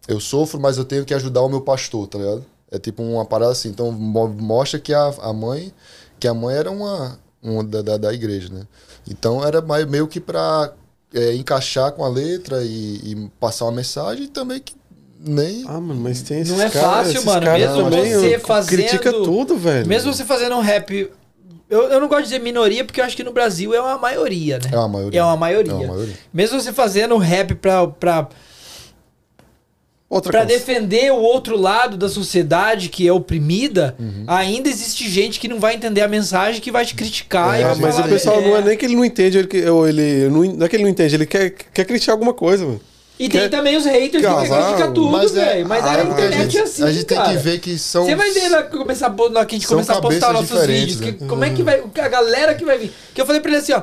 eu sofro, mas eu tenho que ajudar o meu pastor, tá ligado? É tipo uma parada assim. Então mo- mostra que a, a mãe. Que a mãe era uma, uma da, da, da igreja, né? Então era meio que pra é, encaixar com a letra e, e passar uma mensagem e também que nem. Ah, mano, mas tem esses Não é caras- fácil, mano. Mesmo também, você fazendo- Critica tudo, velho. Mesmo você fazendo um rap. Eu, eu não gosto de dizer minoria, porque eu acho que no Brasil é uma maioria, né? É uma maioria. É uma maioria. É uma maioria. Mesmo você fazendo rap pra, pra, Coisa. defender o outro lado da sociedade que é oprimida, Uhum. ainda existe gente que não vai entender a mensagem que vai te criticar. e Ah, vai mas o falar, pessoal não é nem que ele não entende, ele, que- ou ele não, não é que ele não entende, ele quer, quer criticar alguma coisa, mano. E tem quer- também os haters Casar, que criticam tudo, Mas é, velho. Mas a- a, a internet gente- é assim, A gente tem cara. que ver que são. Você vai ver na, começar, na que a gente começar a postar nossos vídeos. que- né? como é que vai. A galera que vai vir. Que eu falei pra ele assim, ó.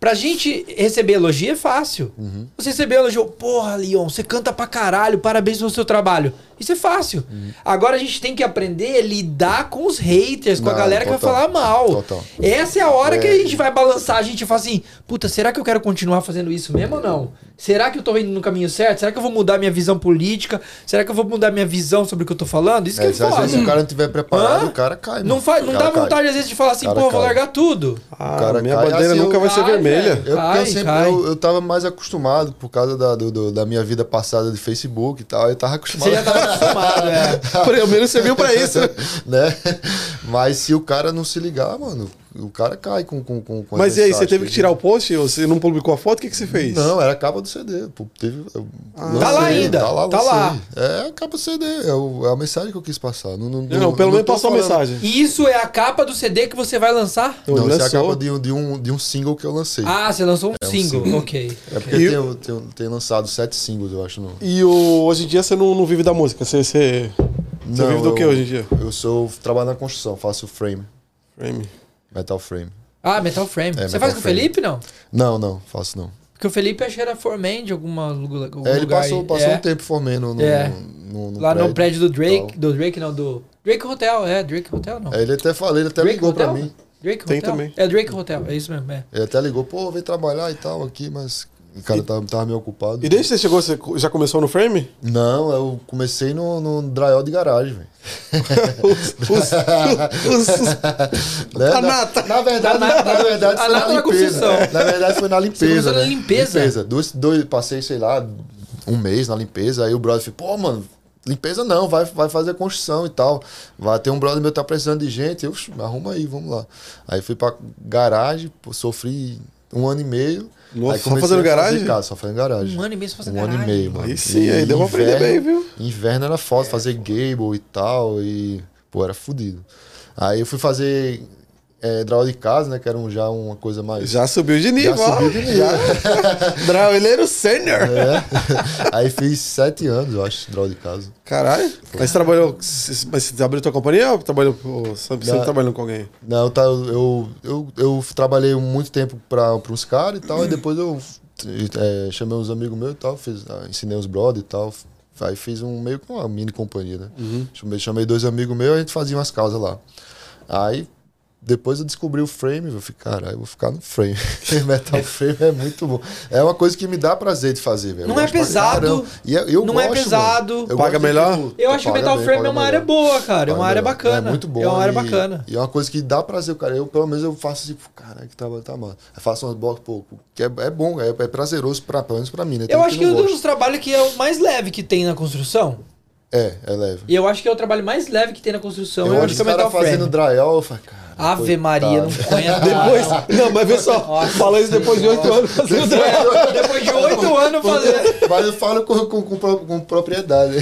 Pra gente receber elogio é fácil. Uhum. Você receber elogio, porra, Leon, você canta pra caralho, parabéns pelo seu trabalho. Isso é fácil. Uhum. Agora a gente tem que aprender a lidar com os haters, com a Não, galera que vai total. falar mal. Total. Essa é a hora que a É. gente vai balançar, a gente fala assim, puta, será que eu quero continuar fazendo isso mesmo ou não? Será que eu tô indo no caminho certo? Será que eu vou mudar minha visão política? Será que eu vou mudar minha visão sobre o que eu tô falando? Isso que É, é se às vezes o cara não tiver preparado, Hã? o cara cai. Não, faz, não cara dá cai. vontade às vezes de falar assim, pô, eu vou cai. largar tudo. Ah, cara minha cai, bandeira assim, nunca eu- vai ser Ai, vermelha. Eu, Cai, eu sempre cai. eu, eu tava mais acostumado por causa da, do- do- da minha vida passada de Facebook e tal. Eu tava acostumado. Você já tava *laughs* acostumado, é. Pelo menos serviu pra isso. *laughs* né? Mas se o cara não se ligar, mano, o cara cai com. com, com com as Mas e aí, você teve que tirar o post? Ou Você não publicou a foto? O que, que você fez? Não, era a capa do CD. Pô, teve, Ah. lancei, Tá lá ainda, Tá lá, tá lá. É a capa do CD, é, o- é a mensagem que eu quis passar. Não, não, Não, pelo menos passou a mensagem. E isso é a capa do CD que você vai lançar? Não, isso é a capa de, um- de, um, de um single que eu lancei. Ah, você lançou um É um single, single. ok. é porque tem, tem, tem lançado sete singles, eu acho. No... E o, hoje em dia você não, não vive da música? Você, você, você vive do eu- que hoje em dia? Eu sou trabalho na construção, faço frame, Frame. Metal frame. Ah, Metal Frame. É, você Metal faz com o. Felipe, não? Não, não, faço não. Porque o Felipe acho que era foreman de alguma algum É, ele lugar. passou, passou É, um tempo formando no, É. no, no Lá no prédio do Drake. Do Drake, não, do. Drake Hotel, é, Drake Hotel, não. É, Ele até falou, ele até Drake ligou pra Hotel? mim. Drake Tem Hotel? também. É Drake Hotel, é isso mesmo, é. Ele até ligou, pô, vem trabalhar e tal aqui, mas o cara tava, tava meio ocupado. E desde que você chegou, você já começou no frame? Não, eu comecei no, no drywall de garagem, velho. *laughs* Os, os, os, os- *laughs* Né? Na, nata. na verdade, A nata- na verdade foi na limpeza. construção. Na verdade foi na limpeza. começou na né? limpeza? Dois, dois, passei, sei lá, um mês na limpeza. Aí o brother falou, pô, mano, limpeza não, vai, vai fazer construção e tal. Vai ter um brother meu que tá precisando de gente. Eu, "Oxe, arruma aí, vamos lá. Aí fui pra garagem, pô, sofri um ano e meio. Nossa, aí só fazendo a fazer garagem? Casa, só fazendo garagem. Um ano e meio fazendo Um ano e garagem. meio, mano. Aí sim, aí deu pra aprender bem, viu? Inverno era foda, fazer gable e tal, e, pô, era fudido. Aí eu fui fazer é, draw de casa, né, que era um- já uma coisa mais... Já subiu de já nível, ó. subiu de nível. Draw, ele era o sênior. É. *laughs* Aí fiz sete anos, eu acho, draw de casa. Caralho. Mas você trabalhou. Mas você abriu tua companhia ou trabalhou, ou sempre Não. trabalhando com alguém? Não, tá, eu, eu, eu trabalhei muito tempo para uns caras e tal, e depois eu é, chamei uns amigos meus e tal, fiz, ah, ensinei os brothers e tal. Aí fiz um meio com uma mini companhia, né? Chamei, chamei dois amigos meus e a gente fazia umas casas lá. Aí depois eu descobri o frame, eu falei, caralho, eu vou ficar no frame. *laughs* Metal frame é muito bom. É uma coisa que me dá prazer de fazer, velho. Eu Não é pesado. E eu, eu não é gosto, pesado. mano. Eu Paga melhor? tipo, Eu acho que Metal bem, Frame é uma melhor. área boa, cara. É uma área melhor. bacana. É muito bom. É uma área e- bacana. E é uma coisa que dá prazer, cara. Eu, pelo menos, eu faço assim, caralho, que trabalho tá mano. Eu faço umas blocos, pô, que é, é bom, é, é prazeroso, pra, pelo menos pra mim, né? Tem Eu acho que não um dos trabalhos que é o mais leve que tem na construção. É, é leve. E eu acho que é o trabalho mais leve que tem na construção. eu Eu, acho que é o Metal fazendo Frame. drywall, eu falo, cara. Ave Maria, não aguento. *laughs* Depois. Não, mas vê só. Fala isso depois de oito anos fazendo draw. *laughs* Depois de oito anos fazendo. Mas eu falo com, com, com, com propriedade.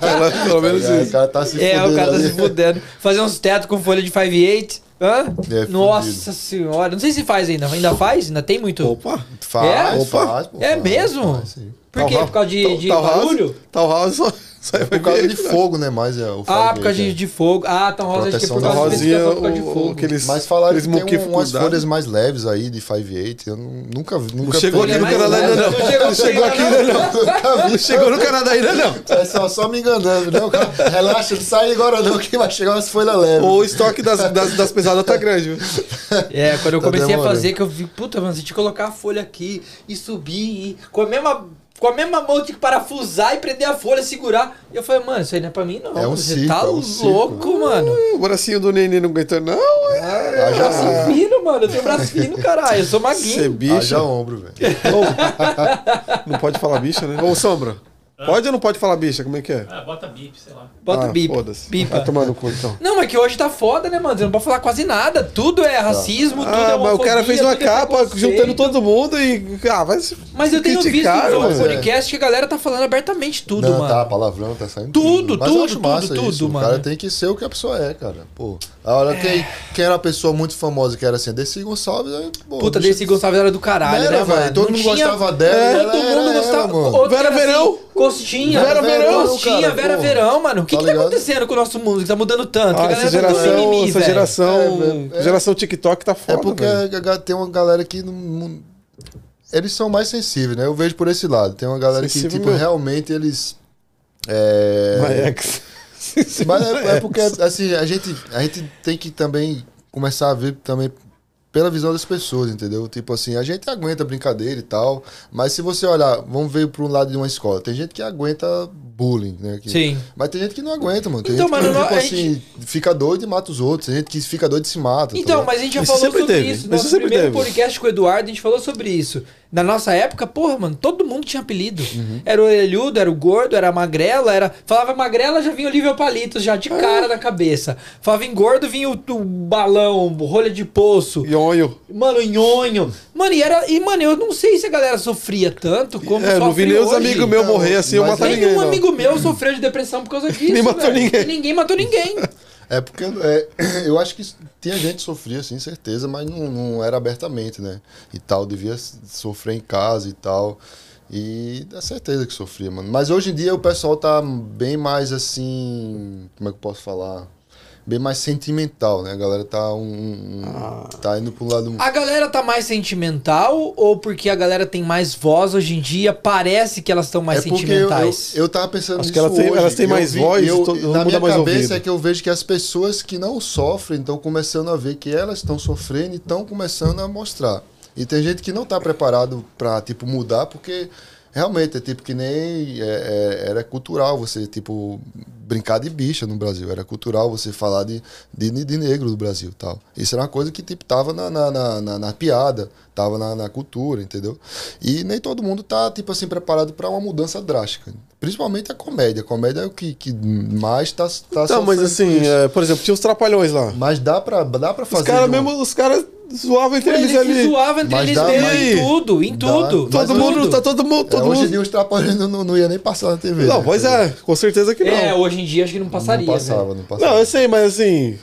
Pelo, *laughs* pelo menos É, o isso. cara tá se É, o fudendo cara tá se fudendo. Fazer uns tetos com folha de 5 Hã? É, Nossa fudido. senhora. Não sei se faz ainda. Ainda faz? Ainda tem muito? Opa. Faz, É? faz, pô, É faz, mesmo? faz, sim. Por quê? Por causa de, de barulho? Tal house só, só é Por causa de fogo, né? Mais é o Ah, por causa de, de fogo. Ah, então rosa acho que é por causa de rosinha, especificação por causa de o- fogo. aqueles, Mas falaram aqueles que tem um, umas folhas mais leves aí de 5.8. Eu nu- nunca vi. Nunca chegou peguei. aqui no mais Canadá ainda leve. não. Não chegou Não chegou aqui ainda não. Não chegou no Canadá ainda não. É só, só me enganando? O cara, relaxa, não sai agora não, que vai chegar umas folhas leves. O estoque das, das, das pesadas tá grande, viu? É, quando eu Tá comecei a fazer, que eu vi, puta, mano, tinha que colocar a folha aqui e subir e com a mesma, com a mesma mão tinha que parafusar e prender a folha, segurar. E eu falei, mano, isso aí não é pra mim, não. É um você ciclo, tá é um ciclo. louco, mano. O bracinho do neném não aguentou, não. É. Haja, Braço fino, mano. Eu tenho braço fino, caralho. Eu sou Você maguinho. bicha. haja ombro, velho. *laughs* Não pode falar bicha, né? Ô, Sombra. Pode ou não pode falar bicha? Como é que é? Ah, bota bip, sei lá. Bota Ah, o bip. Foda-se. Vai tomar no cu, então. Não, mas que hoje tá foda, né, mano? Você não pode falar quase nada. Tudo é racismo, tudo é Ah, mas o cara fez uma tudo é capa preconceito. juntando todo mundo e. Ah, vai se. Mas eu tenho visto no mano. podcast que a galera tá falando abertamente tudo, não, mano. tá, palavrão, tá saindo Tudo, Mas tudo, acho tudo, massa tudo, isso. O mano. cara tem que ser o que a pessoa é, cara. Pô, a hora quem, quem era uma pessoa muito famosa, que era assim, Desi Gonçalves, aí, pô, Puta, bicho, Desse Gonçalves era do caralho, Era, né, velho, mano? todo Não mundo gostava dela, É, ela todo mundo gostava. Vera era assim, Verão. Costinha. Vera Verão, Costinha, cara, Vera pô. Verão, mano. O que Tá que tá acontecendo com o nosso mundo que tá mudando tanto? Que a Ah, galera essa tá geração, mimimi, essa geração, É, é. geração TikTok tá É foda, porque velho. a- a- tem uma galera que não, eles são mais sensíveis, né? Eu vejo por esse lado. Tem uma galera Sensível que, tipo, mesmo. realmente eles. É... My ex. Mas é, é *laughs* porque, assim, a gente, a gente tem que também começar a ver também pela visão das pessoas, entendeu? Tipo assim, a gente aguenta brincadeira e tal, mas se você olhar, vamos ver para um lado de uma escola, tem gente que aguenta bullying, né? Que- Sim. Mas tem gente que não aguenta, mano. Tem Então, gente que, mano, não- tipo a assim, fica doido e mata os outros. Tem gente que fica doido e se mata. tá Então, ligado? mas a gente já Isso falou sobre teve. isso. Isso Nosso primeiro teve. podcast com o Eduardo, a gente falou sobre isso. Na nossa época, porra, mano, todo mundo tinha apelido. Uhum. Era o orelhudo, era o gordo, era a magrela, era. Falava magrela, já vinha o Olivia Palitos, já de cara Ah. na cabeça. Falava em gordo, vinha o, o balão, rolha de poço. Nhonho. Mano, nhonho. Mano, e era. E, mano, eu não sei se a galera sofria tanto como É, não vi sofre nem os amigos meus morrer assim, eu mas matar nem ninguém. Nenhum não. amigo meu sofreu de depressão por causa *laughs* disso. Nem matou ninguém. E ninguém matou ninguém. É porque é, eu acho que tinha gente que sofria, sim, certeza, mas não, não era abertamente, né? E tal, devia sofrer em casa e tal. E dá certeza que sofria, mano. Mas hoje em dia o pessoal tá bem mais assim. Como é que eu posso falar? Bem mais sentimental, né? A galera tá um, um- Ah. tá indo pro lado A galera tá mais sentimental ou porque a galera tem mais voz hoje em dia? Parece que elas estão mais é porque eu, sentimentais. eu, eu tava pensando Acho nisso que elas têm- elas têm mais vi- voz, eu, todo na minha cabeça ouvido. é que eu vejo que as pessoas que não sofrem estão começando a ver que elas estão sofrendo e estão começando a mostrar. E tem gente que não tá preparado pra, tipo, mudar, porque realmente é tipo que nem é, é, era cultural você, tipo, brincar de bicha no Brasil. Era cultural você falar de, de, de negro do Brasil tal. Isso era uma coisa que, tipo, tava na, na, na, na- piada, tava na, na cultura, entendeu? E nem todo mundo tá, tipo assim, preparado para uma mudança drástica. Principalmente a comédia. A comédia é o que, que mais tá, tá Não, mas assim, é, por exemplo, tinha os trapalhões lá. Mas dá pra, dá pra fazer. Os caras de uma- mesmo, os caras zoavam entre Eles eles ali. zoavam entre Mas eles dá- mesmo, mas- em tudo, em Dá- tudo. mas Todo mundo, tá todo mundo, É, todo hoje em dia os trapalhões não, não ia nem passar na TV. Não, né? pois é, com certeza que não. É, hoje em dia acho que não passaria. Não passava, velho. não passava. Não, eu sei, mas assim,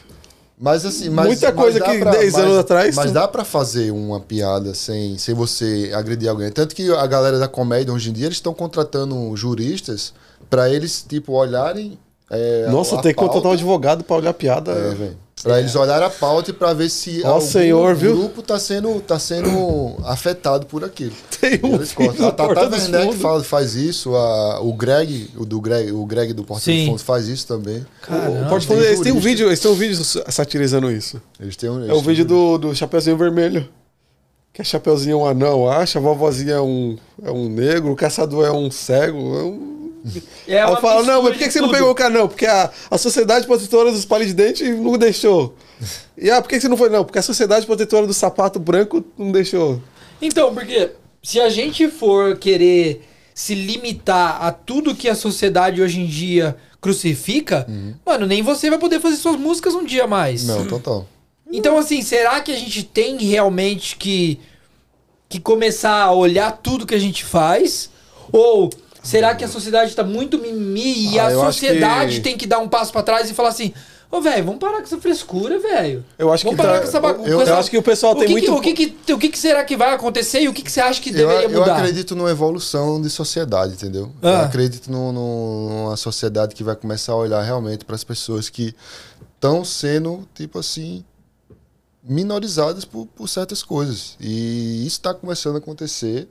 Mas assim, mas, Muita mas coisa dá que 10 mas- anos atrás, Mas tu- dá pra fazer uma piada sem, sem você agredir alguém. Tanto que a galera da comédia hoje em dia eles estão contratando juristas pra eles tipo olharem. é, nossa, a tem que contratar um advogado pra olhar piada. É, velho. Pra eles olharem a pauta e pra ver se senhor, viu? grupo tá sendo, tá sendo afetado por aquilo. *laughs* Tem um Eles cortam. A Tata Werneck faz, faz isso, a, o Greg, o do Greg, o Greg do Fundos faz isso também. Caramba. O Fundo, eles têm um vídeo, eles têm um vídeo satirizando isso. Eles têm um, É o vídeo do, do Chapeuzinho Vermelho. Que a Chapeuzinho é um anão, acha, a vovozinha é um, é um negro, o caçador é um cego. É um... É Aí eu falo, não, mas por que, que você não pegou o cara? Não, porque a, a Sociedade Protetora dos Palhos de Dente não deixou. E ah, por que que você não foi? Não, porque a Sociedade Protetora do Sapato Branco não deixou. Então, porque se a gente for querer se limitar a tudo que a sociedade hoje em dia crucifica, mano, nem você vai poder fazer suas músicas um dia mais. Não, total. Então, assim, será que a gente tem realmente que, que começar a olhar tudo que a gente faz? Ou será que a sociedade tá muito mimimi e Ah, a eu sociedade que- tem que dar um passo pra trás e falar assim: Ô, velho, vamos parar com essa frescura, velho. Eu acho Vamos que parar tá- com essa bagunça. eu- eu acho que o pessoal tem que muito- o que, que, o que, será que vai acontecer e o que, que você acha que Eu, deveria eu mudar? acredito numa evolução de sociedade, entendeu? Eu Ah. acredito num- num- numa sociedade que vai começar a olhar realmente para as pessoas que estão sendo, tipo assim, minorizadas por, por certas coisas. E isso está começando a acontecer.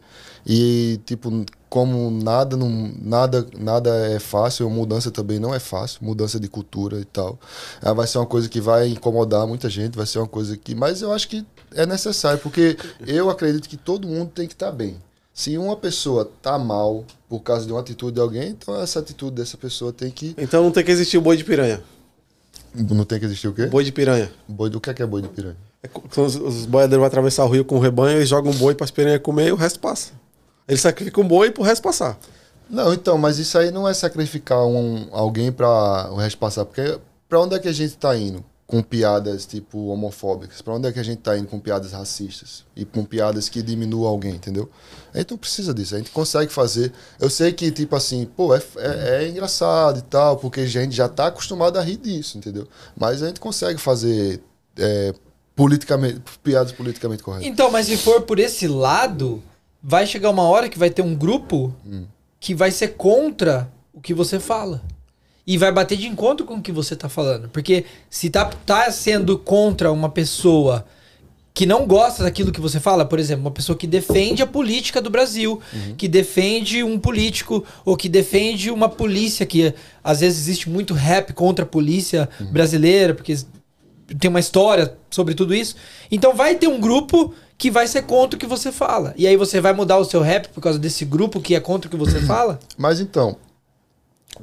E, tipo, como nada, não, nada, nada é fácil, mudança também não é fácil, mudança de cultura e tal. Ah, vai ser uma coisa que vai incomodar muita gente, vai ser uma coisa que. Mas eu acho que é necessário, porque eu acredito que todo mundo tem que estar bem. Se uma pessoa tá mal por causa de uma atitude de alguém, então essa atitude dessa pessoa tem que. Então não tem que existir o boi de piranha. Não tem que existir o quê? Boi de piranha. Boi do que é que é boi de piranha? É os, os boiadeiros vão atravessar o rio com o rebanho, eles jogam um boi para as piranhas comer e o resto passa. Eles sacrificam um boi pro resto passar. Não, então, mas isso aí não é sacrificar um, alguém para o resto passar, porque para onde é que a gente tá indo com piadas tipo homofóbicas? Para onde é que a gente tá indo com piadas racistas e com piadas que diminuam alguém, entendeu? A gente não precisa disso, a gente consegue fazer. Eu sei que tipo assim, pô, é, é, é engraçado e tal, porque a gente já tá acostumado a rir disso, entendeu? Mas a gente consegue fazer é, politicamente piadas politicamente corretas. Então, mas se for por esse lado, vai chegar uma hora que vai ter um grupo Hum. que vai ser contra o que você fala. E vai bater de encontro com o que você tá falando. Porque se tá, tá sendo contra uma pessoa que não gosta daquilo que você fala, por exemplo, uma pessoa que defende a política do Brasil, Uhum. que defende um político, ou que defende uma polícia, que às vezes existe muito rap contra a polícia Uhum. brasileira, porque tem uma história sobre tudo isso. Então vai ter um grupo que vai ser contra o que você fala. E aí você vai mudar o seu rap por causa desse grupo que é contra o que você *clears throat* fala? Mas então,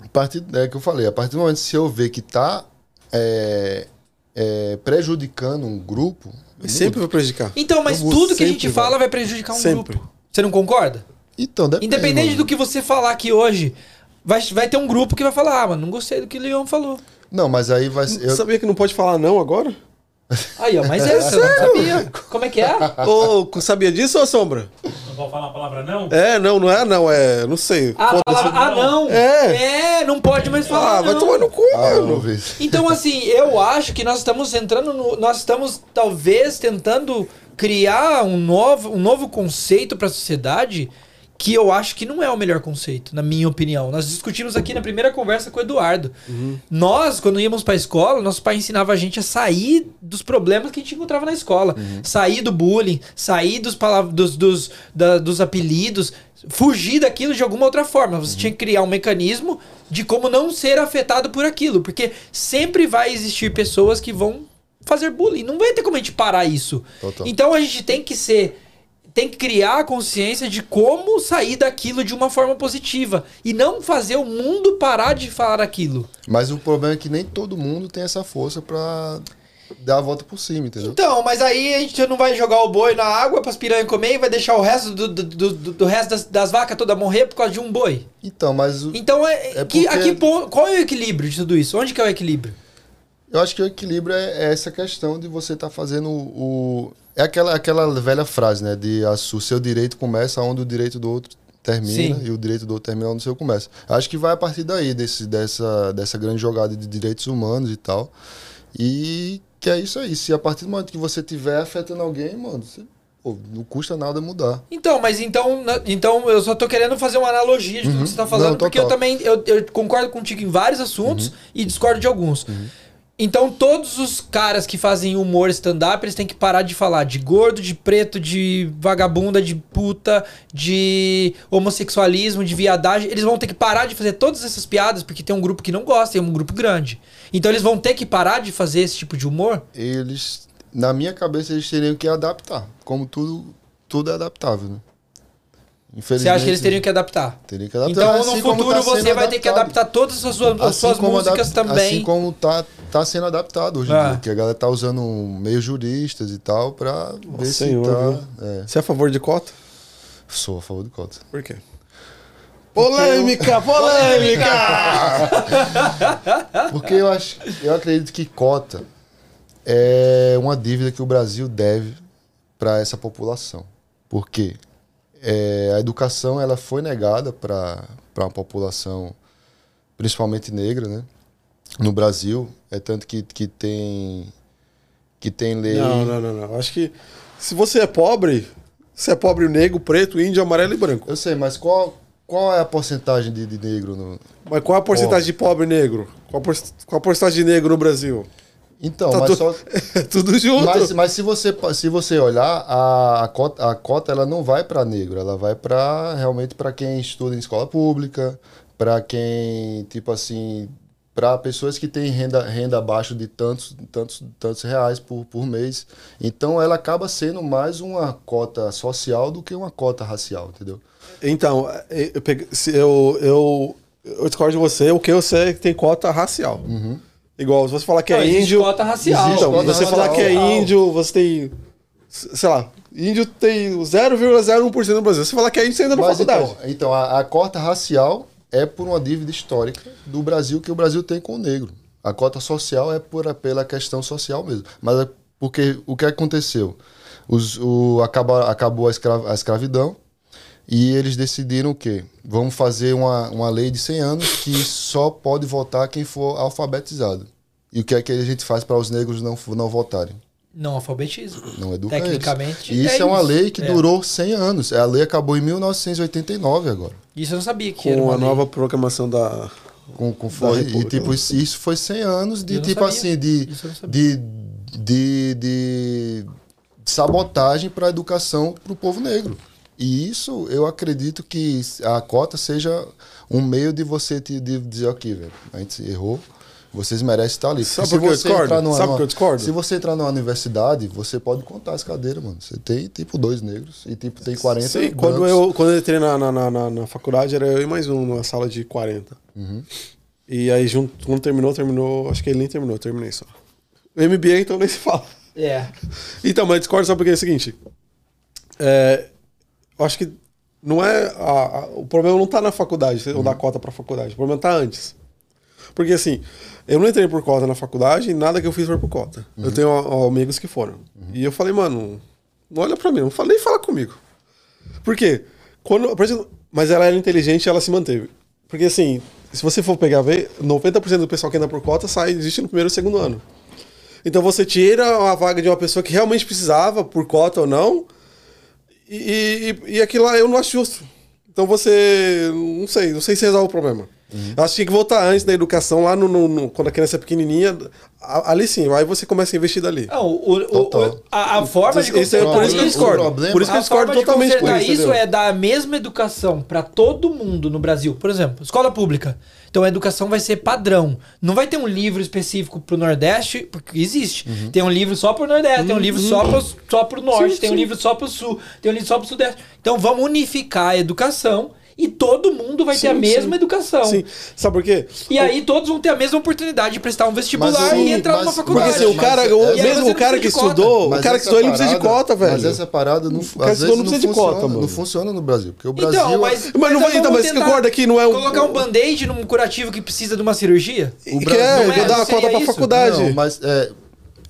a partir, é que eu falei, a partir do momento que se eu ver que tá é, é, prejudicando um grupo, eu Sempre vai prejudicar. Então, mas tudo que a gente sempre, fala vai prejudicar um Sempre. grupo. Você não concorda? Então, depende, Independente mano. do que você falar aqui hoje, vai, vai ter um grupo que vai falar, ah, mano, não gostei do que o Leon falou. Não, mas aí vai ser. Você eu- sabia que não pode falar não agora? Aí, ó, mas não sabia. Como é que é? Ô, sabia disso, ô Sombra? Não vou falar a palavra não? É, não, não é não, é. Não sei. Ah, palavra, ah, não. É. É, não pode mais falar. Ah, vai não. tomar no cu, Ah, eu mano. Então, assim, eu acho que nós estamos entrando no. Nós estamos, talvez, tentando criar um novo, um novo conceito para a sociedade que eu acho que não é o melhor conceito, na minha opinião. Nós discutimos aqui na primeira conversa com o Eduardo. Nós, quando íamos pra escola, nosso pai ensinava a gente a sair dos problemas que a gente encontrava na escola. Sair do bullying, sair dos, palavras, dos, dos, da- dos apelidos, fugir daquilo de alguma outra forma. Você tinha que criar um mecanismo de como não ser afetado por aquilo. Porque sempre vai existir pessoas que vão fazer bullying. Não vai ter como a gente parar isso. Total. Então a gente tem que ser. Tem que criar a consciência de como sair daquilo de uma forma positiva. E não fazer o mundo parar de falar aquilo. Mas o problema é que nem todo mundo tem essa força pra dar a volta por cima, entendeu? Então, mas aí a gente não vai jogar o boi na água para as piranhas comer e vai deixar o resto do, do, do, do- do resto das, das vacas toda morrer por causa de um boi. Então, mas o- Então, é, É que, porque- a que ponto- qual é o equilíbrio de tudo isso? Onde que é o equilíbrio? Eu acho que o equilíbrio é, é essa questão de você estar fazendo o. o- É aquela, aquela velha frase, né? De a- o seu direito começa onde o direito do outro termina Sim. e o direito do outro termina onde o seu começa. Acho que vai a partir daí, desse, dessa, dessa grande jogada de direitos humanos e tal. E que é isso aí. Se a partir do momento que você estiver afetando alguém, mano, você, pô, não custa nada mudar. Então, mas então, então eu só tô querendo fazer uma analogia de tudo que você tá falando, Não, porque eu também eu, eu concordo contigo em vários assuntos e discordo de alguns. Então, todos os caras que fazem humor stand-up, eles têm que parar de falar de gordo, de preto, de vagabunda, de puta, de homossexualismo, de viadagem. Eles vão ter que parar de fazer todas essas piadas, porque tem um grupo que não gosta, tem um grupo grande. Então, eles vão ter que parar de fazer esse tipo de humor? Eles, na minha cabeça, eles teriam que adaptar. Como tudo, tudo é adaptável, né? Você acha que eles teriam que adaptar? teriam que adaptar. Então, assim no futuro, tá você vai ter que adaptado. adaptar todas as suas, as Assim suas músicas adap- também. Assim como tá, tá sendo adaptado hoje em Ah. dia. Que a galera tá usando meio juristas e tal pra ver senhor, se tá. É, Você é a favor de cota? sou a favor de cota. Por quê? Polêmica, polêmica! *laughs* Porque eu acho, eu acredito que cota é uma dívida que o Brasil deve para essa população. Porque é, a educação ela foi negada para uma população, principalmente negra, né? No Brasil, é tanto que, que tem que tem lei. Não, não, não, não. Acho que se você é pobre, você é pobre negro, preto, índio, amarelo e branco. Eu sei, mas qual, qual é a porcentagem de, de negro no, Mas qual é a porcentagem de pobre negro? Qual a, por- qual a porcentagem de negro no Brasil? Então, Tá mas tu- só. É *laughs* tudo junto. Mas, mas se, você, se você olhar, a, a, cota, a cota ela não vai para negro, ela vai para realmente para quem estuda em escola pública, para quem, tipo assim, para pessoas que têm renda, renda abaixo de tantos, tantos, tantos reais por, por mês. Então ela acaba sendo mais uma cota social do que uma cota racial, entendeu? Então, eu, peguei- se eu, eu, eu discordo de você, o que eu sei é que tem cota racial. Igual, se você falar que Não, é índio. cota racial. Então, cota você falar que é índio, você tem. Sei lá, índio tem 0,01% no Brasil. Se você falar que é índio, você ainda na Mas faculdade. então, então a, a cota racial é por uma dívida histórica do Brasil que o Brasil tem com o negro. A cota social é por, pela questão social mesmo. Mas é porque o que aconteceu? Os, o, acaba, acabou a, escra- a escravidão e eles decidiram o quê? Vamos fazer uma, uma lei de 100 anos que só pode votar quem for alfabetizado. E o que é que a gente faz para os negros não, não votarem? Não alfabetiza. Não educa eles. Tecnicamente, E isso é é, uma isso. lei que É. durou 100 anos. A lei acabou em 1989 agora. Isso eu não sabia que era Com uma a lei. nova proclamação da. Com, com foi, e tipo, isso, isso foi 100 anos de tipo sabia. assim, de, de, de, de sabotagem para a educação para o povo negro. E isso eu acredito que a cota seja um meio de você te, de dizer, ok, velho, a gente errou, vocês merecem estar ali. Sabe por que eu você discordo? numa- Sabe por que eu discordo? Se você entrar numa universidade, você pode contar as cadeiras, mano. Você tem, tipo, dois negros e, tipo, tem 40 Sim, quando eu, quando eu entrei na, na, na, na- faculdade, era eu e mais um numa sala de 40. Uhum. E aí, junto, quando terminou, terminou. Acho que ele nem terminou, eu terminei só. O MBA, então, nem se fala. É. Então, mas discordo só porque é o seguinte. É, acho que não é. a- a- o problema não tá na faculdade, ou dar cota pra faculdade. O problema tá antes. Porque assim, eu não entrei por cota na faculdade e nada que eu fiz foi por cota. Eu tenho ó, amigos que foram. E eu falei, mano, não olha pra mim, não fala, nem fala comigo. Por quê? Quando, por exemplo, mas ela era inteligente e ela se manteve. Porque assim, se você for pegar ver, 90% do pessoal que entra por cota sai existe no primeiro e segundo ano. Então você tira a vaga de uma pessoa que realmente precisava, por cota ou não, e, e, aquilo lá eu não acho justo. Então você. Não sei, não sei se resolve o problema. Uhum. Eu acho que tinha que voltar antes da educação, lá no, no- no- quando a criança é pequenininha. a- Ali sim, aí você começa a investir dali. Não, o, o- o- a, a forma de Isso é por isso que eu discordo. Por isso que eu a discordo forma de totalmente com consertar isso. isso é dar a mesma educação pra todo mundo no Brasil. Por exemplo, escola pública. Então a educação vai ser padrão. Não vai ter um livro específico pro Nordeste, porque existe. Uhum. Tem um livro só pro Nordeste, tem um livro só pro, só pro Norte, Sim, tem um sim. livro só pro Sul, tem um livro só pro Sudeste. Então vamos unificar a educação e todo mundo vai ter a Sim, mesma sim. educação. Sim. Sabe por quê? E aí todos vão ter a mesma oportunidade de prestar um vestibular Mas o- e entrar mas- numa Porque faculdade. assim, o cara, mas- o, e aí mesmo o cara não que estudou, o cara que estudou, ele não precisa de cota, velho. Mas essa parada não, cara às que vezes não não, precisa de funciona, cota, mano. não funciona no Brasil. Porque o Brasil. Então, mas, Mas não vai- então, mas concorda que não é um- Colocar um band-aid num curativo que precisa de uma cirurgia? O quer, Brasil- não é, quer dar uma cota pra faculdade. Não, mas é,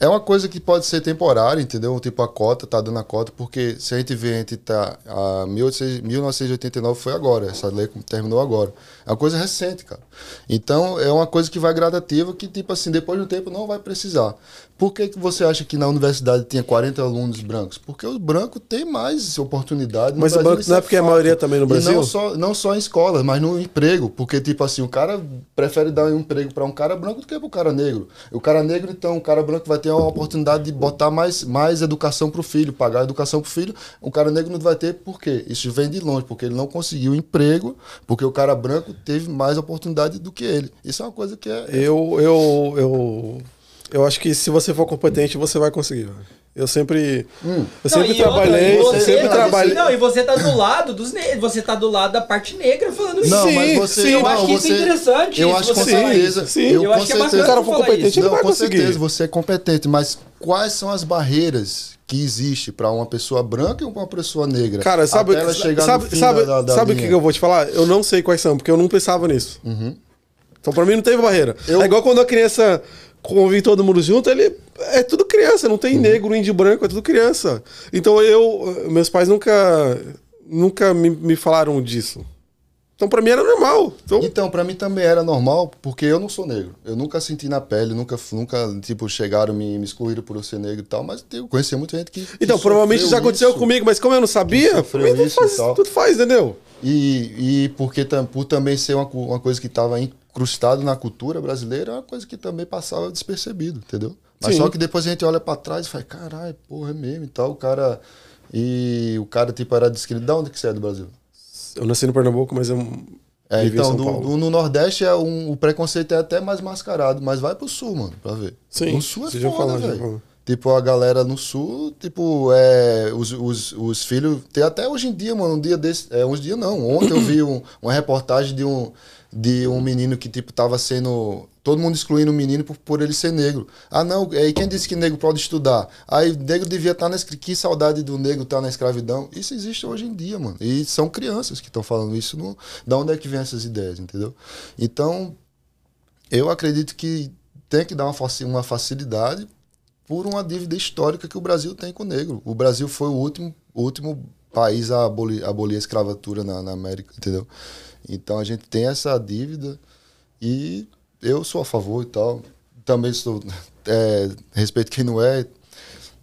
é uma coisa que pode ser temporária, entendeu? Tipo, a cota, tá dando a cota, porque se a gente vê, a gente tá. A 1800 1989 foi agora, essa lei terminou agora. É uma coisa recente, cara. Então, é uma coisa que vai gradativa, que, tipo assim, depois de um tempo não vai precisar. Por que, que você acha que na universidade tinha 40 alunos brancos? Porque os brancos têm mais oportunidade. Mas o branco não é porque a fato. maioria também no E Brasil? não só, não só em escolas, mas no emprego. Porque, tipo assim, o cara prefere dar um emprego para um cara branco do que para um cara negro. O cara negro, então, o cara branco vai ter uma oportunidade de botar mais, mais educação para o filho, pagar educação para o filho. O cara negro não vai ter, por quê? Isso vem de longe, porque ele não conseguiu emprego, porque o cara branco teve mais oportunidade do que ele. Isso é uma coisa que é. Eu, eu, eu, eu acho que se você for competente, você vai conseguir. Eu sempre, Hum. eu sempre Não, outra, trabalhei, e você- sempre não, trabalhei. Não, e você tá do lado dos negros, você tá do lado da parte negra falando isso. Não, Sim, mas você. sim. Eu não, acho que isso é você- interessante, Eu isso, acho com você certeza. Sim. Eu, Eu acho que é certeza. bacana Se o cara for falar competente, Não, vai com conseguir. certeza, você é competente, mas quais são as barreiras que existem para uma pessoa branca e uma pessoa negra? Cara, sabe, ela chegar sabe, sabe, da, da sabe o que eu vou te falar? Eu não sei quais são, porque eu não pensava nisso. Uhum. Então pra mim não teve barreira. Eu- É igual quando a criança convive todo mundo junto, ele é tudo criança, não Uhum. tem negro, índio branco, é tudo criança. Então eu, meus pais nunca, nunca me, me falaram disso. Então pra mim era normal. Então, Então, para mim também era normal, porque eu não sou negro. Eu nunca senti na pele, nunca, nunca tipo, chegaram me, me excluíram por eu ser negro e tal, mas eu conhecia muita gente que. que então provavelmente já aconteceu isso. comigo, mas como eu não sabia, mim tudo faz, tudo faz, entendeu? E, e porque por também ser uma, uma coisa que estava incrustado na cultura brasileira, é uma coisa que também passava despercebido, entendeu? Mas Sim. só que depois a gente olha pra trás e fala, caralho, porra, é mesmo e tal. O cara. E o cara, tipo, era discriminado. De onde que você é do Brasil? Eu nasci no Pernambuco, mas eu É, então, do- do- no Nordeste é um, o preconceito é até mais mascarado, mas vai pro Sul, mano, pra ver. Sim, no Sul é vocês já foda, velho. Tipo, a galera no Sul, tipo, é, os, os, os filhos. Tem até hoje em dia, mano, um dia desse. É, uns dias não. Ontem eu vi um- uma reportagem de um, de um menino que, tipo, tava sendo. Todo mundo excluindo o menino por, por ele ser negro. Ah, não, e quem disse que negro pode estudar? Aí negro devia estar na escra- Que saudade do negro estar na escravidão. Isso existe hoje em dia, mano. E são crianças que estão falando isso. No, da onde é que vem essas ideias, entendeu? Então, eu acredito que tem que dar uma, uma facilidade por uma dívida histórica que o Brasil tem com o negro. O Brasil foi o último, o último país a abolir, abolir a escravatura na, na América, entendeu? Então a gente tem essa dívida e eu sou a favor e tal. Também sou. *laughs* É, respeito quem não é,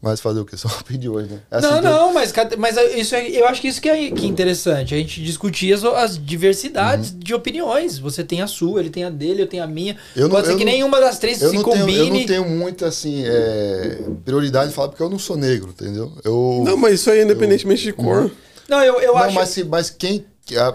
mas fazer o quê? *laughs* Só pedir hoje, né? É assim não, que eu- não, mas, mas isso é, eu acho que isso que é, que é interessante. A gente discutir as, as diversidades Uhum. de opiniões. Você tem a sua, ele tem a dele, eu tenho a minha. Eu não- Pode ser eu que não- nenhuma das três Eu se não, tenho, combine. eu não tenho muito, assim, é, prioridade de falar porque eu não sou negro, entendeu? Eu, Não, mas isso aí é independentemente de cor. Não, eu, eu não, acho. mas, se- mas quem.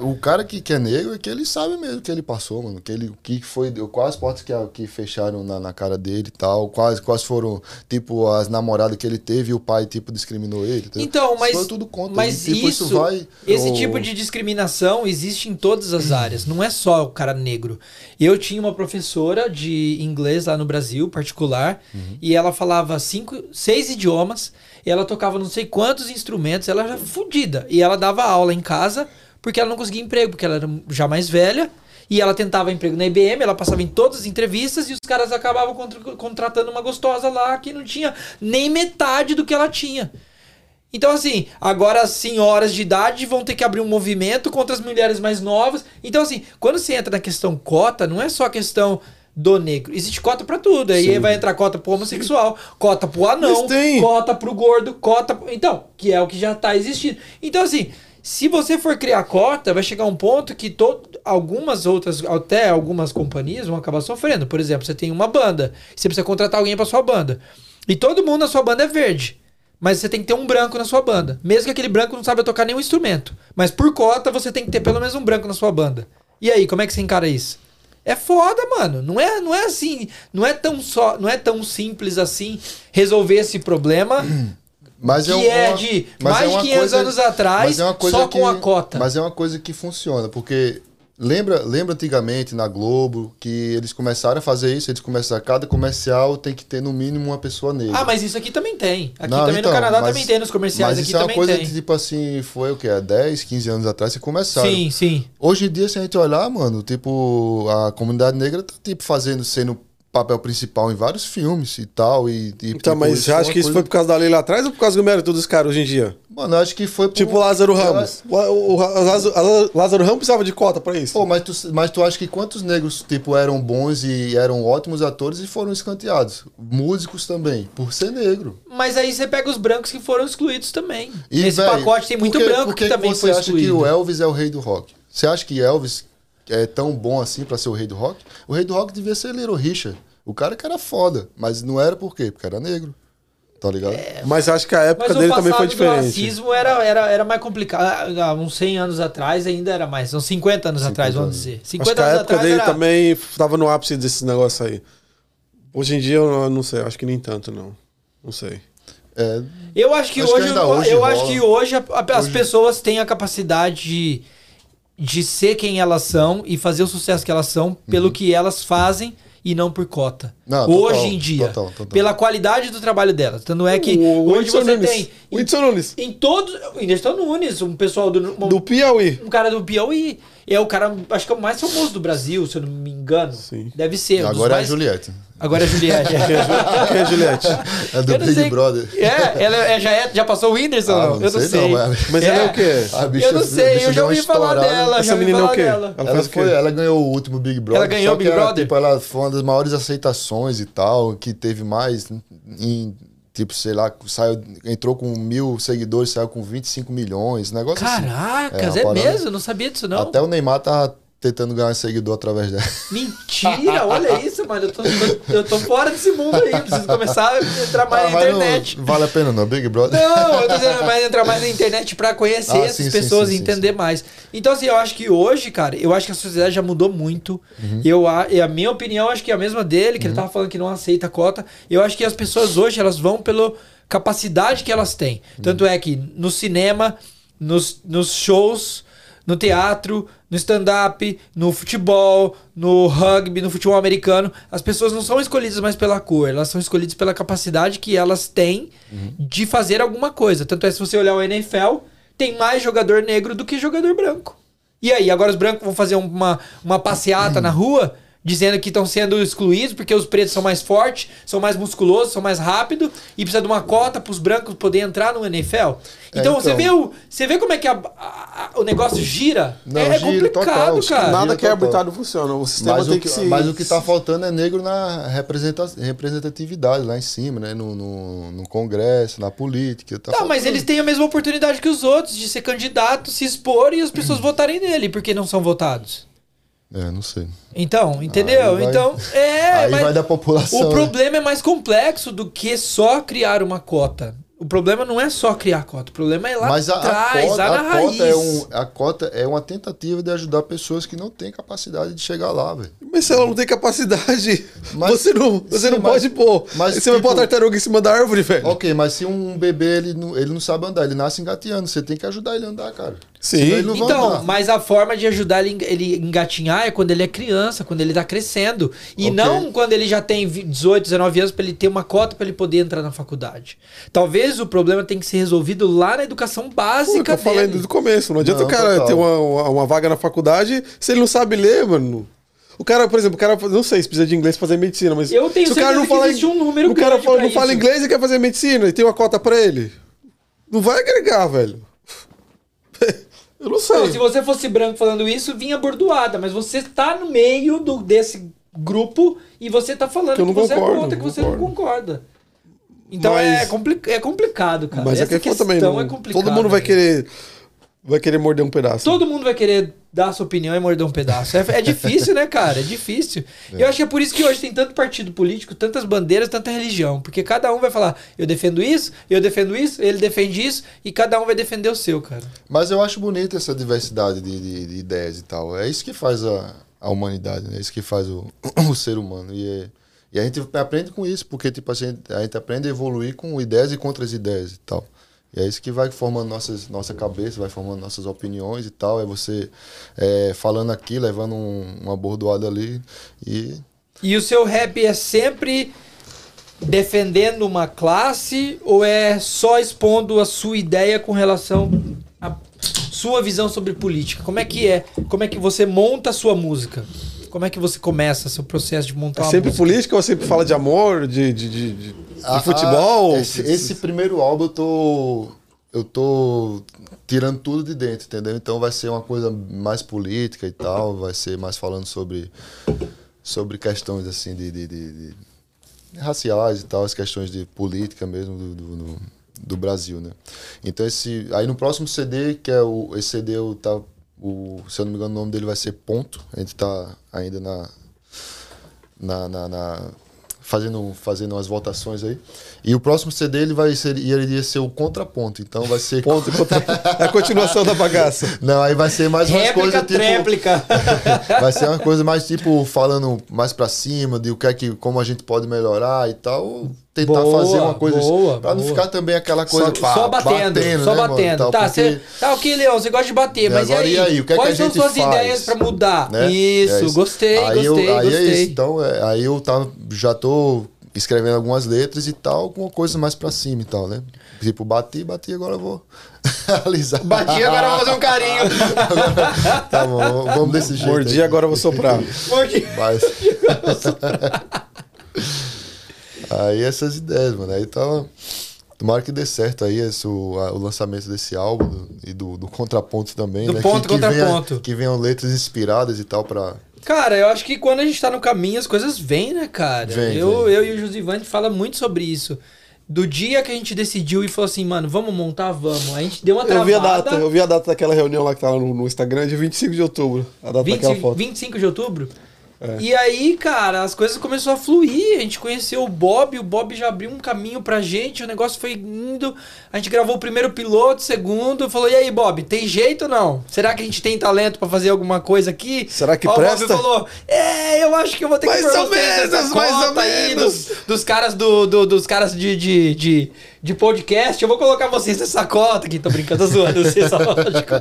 O cara que, que é negro é que ele sabe mesmo que ele passou, mano. Que ele, o que foi. Quais portas que, que fecharam na, na cara dele e tal. Quais, quais foram, tipo, as namoradas que ele teve e o pai, tipo, discriminou ele. entendeu? Então, Isso mas, foi tudo contra. mas E, tipo, isso, vai. esse o- tipo de discriminação existe em todas as áreas, não é só o cara negro. Eu tinha uma professora de inglês lá no Brasil, particular, Uhum. e ela falava cinco, seis idiomas, e ela tocava não sei quantos instrumentos, ela era fodida. E ela dava aula em casa porque ela não conseguia emprego, porque ela era já mais velha. E ela tentava emprego na IBM, ela passava em todas as entrevistas e os caras acabavam contra- contratando uma gostosa lá que não tinha nem metade do que ela tinha. Então, assim, agora as senhoras de idade vão ter que abrir um movimento contra as mulheres mais novas. Então, assim, quando você entra na questão cota, não é só questão do negro. Existe cota pra tudo. Aí vai entrar cota pro homossexual, cota pro anão, cota pro gordo, cota. pro- Então, que é o que já tá existindo. Então, assim, Se você for criar cota, vai chegar um ponto que to- algumas outras, até algumas companhias vão acabar sofrendo. Por exemplo, você tem uma banda, você precisa contratar alguém para sua banda. E todo mundo na sua banda é verde. Mas você tem que ter um branco na sua banda. Mesmo que aquele branco não saiba tocar nenhum instrumento. Mas por cota, você tem que ter pelo menos um branco na sua banda. E aí, como é que você encara isso? É foda, mano. Não é, não é assim, não é tão só, não é tão simples assim resolver esse problema *clears throat* Mas que um- é, uma- de mas mais é de uma 500 coisa- anos atrás, é só que- com a cota. Mas é uma coisa que funciona, porque lembra, lembra antigamente na Globo que eles começaram a fazer isso, eles começaram, cada comercial tem que ter no mínimo uma pessoa negra. Ah, mas isso aqui também tem. Aqui Não, também então, no Canadá mas- também tem nos comerciais, Mas isso é uma coisa tem. que, tipo assim, foi o que? Há 10, 15 anos atrás que começaram. Sim, sim. Hoje em dia, se a gente olhar, mano, tipo, a comunidade negra tá, tipo, fazendo, sendo papel principal em vários filmes e tal. E, e, Então, tipo, mas você é acha que isso coisa- foi por causa da lei lá atrás ou por causa do mérito dos caras hoje em dia? Mano, eu acho que foi por... Tipo o Lázaro Ramos. O, o- o Lázaro, Lázaro Ramos precisava de cota pra isso. Pô, mas tu, mas tu acha que quantos negros, tipo, eram bons e eram ótimos atores e foram escanteados? Músicos também, por ser negro. Mas aí você pega os brancos que foram excluídos também. E, Nesse véi, pacote tem muito por que- branco por que, também você foi acha excluído. que o Elvis é o rei do rock? Você acha que Elvis é tão bom assim pra ser o rei do rock? O rei do rock devia ser Little Richard. O cara que era foda, mas não era por quê? Porque era negro. Tá ligado? Mas acho que a época o dele também foi diferente. racismo era, era, era mais complicado. Há uns 100 anos atrás ainda era mais. Uns 50 anos atrás, vamos anos. dizer. Acho 50 que a anos época atrás dele era... também tava no ápice desses negócios aí. Hoje em dia eu não, eu sei, acho que nem tanto, não. Não sei. É, Eu acho que Acho que hoje, ainda hoje eu rola. acho que hoje, a- a- as pessoas têm a capacidade de, de ser quem elas são e fazer o sucesso que elas são pelo que elas fazem e não por cota. Uhum. Não, total, hoje em dia, total, total. pela qualidade do trabalho delas. Tanto é que O hoje você Nunes. tem O Whindersson Nunes. em todos, o Whindersson Nunes, um pessoal do, um, Do Piauí. um cara do Piauí, é o cara, acho que é o mais famoso do Brasil, se eu não me engano. Sim. Deve ser. um agora é a Juliette. Agora é a Juliette. *laughs* Quem é Juliette? É do Eu não Big sei- Brother. É, ela é- já, é- já passou o Whindersson? Ah, não? eu não sei. mas- Mas ela é o quê? A bicha- eu não sei, bicha eu já deu uma ouvi falar dela. Essa já menina é o quê? Ela Ela, faz o quê? foi, ela ganhou o último Big Brother. Ela ganhou o Big ela, Brother? Tipo, ela foi uma das maiores aceitações e tal, que teve mais em, tipo, sei lá, saiu, entrou com mil seguidores, saiu com 25 milhões, negócio assim. Caracas, É, é, mesmo? Eu não sabia disso, não. Até o Neymar tava tentando ganhar seguidor através dela. Mentira, olha isso, *laughs* mano. Eu tô, tô- eu tô fora desse mundo aí. Preciso começar a entrar mais Ah, na mas não internet. vale a pena não, Big Brother. Não, eu tô dizendo mais entrar mais na internet pra conhecer Ah, essas sim, pessoas sim, e sim, entender mais. Então, assim, eu acho que hoje, cara, eu acho que a sociedade já mudou muito. Uhum. Eu, a, e a minha opinião, acho que é a mesma dele, que ele tava falando que não aceita cota. Eu acho que as pessoas hoje, elas vão pela capacidade que elas têm. Uhum. Tanto é que no cinema, nos, nos shows, no teatro, no stand-up, no futebol, no rugby, no futebol americano, as pessoas não são escolhidas mais pela cor, elas são escolhidas pela capacidade que elas têm de fazer alguma coisa. Tanto é se você olhar o NFL, tem mais jogador negro do que jogador branco. E aí, agora os brancos vão fazer uma, uma passeata na rua dizendo que estão sendo excluídos porque os pretos são mais fortes, são mais musculosos, são mais rápidos e precisa de uma cota para os brancos poderem entrar no NFL. É, Então, você, então. vê o, você vê como é que a- a- a- o negócio gira? Não, é, é gira complicado, total, cara. Nada que é arbitrário funciona. O sistema Mas tem o, que, que, se... mas o que tá faltando é negro na representa- representatividade lá em cima, né? No, no, no Congresso, na política. Tá Tá, mas eles têm a mesma oportunidade que os outros de ser candidato, se expor e as pessoas *clears throat* votarem nele, porque não são votados. É, não sei. Então, entendeu? Vai- então, é. Aí mas vai da população. o né? problema é mais complexo do que só criar uma cota. O problema não é só criar cota, o problema é lá Mas a, a atrás, cota, lá na a, raiz. cota é um, a cota é uma tentativa de ajudar pessoas que não têm capacidade de chegar lá, velho. Mas se ela não tem capacidade, Mas- você não, você sim, não mas- pode pôr. mas, você vai pôr a tipo- tartaruga em cima da árvore, velho. Ok, mas se um bebê ele não, ele não sabe andar, ele nasce engateando, você tem que ajudar ele a andar, cara. Sim. Então, mas a forma de ajudar ele, ele engatinhar é quando ele é criança, quando ele tá crescendo. E Ok. não quando ele já tem vi- 18, 19 anos para ele ter uma cota para ele poder entrar na faculdade. Talvez o problema tenha que ser resolvido lá na educação Pô, eu básica tô falando dele. do começo. Não adianta Não, o cara total. ter uma, uma, uma vaga na faculdade se ele não sabe ler, mano. O cara, por exemplo, o cara, não sei se precisa de inglês pra fazer medicina, mas Eu tenho se o cara não que fala, um número o cara fala, não fala isso. inglês e quer fazer medicina e tem uma cota pra ele. Não vai agregar, velho. *laughs* Eu não sei. Não, se você fosse branco falando isso, vinha bordoada, mas você tá no meio do, desse grupo e você tá falando Que que, você concordo, é contra, que você não concorda. Então Mas- é, compli é complicado, cara. Mas Essa é que questão também. Não, é complicada. todo mundo vai velho. querer. Vai querer morder um pedaço. Todo mundo vai querer dar a sua opinião e morder um pedaço. É, é difícil, né, cara? É difícil. Eu acho que é por isso que hoje tem tanto partido político, tantas bandeiras, tanta religião. Porque cada um vai falar, eu defendo isso, eu defendo isso, ele defende isso, e cada um vai defender o seu, cara. Mas eu acho bonita essa diversidade de, de, de ideias e tal. É isso que faz a, a humanidade, né? É isso que faz o, *clears throat* o ser humano. E, é- e a gente aprende com isso, porque tipo, a, gente, a gente aprende a evoluir com ideias e contra as ideias e tal. E é isso que vai formando nossas, nossa cabeça, vai formando nossas opiniões e tal. É você é, falando aqui, levando um, uma bordoada ali e E o seu rap é sempre defendendo uma classe ou é só expondo a sua ideia com relação à sua visão sobre política? Como é que é? Como é que você monta a sua música? Como é que você começa seu processo de montar É uma sempre música? política ou sempre fala de amor, de, de, de, de- de Ah, futebol? ah, esse, esse primeiro álbum eu tô. Eu tô tirando tudo de dentro, entendeu? Então vai ser uma coisa mais política e tal, vai ser mais falando sobre, sobre questões assim de, de, de- de raciais e tal, as questões de política mesmo do, do, do- do Brasil, né? Então esse. Aí no próximo CD, que é o. Esse CD eu tá. O, se eu não me engano, o nome dele vai ser Ponto. A gente tá ainda na, na, na, na- fazendo fazendo umas votações aí. E o próximo CD ele vai ser ele iria ser o contraponto. Então vai ser Ponto, *laughs* contra... É a continuação da bagaça. Não, aí vai ser mais umas Réplica, coisas tipo tréplica. *laughs* vai ser uma coisa mais tipo falando mais pra cima de o que é que como a gente pode melhorar e tal, tentar Boa, fazer uma coisa boa, para não boa. ficar também aquela coisa pá, só batendo, só né, mano, batendo. tal, tá, porque- cê, tá, ok, Leão, você gosta de bater, E mas agora, e aí? e aí, o que é que Quais a são gente suas faz? ideias pra mudar? né? Isso, É gostei, aí gostei, eu, aí gostei. É isso. Então, é, aí eu tava, já tô escrevendo algumas letras e tal, com coisa mais pra cima e tal, né? Tipo, bati, bati, agora eu vou *laughs* alisar. Bati, agora eu vou fazer um carinho. *laughs* tá bom, vamos desse jeito. Mordi, aí. agora eu vou soprar. Mordi. Mas... *laughs* aí essas ideias, mano. Aí tava. Tomara que dê certo aí esse, o, a- o lançamento desse álbum do- e do, do contraponto também, Do né? ponto que, contraponto. que venham letras inspiradas e tal pra. Cara, eu acho que quando a gente tá no caminho, as coisas vêm, né, cara? Vem, eu, vem. eu e o Josivante fala muito sobre isso. Do dia que a gente decidiu e falou assim, mano, vamos montar, vamos. A gente deu uma Eu travada. vi a data, eu vi a data daquela reunião lá que lá no, no Instagram, de 25 de outubro. A data daquela 25, foto. 25 de outubro. É. E aí, cara, as coisas começaram a fluir. A gente conheceu o Bob, o Bob já abriu um caminho pra gente, o negócio foi indo. A gente gravou o primeiro piloto, o segundo, falou: "E aí, Bob, tem jeito ou não? Será que a gente tem talento pra fazer alguma coisa aqui?" Será que Ó, presta? O Bob falou: "É, eu acho que eu vou ter que Mais ou menos, mais ou menos." dos, dos caras do, do- dos caras de, de, de, de podcast. Eu vou colocar vocês nessa cota aqui, tô brincando, tô zoando, *laughs* vocês só lógico.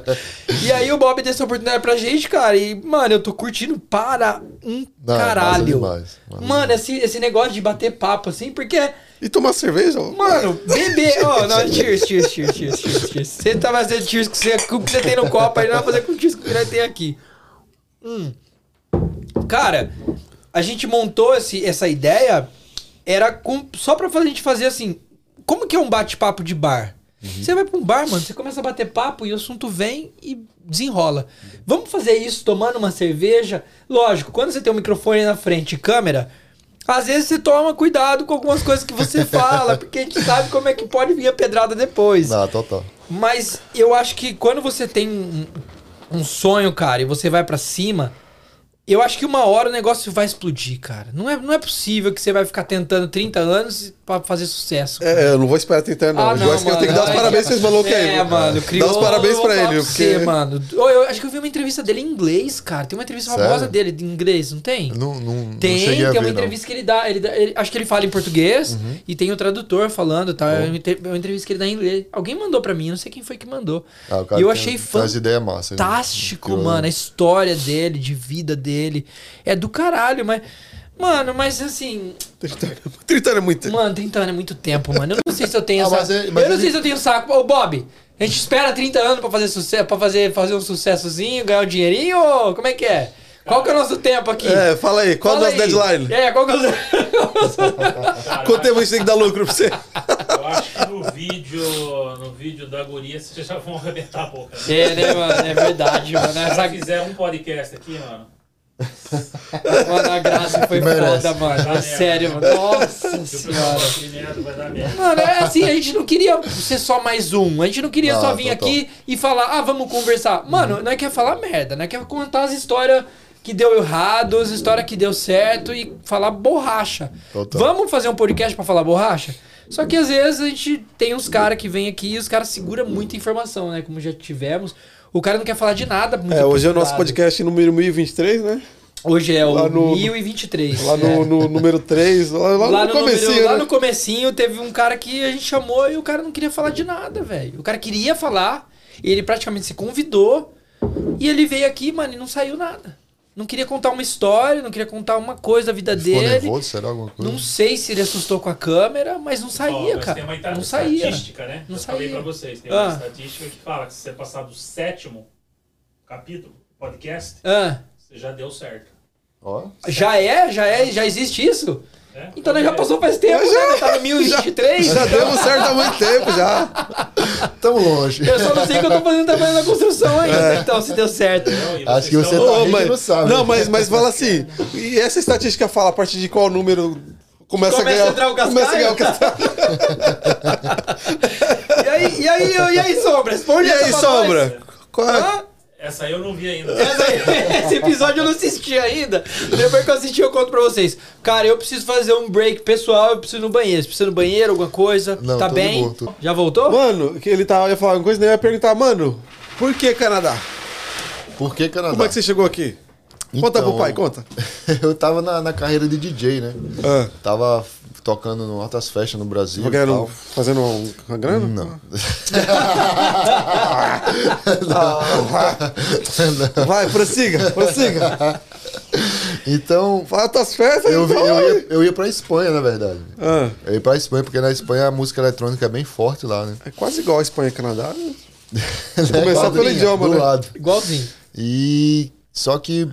E aí o Bob deu essa oportunidade pra gente, cara, e mano, eu tô curtindo para um Não, é caralho. demais, Mano, esse, esse negócio de bater papo assim, porque, E tomar cerveja? mano, beber. Ó, não, cheers, cheers, cheers, cheers, cheers, cheers. Você tá fazendo cheers com, você, com o que você tem no copo aí, não vai fazer com o cheers que você tem aqui. Hum. Cara, a gente montou esse, essa ideia, era com, só pra fazer, a gente fazer assim. Como que é um bate-papo de bar? Você vai pra um bar, mano, você começa a bater papo e o assunto vem e desenrola. Vamos fazer isso tomando uma cerveja? Lógico, quando você tem um microfone na frente e câmera, às vezes você toma cuidado com algumas coisas que você *laughs* fala, porque a gente sabe como é que pode vir a pedrada depois. Ah, total. Mas eu acho que quando você tem um, um sonho, cara, e você vai pra cima, eu acho que uma hora o negócio vai explodir, cara. Não é, não é possível que você vai ficar tentando 30 anos pra fazer sucesso. cara. É, eu não vou esperar 30 não. Ah, eu acho que eu tenho que dar os parabéns pra esse maluco aí. É, mano, criou. Dá os parabéns pra ele, pra porque... Você, mano. Ô, eu acho que eu vi uma entrevista dele em inglês, cara. Tem uma entrevista Sério? famosa dele em inglês, não tem? Não, não, Tem, não tem a ver, uma não. entrevista que ele dá, ele dá- ele- acho que ele fala em português e tem o tradutor falando, tá? É uma entre- é uma entrevista que ele dá em inglês. Alguém mandou pra mim, eu não sei quem foi que mandou. Ah, e eu achei né? fantástico, Que eu- mano, a história dele, de vida dele. É do caralho, mas mano, mas assim, 30 anos- 30 anos é muito. mano, 30 anos é muito tempo, mano. Eu não sei se eu tenho Ah, mas é- mas Eu não sei se eu tenho saco. Ô, Bob, a gente espera 30 anos pra fazer sucesso, para fazer fazer um sucessozinho, ganhar um dinheirinho, ou como é que é? Qual que é o nosso tempo aqui? É, fala aí, qual é o Fala nosso aí. deadline? É, qual que é o Cara, *laughs* Quanto tempo a gente tem que dar lucro pra você? *laughs* Eu acho que no vídeo, no vídeo da guria vocês já vão arrebentar a boca. né? É, né, mano? É verdade, mano. Se Essa... ela fizer um podcast aqui, mano, Mano, a graça foi Merece. foda, mano. Dar Sério, mano. Nossa senhora. Mano, é assim, a gente não queria ser só mais um. A gente não queria Ah, só vir total. aqui e falar, ah, vamos conversar. Mano, não é que é falar merda, não é que é contar as histórias que deu errado, as histórias que deu certo e falar borracha. Total. Vamos fazer um podcast pra falar borracha? Só que às vezes a gente tem uns caras que vêm aqui e os caras seguram muita informação, né? Como já tivemos. O cara não quer falar de nada. muito É, hoje é o nosso podcast número 1023, né? Hoje é o lá no- 1023. Lá no, é. no número 3, lá, lá, Lá no no, comecinho, número- lá né? no comecinho teve um cara que a gente chamou e o cara não queria falar de nada, velho. O cara queria falar, e ele praticamente se convidou e ele veio aqui, mano, e não saiu nada. Não queria contar uma história, não queria contar uma coisa da vida Ficou dele. nervoso, será alguma coisa? Não sei se ele assustou com a câmera, mas não saía, mas cara. Tem uma Não saía. estatística, né? Não Eu falei saía. pra vocês. Tem Ah. uma estatística que fala que se você passar do sétimo capítulo, podcast, Ah, você já deu certo. Ó, já é? Já é? Já existe isso? Né? Então nós já passou faz tempo, *laughs* Já- né? Tá no 1023. Já demos certo há muito tempo já. tamo longe. Eu só não sei que eu tô fazendo trabalho na construção ainda. Então, se deu certo. Não, Acho que você estão- tá- mas, não sabe. não, mas, mas fala assim. E essa estatística fala a partir de qual número começa, Começa a ganhar, a entrar o cascaio? começa a ganhar o cascaio? *laughs* E aí, e aí, e aí, Sombra? Responde E aí, pra nós. Sombra? Qual é? Hã? Essa aí eu não vi ainda. *laughs* Esse episódio eu não assisti ainda. Depois que eu assisti, eu conto pra vocês. Cara, eu preciso fazer um break pessoal, eu preciso ir no banheiro. Você precisa ir no banheiro, alguma coisa? Não, tá bem? boa, tô- Já voltou? Mano, que ele tava, ia falar uma coisa, nem ia perguntar, mano, por que Canadá? Por que Canadá? Como é que você chegou aqui? Conta Então, pro pai, conta. *laughs* eu tava na, na carreira de DJ, né? Ah, Tava tocando no altas festas no Brasil. e ganhando, fazendo um- uma grana? Não. *laughs* Vai, prossiga, prossiga. Então, Fala tuas festas, eu, vi- então. eu, ia, eu ia pra Espanha, na verdade. Ah, Eu ia pra Espanha, porque na Espanha a música eletrônica é bem forte lá, né? é quase igual a Espanha e Canadá. né? *laughs* Começar pelo idioma, do né? lado. Igualzinho. E só que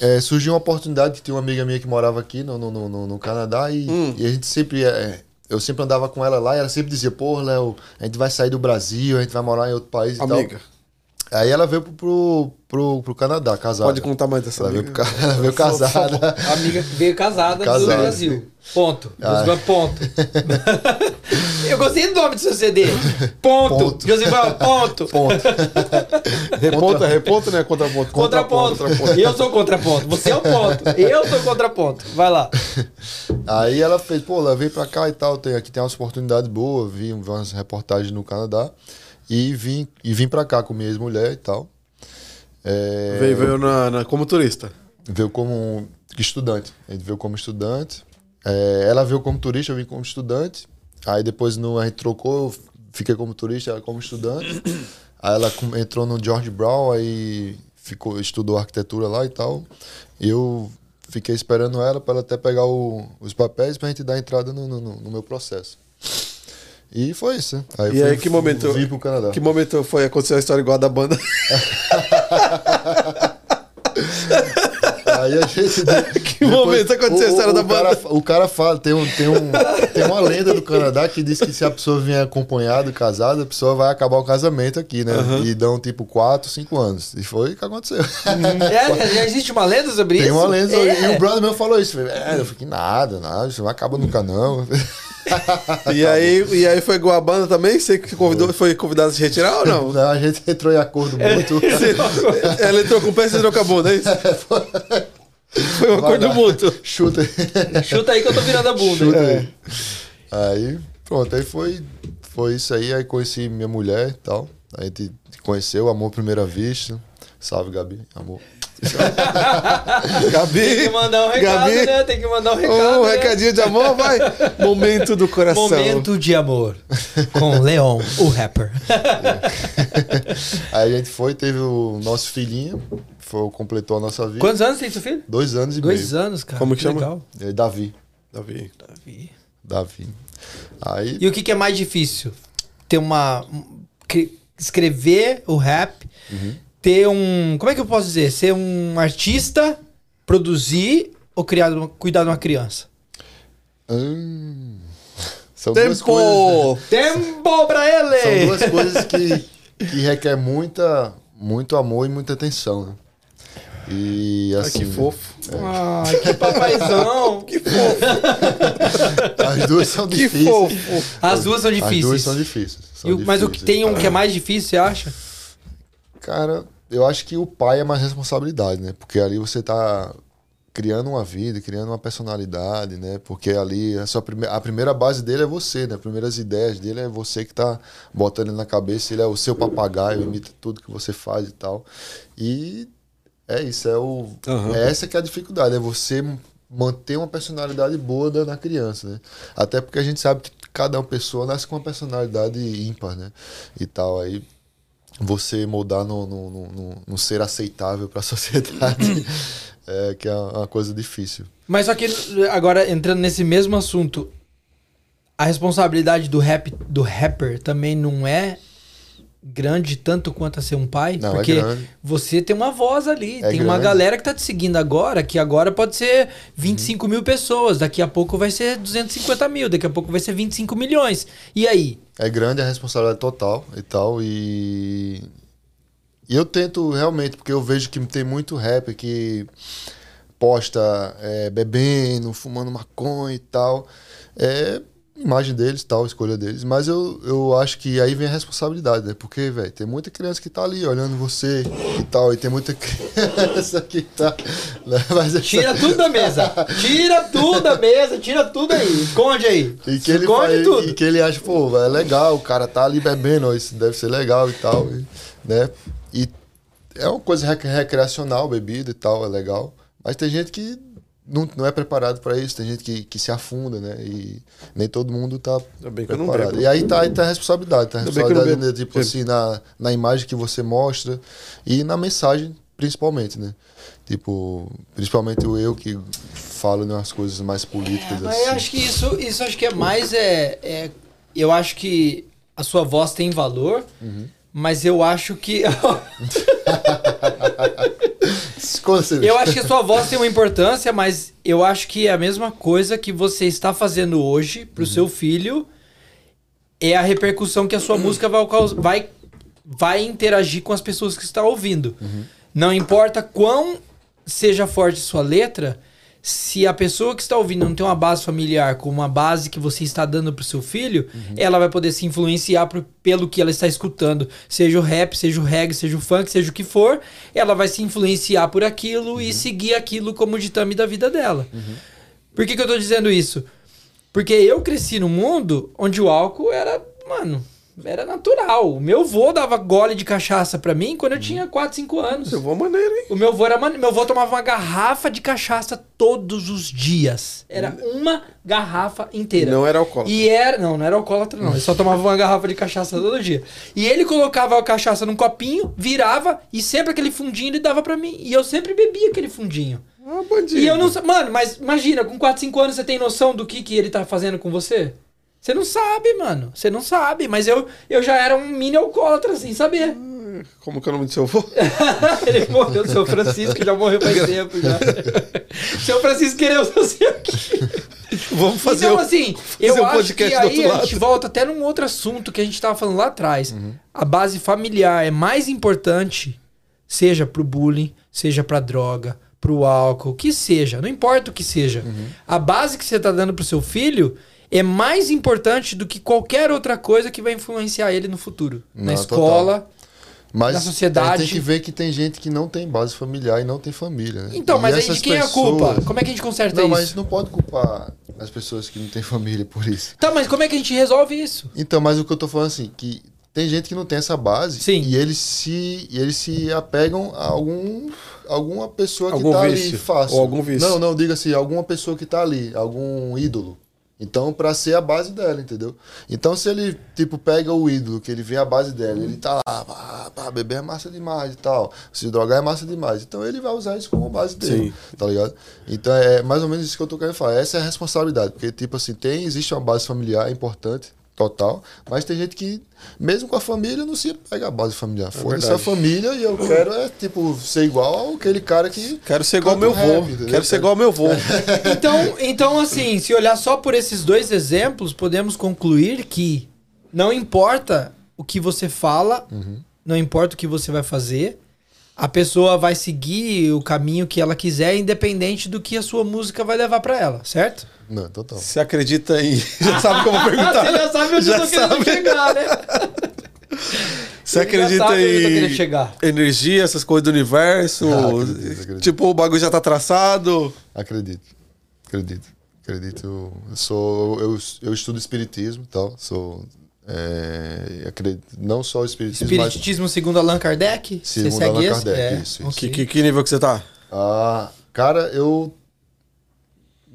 é, surgiu uma oportunidade que tinha uma amiga minha que morava aqui no, no, no, no Canadá e, Hum. e a gente sempre. é, eu sempre andava com ela lá e ela sempre dizia, pô, Léo, a gente vai sair do Brasil, a gente vai morar em outro país e Amiga, tal. Aí ela veio pro, pro, pro, pro Canadá, casada. pode contar mais dessa Ela veio, amiga. pro ca- *laughs* ela veio casada. Amiga veio casada, do Casada. Brasil. Ponto. Ah. Ponto. *laughs* eu gostei do nome do seu CD. *laughs* Ponto. Ponto. Josivan, ponto. Ponto. Reponto, é reponto, né? Contraponto. Contraponto. Eu sou contraponto. Você é o ponto. Eu sou contraponto. Vai lá. *laughs* Aí ela fez, pô, Léo, vem pra cá e tal, tem, aqui tem umas oportunidades boas, vi umas reportagens no Canadá e vim, e vim pra cá com minha ex-mulher e tal. É, Veio, veio na, na- como turista. veio como estudante. A gente veio como estudante. É, ela veio como turista, eu vim como estudante. Aí depois no, a gente trocou, eu fiquei como turista, ela como estudante. *coughs* Aí ela entrou no George Brown, aí ficou, estudou arquitetura lá e tal. E eu fiquei esperando ela para ela até pegar o- os papéis pra gente dar entrada no, no- no meu processo. E foi isso. né? Aí E fui- aí, que momento, Vim pro Canadá. que momento foi acontecer a história igual a da banda? *laughs* Aí a gente. *laughs* Que momento aconteceu a história da cara, banda? o cara fala, tem, um, tem, um, tem uma lenda do Canadá que diz que se a pessoa vier acompanhada, casada, a pessoa vai acabar o casamento aqui, né? E dão tipo 4, 5 anos. E foi o que aconteceu. É, *laughs* já existe uma lenda sobre tem isso? uma lenda. É. E o brother meu falou isso. Eu falei, É, eu fiquei nada, nada, isso não acaba nunca não. *laughs* *laughs* E aí, e aí foi igual a banda também? Você que convidou, foi convidado a se retirar ou não? Não, a gente entrou em acordo *laughs* muito. Ela entrou com *laughs* o pé e você entrou com a bunda, é isso? Foi um acordo mútuo. Chuta. Chuta aí que eu tô virando a bunda. Chuta aí. Aí, pronto, aí foi, foi isso aí. Aí conheci minha mulher e tal. A gente conheceu, amor à primeira vista. Salve, Gabi, amor. *laughs* Gabi. Tem que mandar um recado, Gabi. né? Tem que mandar um recado. Um né? recadinho de amor, vai. *laughs* Momento do coração. Momento de amor. Com *laughs* Leon, o rapper. Aí a gente foi, teve o nosso filhinho, foi, completou a nossa vida. Quantos anos tem seu filho? Dois anos e Dois meio. anos, cara. Como que chama? Legal. É, Davi. Davi. Davi. Davi. Aí, E o que, que é mais difícil? Ter uma. um- cre- escrever o rap, Uhum. Ter um. Como é que eu posso dizer? Ser um artista, produzir ou criar, cuidar de uma criança? hum, são duas coisas. Tempo! Tempo pra ele! São duas coisas que, que requer muita, muito amor e muita atenção. Né? E Ai, assim. que fofo. Ai, que papaizão. *laughs* Que fofo. As duas são Que difíceis. fofo. As duas são As duas difíceis. são difíceis. são E o- mas o que difíceis. tem um que é mais difícil, você acha? Cara, eu acho que o pai é mais responsabilidade, né? Porque ali você tá criando uma vida, criando uma personalidade, né? Porque ali a, sua prime a primeira base dele é você, né? As primeiras ideias dele é você que tá botando ele na cabeça, ele é o seu papagaio, imita tudo que você faz e tal. E é isso, é o Aham. é essa que é a dificuldade, é você manter uma personalidade boa da- na criança, né? Até porque a gente sabe que cada uma pessoa nasce com uma personalidade ímpar, né? E tal aí você moldar no, no, no, no- ser aceitável para a *laughs* sociedade, é, que é uma coisa difícil. Mas só que agora entrando nesse mesmo assunto, a responsabilidade do rap do rapper também não é grande tanto quanto a ser um pai, Não, é porque grande. você tem uma voz ali, É tem uma grande. galera que tá te seguindo agora, que agora pode ser 25 mil pessoas, daqui a pouco vai ser 250 mil, daqui a pouco vai ser 25 milhões. E aí? É grande a responsabilidade total e tal, e, e eu tento realmente, porque eu vejo que tem muito rapper que posta é, bebendo, fumando maconha e tal. É imagem deles, tal, escolha deles. Mas eu, eu acho que aí vem a responsabilidade, né? Porque, velho, tem muita criança que tá ali olhando você e tal, e tem muita *laughs* criança que tá. né? Mas essa- Tira tudo da mesa. Tira tudo da mesa, tira tudo aí. Esconde aí. E que, ele Esconde tudo. e que ele acha, pô, é legal, o cara tá ali bebendo, ó, isso deve ser legal e tal, e, né? E é uma coisa rec- recreacional, bebida e tal, é legal. Mas tem gente que não, não é preparado para isso, tem gente que, que se afunda, né? E nem todo mundo tá Ainda bem que eu não preparado. bebo. E aí tá, aí tá a responsabilidade, tá a responsabilidade, né, tipo assim, na, na imagem que você mostra e na mensagem, principalmente, né? Tipo, principalmente o eu que falo umas coisas mais políticas, Mas assim. eu acho que isso, isso acho que é mais é, é- eu acho que a sua voz tem valor, mas eu acho que *laughs* eu acho que a sua voz tem uma importância, mas eu acho que é a mesma coisa que você está fazendo hoje pro seu filho é a repercussão que a sua música vai, vai vai interagir com as pessoas que estão ouvindo. Não importa quão seja forte sua letra, se a pessoa que está ouvindo não tem uma base familiar com uma base que você está dando pro seu filho, ela vai poder se influenciar por- pelo que ela está escutando. Seja o rap, seja o reggae, seja o funk, seja o que for, ela vai se influenciar por aquilo e seguir aquilo como ditame da vida dela. Por que, que eu tô dizendo isso? Porque eu cresci num mundo onde o álcool era, mano, era natural. O meu avô dava gole de cachaça pra mim quando eu tinha 4, 5 anos. Eu vou maneiro, hein? O meu avô era mane- meu avô tomava uma garrafa de cachaça todos os dias. Era uma garrafa inteira. Não era alcoólatra. E era, não, não era alcoólatra não. Ele só tomava uma garrafa de cachaça todo dia. E ele colocava a cachaça num copinho, virava e sempre aquele fundinho ele dava pra mim. E eu sempre bebia aquele fundinho. Ah, bandido. E eu não Mano, mas imagina, com 4, 5 anos você tem noção do que, que ele tá fazendo com você? Você não sabe, mano. Você não sabe. Mas eu, eu já era um mini alcoólatra sem saber. Como que é o nome do seu avô? *laughs* ele morreu, seu Francisco já morreu faz *laughs* tempo já. seu Francisco quereu você aqui. Vamos fazer então, o- assim, eu um acho podcast que aí outro a gente volta até num outro assunto que a gente tava falando lá atrás. Uhum. A base familiar é mais importante, seja pro bullying, seja pra droga, pro álcool, que seja, não importa o que seja. Uhum. A base que você tá dando pro seu filho é mais importante do que qualquer outra coisa que vai influenciar ele no futuro. na Não, escola. Mas da sociedade. a gente tem que ver que tem gente que não tem base familiar e não tem família, né? Então, E mas aí de quem é a pessoas- culpa? Como é que a gente conserta Não, isso? mas não pode culpar as pessoas que não têm família por isso. Tá, mas como é que a gente resolve isso? Então, mas o que eu tô falando assim, que tem gente que não tem essa base Sim. e eles se e eles se apegam a algum alguma pessoa que Algum tá ali vício, fácil. ou algum vício. Não, não, diga assim, alguma pessoa que tá ali, algum ídolo. Então, pra ser a base dela, entendeu? Então, se ele, tipo, pega o ídolo, que ele vê a base dela, ele tá lá, pá, pá, beber é massa demais e tal, se drogar é massa demais. Então, ele vai usar isso como base dele, Sim. tá ligado? Então, é mais ou menos isso que eu tô querendo falar. Essa é a responsabilidade, porque, tipo assim, tem, existe uma base familiar importante, total, mas tem gente que, mesmo com a família, não se pega a base familiar. Foda-se a família e eu quero, é, tipo, ser igual àquele cara que... Quero ser igual ao meu Canta vô. rap, entendeu? Quero ser igual ao meu vô. *laughs* Então, então, assim, se olhar só por esses dois exemplos, podemos concluir que não importa o que você fala, não importa o que você vai fazer, a pessoa vai seguir o caminho que ela quiser, independente do que a sua música vai levar pra ela, certo? Não, total. Você acredita em. *laughs* Já sabe como *laughs* perguntar. Você já sabe onde eu Já tô querendo sabe. chegar, né? *laughs* Você acredita eu tô querendo em chegar. energia, essas coisas do universo? Ah, acredito, acredito. Tipo, o bagulho já tá traçado. Acredito. Acredito. Acredito. Eu sou. Eu, eu estudo espiritismo e tal. Sou. É, acredito, não só o espiritismo, Espiritismo segundo Allan Kardec? mas Você segundo segue Allan esse? Kardec. É, Isso, isso. ok. Que, que, que nível que você tá? Ah, cara, eu.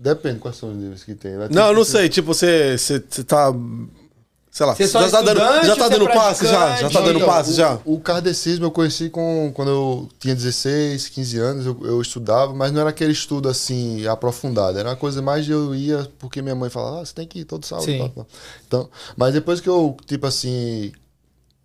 Depende quais são os níveis que tem. né? Não, eu Tipo, não sei. Tipo, você, você, você tá. Sei lá, Você é só já tá dando, já tá é dando passe já? Já tá dando Então, passe já? O kardecismo eu conheci com, quando eu tinha 16, 15 anos, eu, eu estudava, mas não era aquele estudo assim aprofundado, era uma coisa mais de eu ia porque minha mãe falava, ah, você tem que ir todo sábado. Sim. tal, tal. Então, mas depois que eu, tipo assim,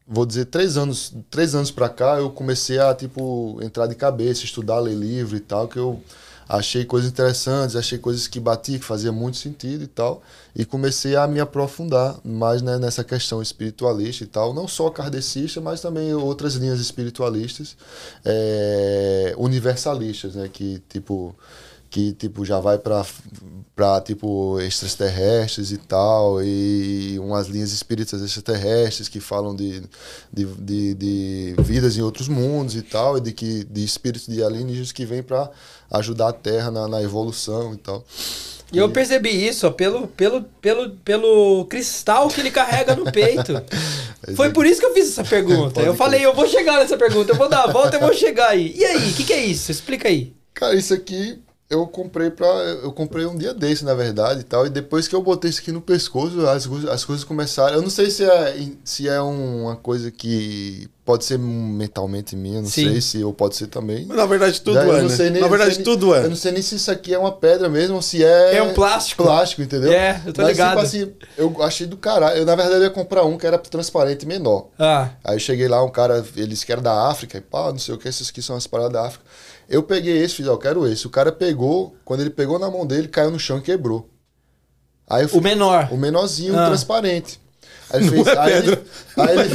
vou dizer, três anos, três anos pra cá, eu comecei a, tipo, entrar de cabeça, estudar, ler livro e tal, que eu achei coisas interessantes, achei coisas que batiam, que fazia muito sentido e tal, e comecei a me aprofundar mais né, nessa questão espiritualista e tal, não só kardecista, mas também outras linhas espiritualistas, é, universalistas, né, que tipo que tipo já vai para para tipo extraterrestres e tal e umas linhas espíritas extraterrestres que falam de, de, de, de vidas em outros mundos e tal e de que de espíritos de alienígenas que vêm para ajudar a Terra na, na evolução e tal E eu percebi isso ó, pelo, pelo, pelo, pelo cristal que ele carrega no peito. *laughs* Foi por isso que eu fiz essa pergunta. Eu falei, eu vou chegar nessa pergunta, eu vou dar a volta e vou chegar aí. E aí, o que, que é isso? Explica aí. Cara, isso aqui eu comprei para eu comprei um dia desse, na verdade, e tal, e depois que eu botei isso aqui no pescoço, as, coisas- as coisas começaram. Eu não sei se é se é uma coisa que pode ser mentalmente minha, não Sim. sei se ou pode ser também. Mas, na verdade, tudo é, não né? sei nem- Na eu não verdade, sei tudo nem- é. Eu não sei nem se isso aqui é uma pedra mesmo ou se é. É um plástico. Plástico, entendeu? É, eu tô Mas, ligado. Tipo assim, eu achei do caralho. Eu, na verdade, eu ia comprar um que era transparente menor. Ah, Aí eu cheguei lá, um cara, eles que era da África, e pá, não sei o que, esses aqui são as paradas da África. Eu peguei esse, fiz, ó, quero esse. O cara pegou, quando ele pegou na mão dele, caiu no chão e quebrou. Aí eu fui, o menor. o menorzinho, Ah. transparente. Aí ele fez. é aí, ele, pedra. aí ele.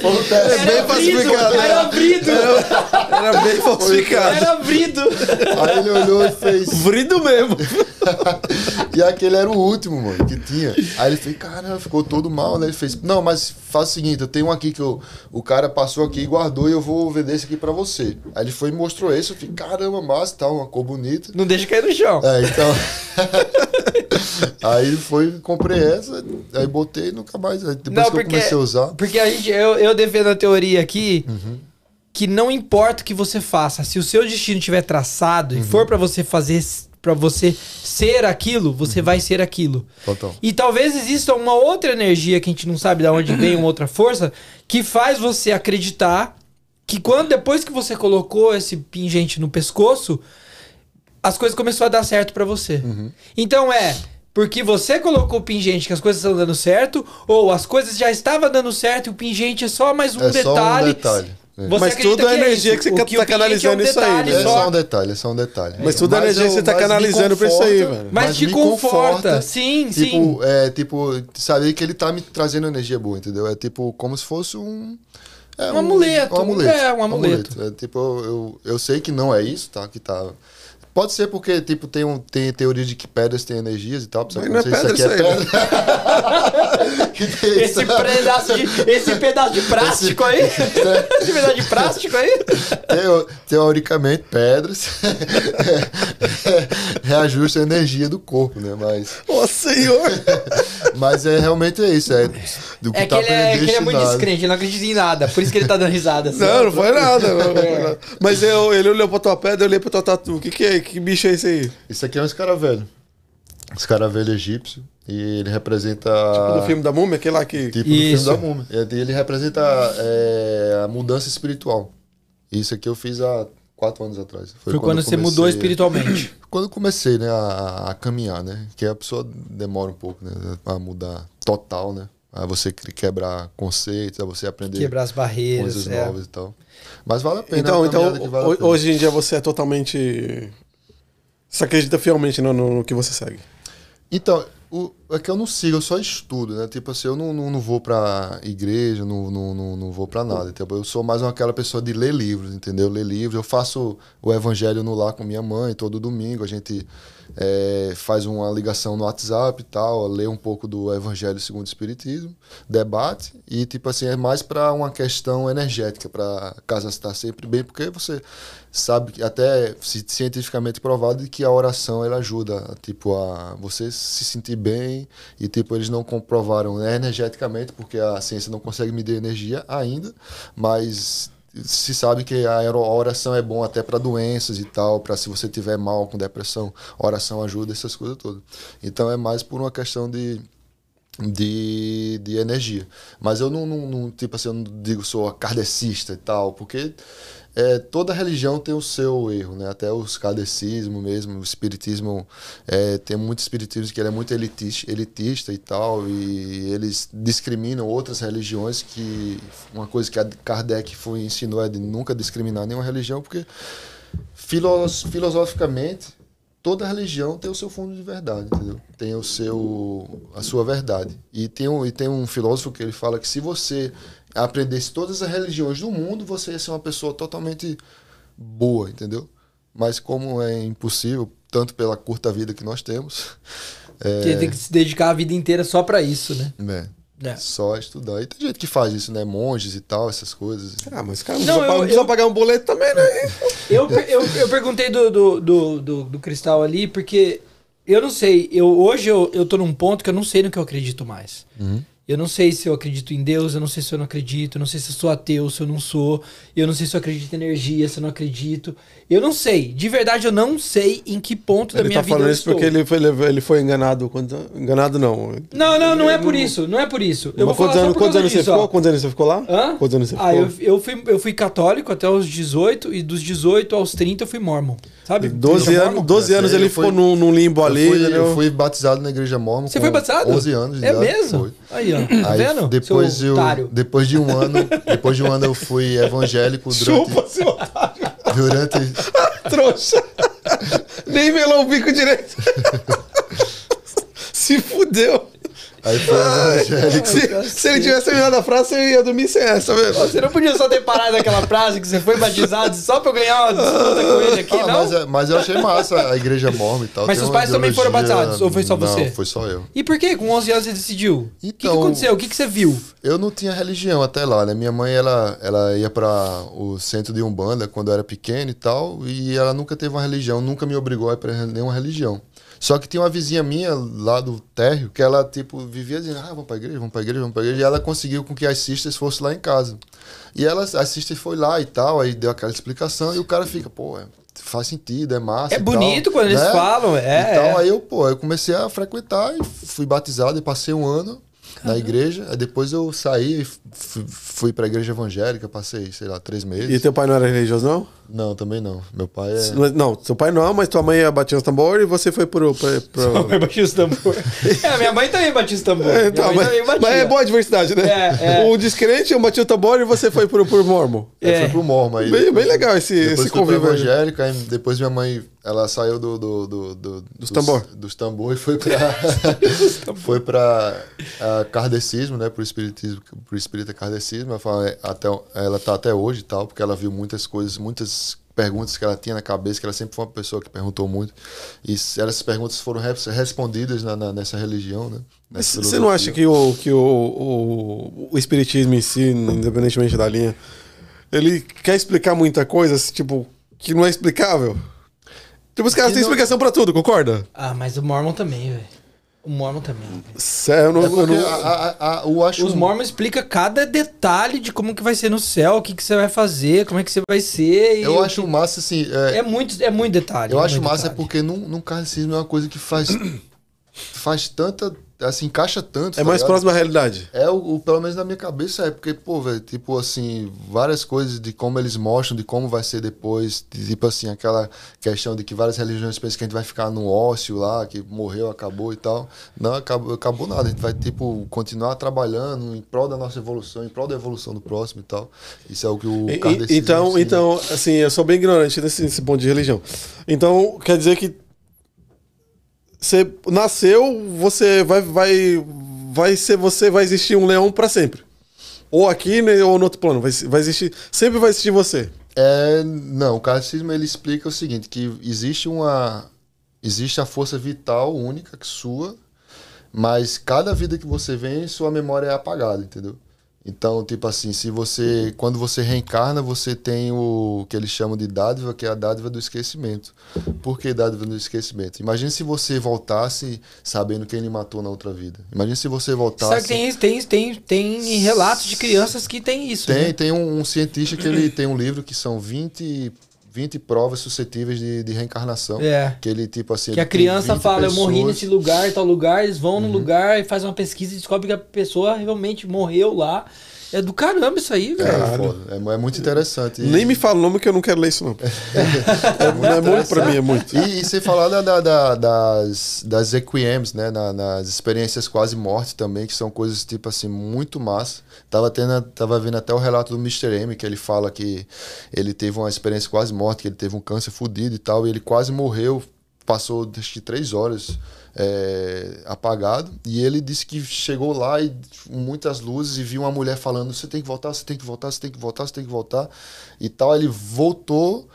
Foi um teste. É bem falsificado. Era abrido. Era bem falsificado. Era abrido. Aí ele olhou e fez. Vrido mesmo. *laughs* E aquele era o último, mano, que tinha. Aí ele fez, caramba, ficou todo mal, né? Ele fez, não, mas faz o seguinte, eu tenho um aqui que eu, o cara passou aqui e guardou e eu vou vender esse aqui pra você. Aí ele foi e mostrou esse, eu falei, caramba, massa, tá, uma cor bonita. Não deixa cair no chão. É, então. *laughs* aí ele foi e comprei essa, aí botei e nunca mais. Depois Não, que porque- eu comecei a usar. Porque a gente, eu, eu defendo a teoria aqui que não importa o que você faça, se o seu destino estiver traçado e for pra você fazer, para você ser aquilo, você vai ser aquilo. Total. E talvez exista uma outra energia que a gente não sabe de onde vem, uma outra força, que faz você acreditar que quando depois que você colocou esse pingente no pescoço, as coisas começaram a dar certo pra você. Então é porque você colocou o pingente que as coisas estão dando certo, ou as coisas já estavam dando certo e o pingente é só mais um É só um detalhe. detalhe. É. Você Mas tudo é que energia isso, que você tá pingente canalizando é um isso aí, detalhe né? É só. um detalhe, é só um detalhe. Mas tudo é energia que você tá mas me canalizando pra isso aí, conforta- velho. Mas te me conforta. Sim, sim. Tipo, é tipo, saber que ele tá me trazendo energia boa, entendeu? É tipo, como se fosse um. É Um amuleto, Um amuleto. é, um amuleto. É tipo, eu, eu, eu sei que não é isso, tá? Que tá. Pode ser porque, tipo, tem, um, tem teoria de que pedras têm energias e tal. Mas não é conhecer pedra isso aí, pedra. *laughs* Que tem Esse isso. pedaço de, esse pedaço de plástico aí. esse pedaço de plástico aí. Teo- teoricamente, pedras *laughs* reajustam a energia do corpo, né? Mas, Ô, senhor! *laughs* mas é realmente é isso. É, do que É que, tá ele é, que ele é muito predestinado. descrente, ele não acredita em nada. Por isso que ele tá dando risada assim. Não, não foi nada. não foi nada. Mas eu, ele olhou pra tua pedra, eu olhei pra tua tatu. O que, que é? Que bicho é esse aí? Isso aqui é um escaravelho. Escaravelho egípcio. E ele representa. Do filme da múmia, aquele lá que. Tipo do Isso. filme da múmia. E Ele representa é, a mudança espiritual. Isso aqui eu fiz há quatro anos atrás. Foi quando, eu você comecei- mudou espiritualmente. *coughs* Quando eu comecei, né, a, a caminhar, né? Que a pessoa demora um pouco, né? A mudar total, né? A você que- quebrar conceitos, a você aprender Quebrar as barreiras. coisas é. novas e tal. Mas vale a pena. é Então, uma então caminhada que vale a ho- pena. hoje em dia você é totalmente. Você acredita fielmente no, no- no que você segue. Então, o, é que eu não sigo, eu só estudo, né? Tipo assim, eu não, não, não vou pra igreja, não, não, não, não vou pra nada. Tipo, eu sou mais aquela pessoa de ler livros, entendeu? Ler livros. Eu faço o evangelho no lar com minha mãe todo domingo. A gente é, faz uma ligação no WhatsApp e tal, lê um pouco do Evangelho segundo o Espiritismo, debate, e tipo assim, é mais para uma questão energética, para a casa estar sempre bem, porque você sabe que até cientificamente provado que a oração ela ajuda tipo a você se sentir bem e tipo eles não comprovaram né, energeticamente porque a ciência não consegue medir energia ainda mas se sabe que a oração é bom até para doenças e tal, para se você tiver mal com depressão, oração ajuda essas coisas todas. Então é mais por uma questão de de, de energia. Mas eu não, não, não, tipo assim, eu não digo sou kardecista e tal, porque é, toda religião tem o seu erro, né? Até os kardecismo mesmo, o espiritismo, é, tem muito espiritismo que ele é muito elitista, elitista e tal, e eles discriminam outras religiões que uma coisa que Kardec foi, ensinou é de nunca discriminar nenhuma religião, porque filos, filosoficamente toda religião tem o seu fundo de verdade, entendeu? Tem o seu a sua verdade. E tem um, e tem um filósofo que ele fala que se você aprendesse todas as religiões do mundo, você ia ser uma pessoa totalmente boa, entendeu? Mas como é impossível, tanto pela curta vida que nós temos. *laughs* É... Tem que se dedicar a vida inteira só para isso, né? É. É. Só estudar. E tem gente que faz isso, né? Monges e tal, essas coisas. Ah, mas cara, não, não precisa, eu, pagar um boleto também, né? *laughs* Eu, eu, eu perguntei do, do, do, do, do cristal ali, porque eu não sei. Eu, hoje eu, eu tô num ponto que eu não sei no que eu acredito mais. Uhum. Eu não sei se eu acredito em Deus, eu não sei se eu não acredito, eu não sei se eu sou ateu, se eu não sou, eu não sei se eu acredito em energia, se eu não acredito. Eu não sei. De verdade, eu não sei em que ponto ele da minha tá vida eu falando isso porque ele foi, ele foi enganado. Quando, enganado não. Não, não, não é por isso. Não é por isso. Eu vou quantos, anos, quantos anos disso, você ficou? Quantos anos você ficou lá? Hã? Quantos anos você ah, ficou? Eu, eu, fui, eu fui católico até os 18 e dos 18 aos 30 eu fui mormon. Sabe? 12 anos, 12 anos ele ficou num, num limbo ali. Eu fui, eu fui batizado na igreja mormon. Você foi batizado? 11 anos. É mesmo? Foi. Aí, ó. Tá Aí, vendo? Depois, eu, depois de um ano, depois de um ano eu fui evangélico *laughs* durante. Chupa, seu otário. Durante. *laughs* Trouxa. Nem melou o bico direito. *laughs* Se fudeu. Aí foi evangélico. Se, se, ele tivesse terminado a frase, eu ia dormir sem essa, velho. Você não podia só ter parado naquela frase que você foi batizado só pra eu ganhar uma disputa com ele aqui, ah, não? Mas, é, mas, eu achei massa a igreja mormon e tal. Mas seus pais também foram batizados? Ou foi só você? Não, foi só eu. E por que com 11 anos você decidiu? Então, o que, que, então, aconteceu? O que, que você viu? Eu não tinha religião até lá, né? Minha mãe, ela, ela ia pra o centro de Umbanda quando eu era pequeno e tal, e ela nunca teve uma religião, nunca me obrigou a ir pra nenhuma religião. Só que tinha uma vizinha minha lá do térreo que ela, tipo, vivia dizendo, ah, vamos pra igreja, vamos pra igreja, vamos pra igreja. E ela conseguiu com que as sisters fossem lá em casa. E ela, a sister foi lá e tal, aí deu aquela explicação e o cara fica, pô, é, faz sentido, é massa. É bonito tal, quando né? eles falam, é. Então, é. aí eu, pô, eu comecei a frequentar e fui batizado e passei um ano na igreja. Aí depois eu saí e fui pra igreja evangélica, passei, sei lá, três meses. E teu pai não era religioso, não? Não, também não. Meu pai é. Não, seu pai não, mas tua mãe é batia os tambor e você foi pro. pro, pro... Sua mãe batia os tambor. *laughs* é, minha mãe também batia os tambor. É, então, mas, mas, é boa a diversidade, né? É, é. O descrente eu batia o tambor e você foi pro, pro mormon. É, é. foi pro mormon. Aí, bem, bem legal esse, depois esse convívio. evangélica, aí depois minha mãe ela saiu do, do, do, do dos, tambor. Dos tambor e foi pra. *laughs* foi pra uh, kardecismo, né? Pro espiritismo, pro espírita kardecismo. Ela, fala, é, até, ela tá até hoje e tal, porque ela viu muitas coisas, muitas perguntas que ela tinha na cabeça, que ela sempre foi uma pessoa que perguntou muito. E essas perguntas foram respondidas na, na, nessa religião, né? Nessa Você não acha que, o, que o, o, o espiritismo em si, independentemente da linha, ele quer explicar muita coisa, tipo, que não é explicável? Tipo, os caras têm não... explicação pra tudo, concorda? Ah, mas o Mormon também, velho. O Mormon também. Sério, eu não. É eu não... A, a, a, eu acho Os Mormons explica cada detalhe de como que vai ser no céu, o que, que você vai fazer, como é que você vai ser. Eu acho que... massa, assim. É... é, muito, é muito detalhe. Eu é acho massa detalhe. porque num, num cardecismo é uma coisa que faz. *coughs* faz tanta assim, encaixa tanto. É tá mais ligado? próximo à realidade. É, o, o, pelo menos na minha cabeça é, porque, pô, velho, tipo assim, várias coisas de como eles mostram, de como vai ser depois, de, tipo assim, aquela questão de que várias religiões pensam que a gente vai ficar no ócio lá, que morreu, acabou e tal. Não, acabou, acabou nada. A gente vai, tipo, continuar trabalhando em prol da nossa evolução, em prol da evolução do próximo e tal. Isso é o que o e, Então, então, assim, eu sou bem ignorante nesse, nesse ponto de religião. Então, quer dizer que Você nasceu, você vai, vai, vai ser você, vai existir um leão pra sempre. Ou aqui, né, ou no outro plano. Vai, vai existir. Sempre vai existir você. É, não, o kardecismo ele explica o seguinte, que existe uma existe a força vital única que sua, mas cada vida que você vem, sua memória é apagada, entendeu? Então, tipo assim, se você quando você reencarna, você tem o que eles chamam de dádiva, que é a dádiva do esquecimento. Por que dádiva do esquecimento? Imagine se você voltasse sabendo quem lhe matou na outra vida. Imagine se você voltasse Sabe que tem, tem, tem, tem relatos de crianças que tem isso. Tem, né? tem um, um cientista que ele tem um livro que são 20, 20 provas suscetíveis de, de reencarnação. É. Que ele, tipo assim. Que a criança 20 fala, eu morri pessoas- nesse lugar, tal lugar, eles vão Uhum. no lugar e fazem uma pesquisa e descobre que a pessoa realmente morreu lá. É do caramba isso aí, velho. É, é muito interessante. E- Nem me fala o nome que eu não quero ler isso, não. *laughs* é, não é muito pra mim, é muito. E, e sem falar da, da- da- das, das EQMs, né? Na- nas experiências quase morte também, que são coisas, tipo assim, muito massa. Tava, tendo, tava vendo até o relato do Mr. M, que ele fala que ele teve uma experiência quase morte, que ele teve um câncer fudido e tal, e ele quase morreu, passou acho que três horas é, apagado. E ele disse que chegou lá e com muitas luzes e viu uma mulher falando: você tem que voltar, você tem que voltar, você tem que voltar, você tem que voltar e tal. Ele voltou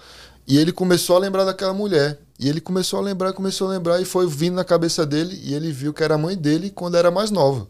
e ele começou a lembrar daquela mulher. E ele começou a lembrar, começou a lembrar e foi vindo na cabeça dele e ele viu que era a mãe dele quando era mais nova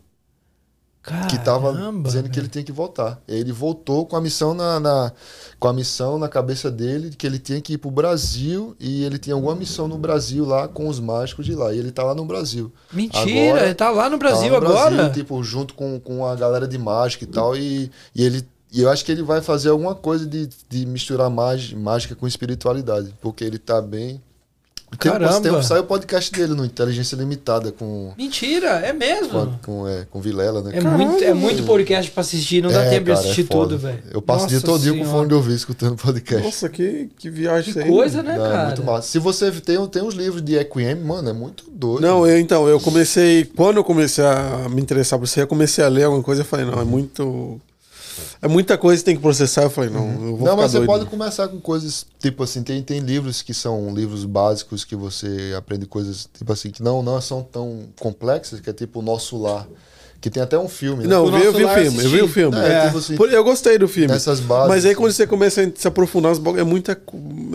que tava Caramba, dizendo que ele tem que voltar. Ele voltou com a missão na, na- com a missão na cabeça dele que ele tinha que ir pro Brasil e ele tinha alguma missão no Brasil lá com os mágicos de lá. E ele tá lá no Brasil. Mentira, Agora- ele tá lá no Tá lá Brasil no agora? Brasil, tipo, junto com, com a galera de mágica e tal. E, e ele e eu acho que ele vai fazer alguma coisa de, de misturar mágica, mágica com espiritualidade, porque ele tá bem tem, Caramba. tem, saiu o podcast dele no Inteligência Limitada com Mentira, é mesmo. com, com, é, com Vilela, né? É muito, é muito podcast pra assistir, não dá É, tempo de cara, assistir é tudo, velho. Eu passo o dia todo dia com fone de ouvido escutando podcast. Nossa, que, que viagem Que isso aí. coisa, né, Não, é cara? muito massa. Se você tem, tem uns livros de EQM, mano, é muito doido. Não, eu, então, eu comecei. Quando eu comecei a me interessar por aí, eu comecei a ler alguma coisa. Eu falei, não, é muito. É muita coisa que tem que processar. Eu falei, não, eu vou Não, mas você doido. pode começar com coisas, tipo assim, tem, tem livros que são livros básicos que você aprende coisas, tipo assim, que não, não são tão complexas, que é tipo o Nosso Lar, que tem até um filme, né? Não, eu vi, eu vi o filme, eu vi o filme. É, É. tipo assim, Eu gostei do filme. Nessas bases, Mas aí assim. quando você começa a se aprofundar, é muita.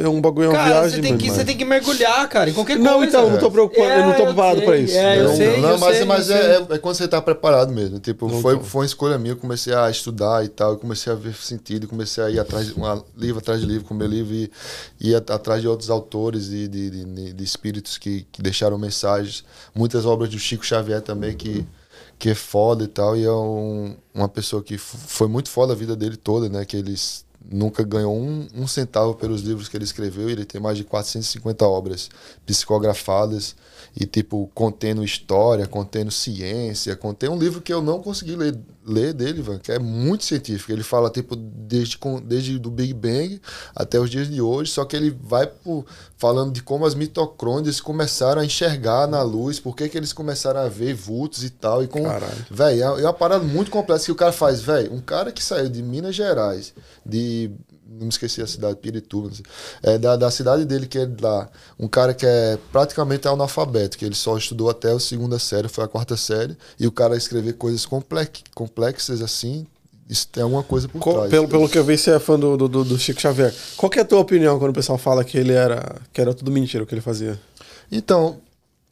É um bagulho, é uma Cara, viagem. você tem, que, você mas- tem que mergulhar, cara, em qualquer Não, coisa. então, eu não tô preocupado, eu não tô É, preparado pra isso. É, eu não, sei, não, eu mas, sei, mas é, é- é quando você tá preparado mesmo. Tipo, Não foi, tô. foi uma escolha minha, eu comecei a estudar e tal, eu comecei a ver sentido, comecei a ir atrás de uma, livro atrás de livro, com meu livro, e ir at- atrás de outros autores e de, de, de- de espíritos que, que deixaram mensagens. Muitas obras do Chico Xavier também, que, que é foda e tal, e é um- uma pessoa que foi muito foda a vida dele toda, né? Que eles nunca ganhou um, um centavo pelos livros que ele escreveu. e Ele tem mais de 450 obras psicografadas e, tipo, contendo história, contendo ciência, contém um livro que eu não consegui ler, ler dele, Van, que é muito científico. Ele fala, tipo, desde, desde do Big Bang até os dias de hoje, só que ele vai por, falando de como as mitocôndrias começaram a enxergar na luz, por que eles começaram a ver vultos e tal, e com... Caralho. Véi, é é uma parada muito complexa que o cara faz, velho. Um cara que saiu de Minas Gerais, de. Não me esqueci a cidade, Pirituba. É, da, da cidade dele, que é lá. Um cara que é praticamente analfabeto, que ele só estudou até a segunda série, foi a quarta série, e o cara escrever coisas complex, complexas assim, isso tem alguma coisa por Qual- trás. pelo, pelo que eu vi, você é fã do, do, do- do Chico Xavier. Qual que é a tua opinião quando o pessoal fala que ele era. que era tudo mentira o que ele fazia? Então,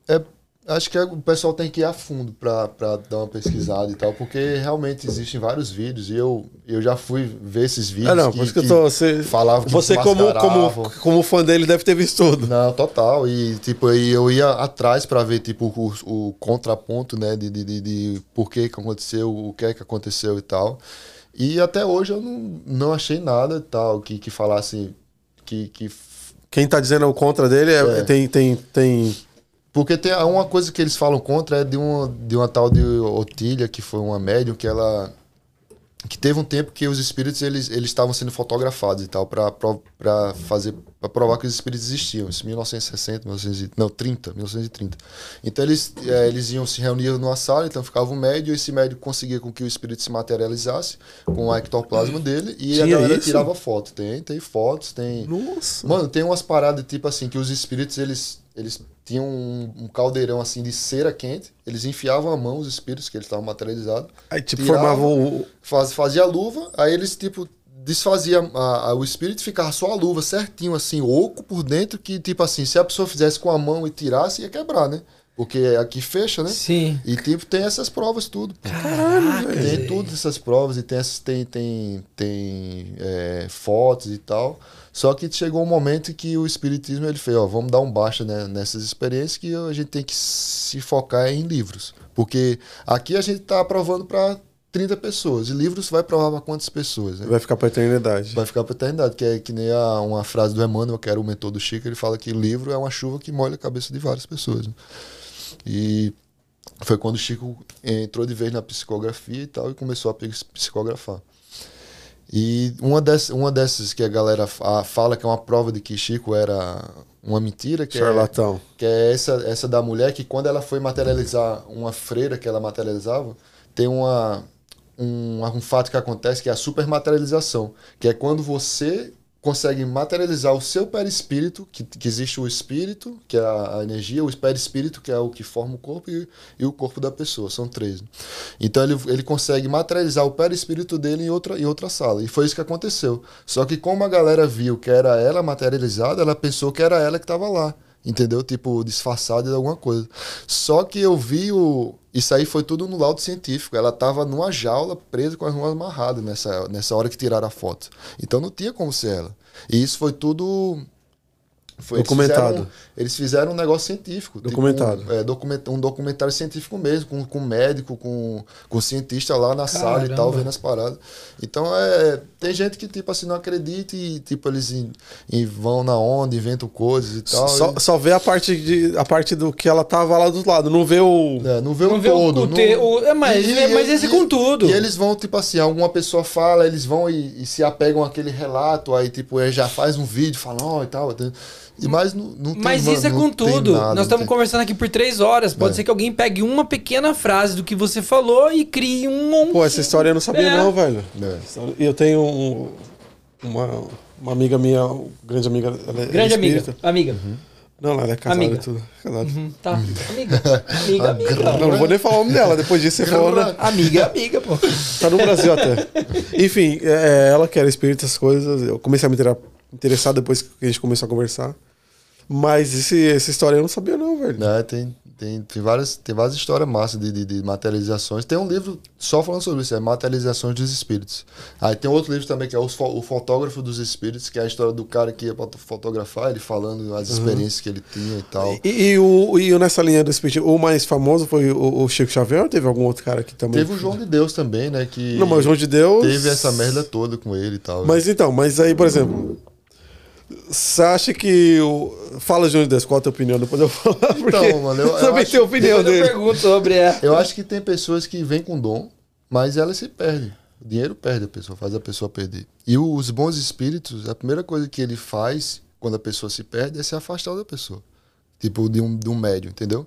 é, acho que o pessoal tem que ir a fundo pra, pra dar uma pesquisada e tal, porque realmente existem vários vídeos e eu, eu já fui ver esses vídeos. Ah, não, que, por isso que eu tô. Você, falavam que você como, como, como fã dele, deve ter visto tudo. Não, total. E tipo, eu ia atrás pra ver tipo o, o contraponto, né, de, de, de, de por que que aconteceu, o que é que aconteceu e tal. E até hoje eu não, não achei nada e tal que que falasse que, que Quem tá dizendo o contra dele é, É. tem. tem, tem porque tem uma coisa que eles falam contra é de uma, de uma tal de Otília, que foi uma médium que ela que teve um tempo que os espíritos eles eles estavam sendo fotografados e tal para fazer para provar que os espíritos existiam isso 1960 1900, não 30 1930 então eles eh, eles iam se reunir numa sala então ficava um médium e esse médium conseguia com que o espírito se materializasse com o ectoplasma dele e a Tinha galera isso? tirava foto tem tem fotos tem Nossa. Mano, tem umas paradas tipo assim que os espíritos eles eles tinha um, um caldeirão assim de cera quente, eles enfiavam a mão os espíritos que eles estavam materializados. Aí, tipo, Tirava. formava o. Faz, fazia a luva, aí eles, tipo, desfazia a- a- o espírito ficava só a luva certinho, assim, oco por dentro, que, tipo assim, se a pessoa fizesse com a mão e tirasse, ia quebrar, né? Porque aqui fecha, né? Sim. E, tipo, tem essas provas tudo. Caralho, Tem todas essas provas e tem, essas- tem, tem, tem é, fotos e tal. Só que chegou um momento em que o espiritismo ele fez, ó, vamos dar um baixa né, nessas experiências que a gente tem que se focar em livros. Porque aqui a gente está aprovando para 30 pessoas. E livros vai provar para quantas pessoas? né? Vai ficar pra eternidade. Vai ficar para eternidade, que é que nem a, uma frase do Emmanuel, que era o mentor do Chico, ele fala que livro é uma chuva que molha a cabeça de várias pessoas. né? E foi quando o Chico entrou de vez na psicografia e tal e começou a psicografar. E uma dessas, uma dessas que a galera fa- fala que é uma prova de que Chico era uma mentira, que é, Charlatão. que é essa, essa da mulher que quando ela foi materializar uma freira que ela materializava, tem uma, um, um fato que acontece que é a supermaterialização, que é quando você consegue materializar o seu perispírito, que, que existe o espírito, que é a, a energia, o perispírito, que é o que forma o corpo, e, e o corpo da pessoa, são três. né? Então ele, ele consegue materializar o perispírito dele em outra, em outra sala. E foi isso que aconteceu. Só que como a galera viu que era ela materializada, ela pensou que era ela que estava lá. Entendeu? Tipo, disfarçada de alguma coisa. Só que eu vi o. Isso aí foi tudo no laudo científico. Ela tava numa jaula, presa com as mãos amarradas nessa, nessa hora que tiraram a foto. Então não tinha como ser ela. E isso foi tudo. Foi, eles Documentado. fizeram- Eles fizeram, um negócio científico. tipo, Documentado. um, é, document, um documentário científico mesmo, com, com médico, com, com cientista lá na sala e tal, Caramba. vendo as paradas. Então, é, tem gente que, tipo assim, não acredita e, tipo, eles in- in- vão na onda, inventam coisas e tal. Só, e- só vê a parte, de, a parte do que ela tava lá do lado, não vê o. É, não vê Não o vê todo. o não- te- o- é, mas- mas esse é com tudo. E eles vão, tipo assim, alguma pessoa fala, eles vão e, e se apegam àquele relato, aí, tipo, ele já faz um vídeo, fala, ó, e tal. E, mas não, não tem Mas mano, isso é com tudo. nada, Nós estamos conversando aqui por três horas. Pode É. ser que alguém pegue uma pequena frase do que você falou e crie um monte. Pô, essa história eu não sabia, É. não, velho. É. E eu tenho um- uma, uma amiga minha, uma grande amiga. Ela é Grande amiga. espírita. Amiga. Não, ela é casada Amiga. e tudo. Casada. Hum, Tá. Amiga. Amiga, *laughs* amiga. Não, não vou nem falar o nome dela. Depois disso você falou, né? Amiga, amiga, pô. Tá no Brasil até. Enfim, é, ela que era espírita, essas coisas. Eu comecei a me intera- interessar depois que a gente começou a conversar. Mas esse, essa história eu não sabia, não, velho. Né, tem, tem, tem, várias, tem várias histórias massas de, de, de materializações. Tem um livro só falando sobre isso, é Materializações dos Espíritos. Aí tem outro livro também que é Fo- O Fotógrafo dos Espíritos, que é a história do cara que ia pra fotografar, ele falando as experiências que ele tinha e tal. E, e o, e o nessa linha do espírito, o mais famoso foi o, o Chico Xavier ou teve algum outro cara que também? Teve o João de Deus também, né? Que Não, mas o João de Deus. teve essa merda toda com ele e tal. Mas então, mas aí, por exemplo. Você acha que. O... Fala, de Deus, qual a tua opinião? Depois eu. Porque Então, mano, eu- eu *laughs* também acho- opinião Depois eu dele. pergunto sobre é. Eu acho que tem pessoas que vêm com dom, mas elas se perdem. O dinheiro perde a pessoa, faz a pessoa perder. E os bons espíritos, a primeira coisa que ele faz quando a pessoa se perde é se afastar da pessoa. Tipo, de um, de um médio, entendeu?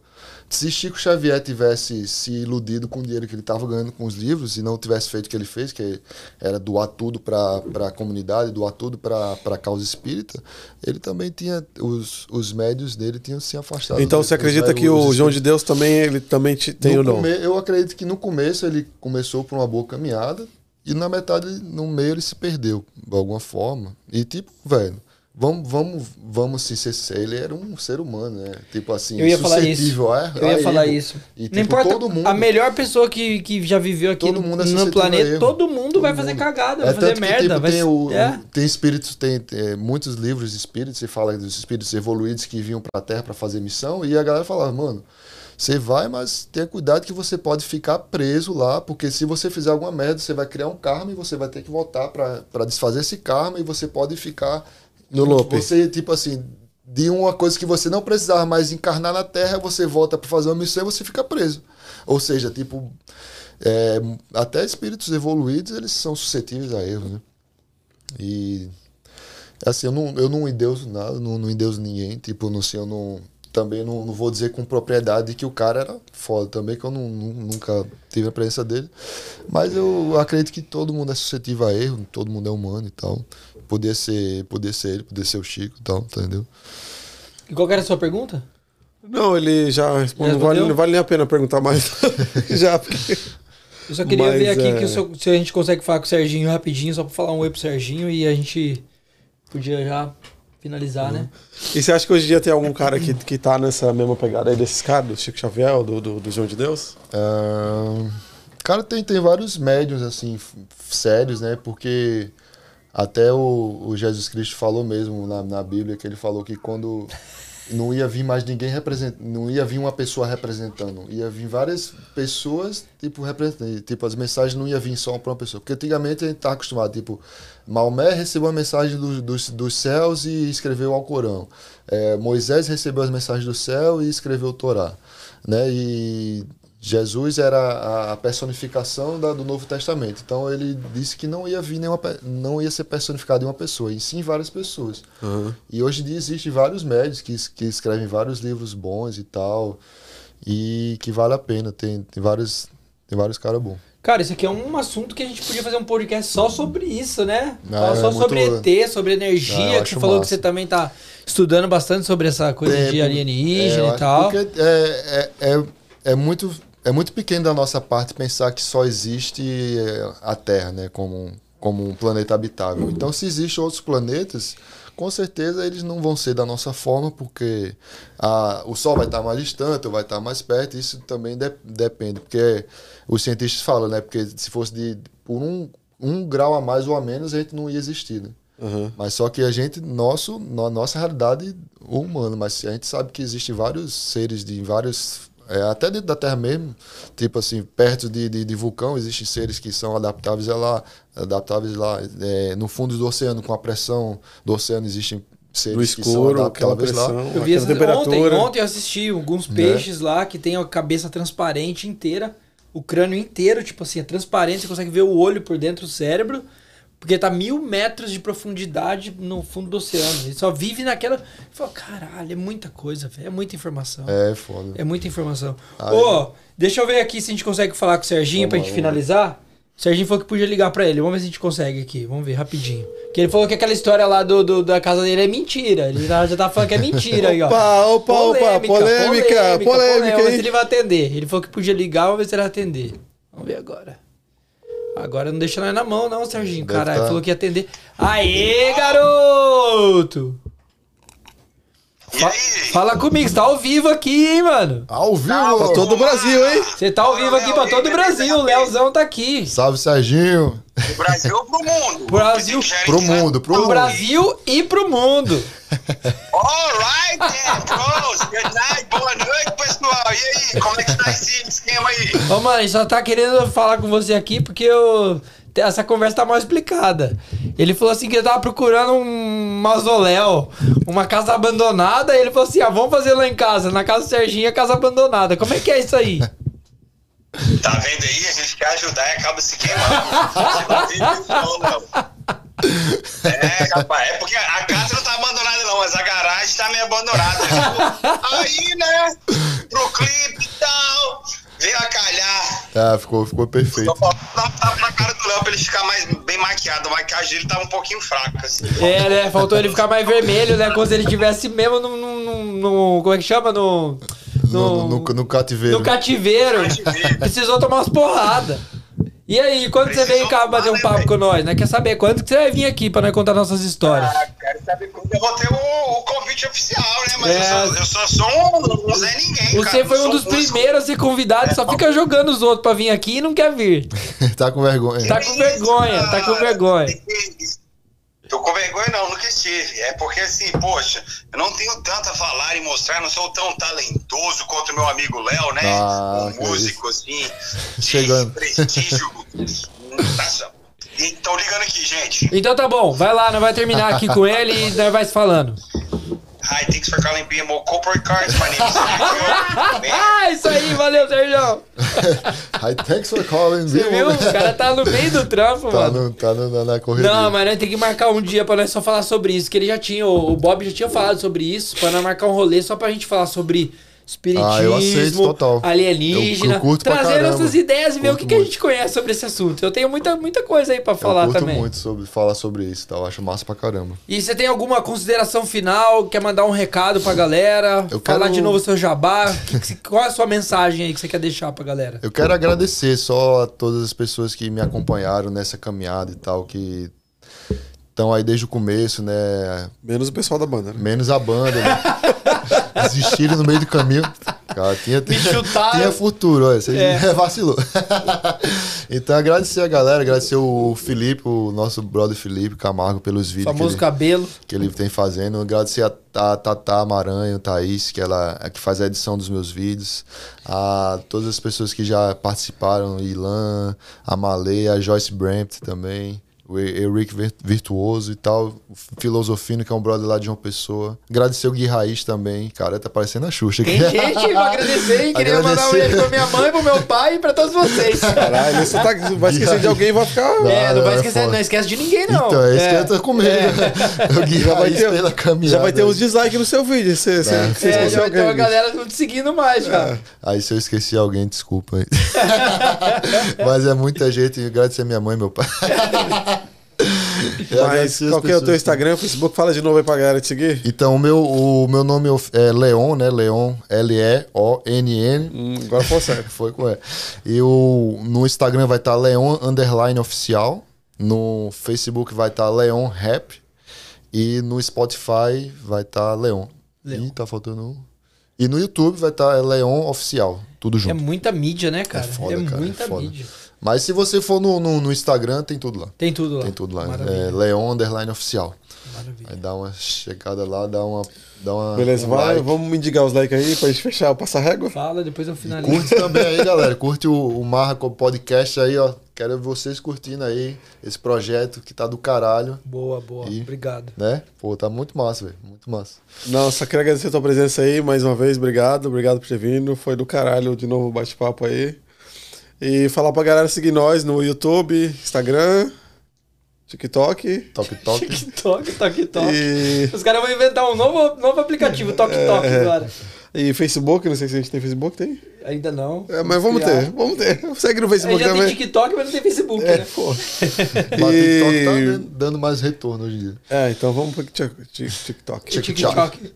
Se Chico Xavier tivesse se iludido com o dinheiro que ele estava ganhando com os livros e não tivesse feito o que ele fez, que era doar tudo para a comunidade, doar tudo para a causa espírita, ele também tinha. Os, os médios dele tinham se afastado. Então dele, você acredita que o João de Deus também ele também te- tem no o come- Eu acredito que no começo ele começou por uma boa caminhada e na metade, no meio, ele se perdeu de alguma forma. E tipo, velho, vamos, vamos, vamos se ser. Ele era um ser humano, né? Tipo assim, Eu ia falar isso. a- Eu ia a falar isso. E, não tipo, importa todo mundo- a melhor pessoa que, que já viveu aqui Todo no, mundo é no planeta, todo mundo Todo vai fazer cagada, É vai fazer tanto que, merda. tipo, vai tem, o, é. tem espíritos, tem é, muitos livros de espíritos, você fala dos espíritos evoluídos que vinham pra Terra pra fazer missão, e a galera falava, mano, você vai, mas tenha cuidado que você pode ficar preso lá, porque se você fizer alguma merda, você vai criar um karma e você vai ter que voltar pra desfazer esse karma e você pode ficar No loop. Você, tipo assim, de uma coisa que você não precisava mais encarnar na Terra, você volta pra fazer uma missão e você fica preso. Ou seja, tipo, é, até espíritos evoluídos, eles são suscetíveis a erro, né? E assim, eu não, eu não endeuso nada, não, não endeuso ninguém, tipo, não sei, eu não também não, não vou dizer com propriedade que o cara era foda também, que eu não, nu- nunca tive a presença dele. Mas eu acredito que todo mundo é suscetível a erro, todo mundo é humano e tal. Podia ser, podia ser ele, podia ser o Chico e tal, entendeu? E qual que era a sua pergunta? Não, ele já respondeu. Não vale, não vale nem a pena perguntar mais. *laughs* já, porque. Eu só queria Mas, ver aqui é- que se, se a gente consegue falar com o Serginho rapidinho, só pra falar um oi pro Serginho e a gente podia já finalizar, né? E você acha que hoje em dia tem algum cara que, que tá nessa mesma pegada aí desses caras, do Chico Xavier, do, do, do João de Deus? Ahn, cara, tem, tem vários médios, assim, sérios, né? Porque até o, o Jesus Cristo falou mesmo na, na Bíblia, que ele falou que quando não ia vir mais ninguém representando, não ia vir uma pessoa representando, ia vir várias pessoas, tipo, representando. Tipo, as mensagens não ia vir só para uma pessoa. Porque antigamente a gente tá acostumado, tipo, Maomé recebeu a mensagem do, dos, dos céus e escreveu o Alcorão. É, Moisés recebeu as mensagens do céu e escreveu o Torá. Né? E Jesus era a- personificação da- do Novo Testamento. Então ele disse que não ia vir nenhuma, não ia ser personificado em uma pessoa, e sim várias pessoas. E hoje em dia existem vários médios que, que escrevem vários livros bons e tal, e que vale a pena. Tem, tem vários, tem vários caras bons. Cara, isso aqui é um assunto que a gente podia fazer um podcast só sobre isso, né? Ah, Falar é só muito- sobre ET, sobre Ah, energia, eu que falou que massa. você também tá estudando bastante sobre essa coisa É, de alienígena é, e tal. Porque é, é, é, é muito, é muito pequeno da nossa parte pensar que só existe é, a Terra, né? Como, como um planeta habitável. Então, se existem outros planetas, com certeza eles não vão ser da nossa forma, porque a, o Sol vai estar mais distante ou vai estar mais perto. Isso também de- depende, porque os cientistas falam, né? Porque se fosse de por um, um grau a mais ou a menos, a gente não ia existir, né? Uhum. Mas só que a gente, nosso, na nossa realidade humana, mas a gente sabe que existem vários seres de vários. É, até dentro da Terra mesmo, tipo assim, perto de, de, de vulcão, existem seres que são adaptáveis lá, adaptáveis lá. é, no fundo do oceano, com a pressão do oceano, existem seres No que são escuro, adaptáveis lá. pressão, Eu vi essa, ontem, temperatura. ontem eu assisti alguns Né? peixes lá que tem a cabeça transparente inteira, o crânio inteiro, tipo assim, é transparente, você consegue ver o olho por dentro do cérebro, porque tá mil metros de profundidade no fundo do oceano. Ele só vive naquela. Fala, caralho, é muita coisa, velho. É muita informação. É foda. É muita informação. Ô, deixa eu ver aqui se a gente consegue falar com o Serginho Vamos pra gente finalizar. O Serginho falou que podia ligar pra ele. Vamos ver se a gente consegue aqui. Vamos ver rapidinho. Que ele falou que aquela história lá do, do- da casa dele é mentira. Ele já tá falando que é mentira aí, ó. Opa, opa, opa, polêmica, polêmica, Vamos ver se ele vai atender. Ele falou que podia ligar, vamos ver se ele vai atender. Vamos ver agora. Agora não deixa nós na mão, não, Serginho. Caralho, tá. falou que ia atender. Aê, garoto! Fa- fala comigo, você tá ao vivo aqui, hein, mano? Ao vivo! Pra todo o Brasil, hein? Você tá ao vivo aqui pra todo o Brasil. O Leozão tá aqui. Salve, Serginho! Brasil pro mundo? *laughs* Brasil Pro mundo, pro Pro mundo. Brasil e pro mundo. *laughs* Alright, then, bros. Good night, boa noite, pessoal. E aí, como é que tá esse esquema aí? Ô, mano, a gente só tá querendo falar com você aqui porque eu... essa conversa tá mal explicada. Ele falou assim que ele tava procurando um mausoléu, uma casa abandonada. E ele falou assim: ah, vamos fazer lá em casa. Na casa do Serginho é casa abandonada. Como é que é isso aí? Tá vendo aí? A gente quer ajudar e acaba se queimando. É, rapaz, é porque a casa não tá abandonada não, mas a garagem tá meio abandonada. *laughs* Aí, né, pro clipe e tal, veio a calhar. Ah, ficou, ficou perfeito. Falando tá pra cara do Léo pra ele ficar mais bem maquiado. A maquiagem dele tava um pouquinho fraca, assim. É, né? Faltou ele ficar mais vermelho, né? Como se ele tivesse mesmo no. no, no- no- como é que chama? No. No, no, no cativeiro. No cativeiro. Cativeiro. Precisou tomar umas porradas. E aí, quando você Precisou vem cá bater um né, papo com nós, né? Quer saber quando que você vai vir aqui pra nós contar nossas histórias? Ah, quero saber quando eu vou ter o, o convite oficial, né? Mas É. eu, só, eu só sou um, um Zé Ninguém, cara. Você foi Não um sou dos primeiros a ser convidado, só fica jogando os outros pra vir aqui e não quer vir. *laughs* tá com vergonha. Tá com vergonha, tá com vergonha. Tô com vergonha não, nunca estive. É porque assim, poxa, eu não tenho tanto a falar e mostrar, não sou tão talentoso quanto meu amigo Léo, né? Ah, um músico, assim, de Chegando. prestígio. *laughs* Então ligando aqui, gente. Então tá bom, vai lá, nós vai terminar aqui com ele e nós vai se falando. Hi, thanks for calling BMO Corporate Cards. My name is Sergio. *laughs* Ah, isso aí, valeu, Sérgio. *laughs* Hi, thanks for calling. Você viu? O cara tá no meio do trampo, *laughs* Tá, mano. no, tá no, na, na correria. Não, mas nós tem que marcar um dia pra nós só falar sobre isso. Que ele já tinha, o o Bob já tinha falado sobre isso, pra nós marcar um rolê só pra gente falar sobre espiritismo, Ah, eu aceito total. alienígena, Eu- eu curto trazer nossas ideias e ver o que, que a gente conhece sobre esse assunto. Eu tenho muita, muita coisa aí pra falar eu curto também. muito sobre falar sobre isso, tá? Eu acho massa pra caramba. E você tem alguma consideração final? Quer mandar um recado pra galera? Eu Falar quero- de novo o seu jabá? *laughs* Qual é a sua mensagem aí que você quer deixar pra galera? Eu quero agradecer só a todas as pessoas que me acompanharam nessa caminhada e tal, que estão aí desde o começo, né? Menos o pessoal da banda, né? Menos a banda, né? *laughs* Desistiram no meio do caminho. Cara, tinha, Me chutaram. tinha futuro, olha, você É. *laughs* vacilou. então, agradecer a galera, agradecer o Felipe, o nosso brother Felipe Camargo, pelos vídeos que Famoso ele, cabelo. que ele tem fazendo. Agradecer a, Tatá Maranhão, Thaís, que ela é que faz a edição dos meus vídeos. A todas as pessoas que já participaram, Ilan, a Malê, a Joyce Brampton também. O Eric Vir- Virtuoso e tal, o Filosofino, que é um brother lá de uma pessoa. Agradecer o Gui Raiz também, cara, tá parecendo a Xuxa aqui. Tem gente pra agradecer, hein? Queria mandar um Agradecer. beijo pra minha mãe, pro meu pai e pra todos vocês. Caralho, você tá, vai esquecer de alguém e vai ficar. É, não não, vai é esquecer, foda. não esquece de ninguém, não. Então, é isso que É. eu tô com medo. *laughs* O Gui Já vai ter- pela caminhada. Já vai ter uns dislikes no seu vídeo. Você, você, É. você É, já vai ter uma galera não te seguindo mais, já. Aí se eu esqueci alguém, desculpa aí. *laughs* Mas é muita gente, agradecer minha mãe e meu pai. *laughs* *laughs* Mas qual que é o teu pessoas. Instagram, Facebook? Fala de novo aí pra galera te seguir. Então, o meu, o meu nome é Leon, né? Leon, L-E-O-N-N. Hum, agora foi certo. *laughs* Foi com E. E o, no Instagram vai estar Leon Underline Oficial. No Facebook vai estar Leon Rap. E no Spotify vai estar Leon. Leon. Ih, tá faltando um. E no YouTube vai estar Leon Oficial. Tudo É junto. muita mídia, né, cara? É, foda, cara, é muita foda. mídia. Mas se você for no, no, no Instagram, tem tudo lá. Tem tudo lá. Tem tudo lá. Maravilha. É Leon Underline Oficial. Maravilha. Aí dá uma checada lá, dá uma. Dá uma Beleza, um vai, like. vamos indicar os likes aí pra gente fechar, passar régua. Fala, depois eu finalizo. Curte também aí, galera. Curte o, o Marra com o podcast aí, ó. Quero vocês curtindo aí esse projeto que tá do caralho, Boa, boa. E- Obrigado. né? Pô, tá muito massa, velho. Muito massa. Não, só queria agradecer a tua presença aí mais uma vez. Obrigado, obrigado por ter vindo. Foi do caralho de novo o bate-papo aí. E falar pra galera seguir nós no YouTube, Instagram, TikTok. Toque. TikTok, TikTok. E, Os caras vão inventar um novo, novo aplicativo, Tok Tok É. agora. e Facebook, não sei se a gente tem Facebook, tem? Ainda não. É, mas vamos Criar. ter, vamos ter. Segue no A gente Facebook já tem também. TikTok, mas não tem Facebook, É, né? pô. *laughs* Mas o TikTok tá dando- mais retorno hoje em dia. É, então vamos pro Tik- Tik- TikTok. E TikTok.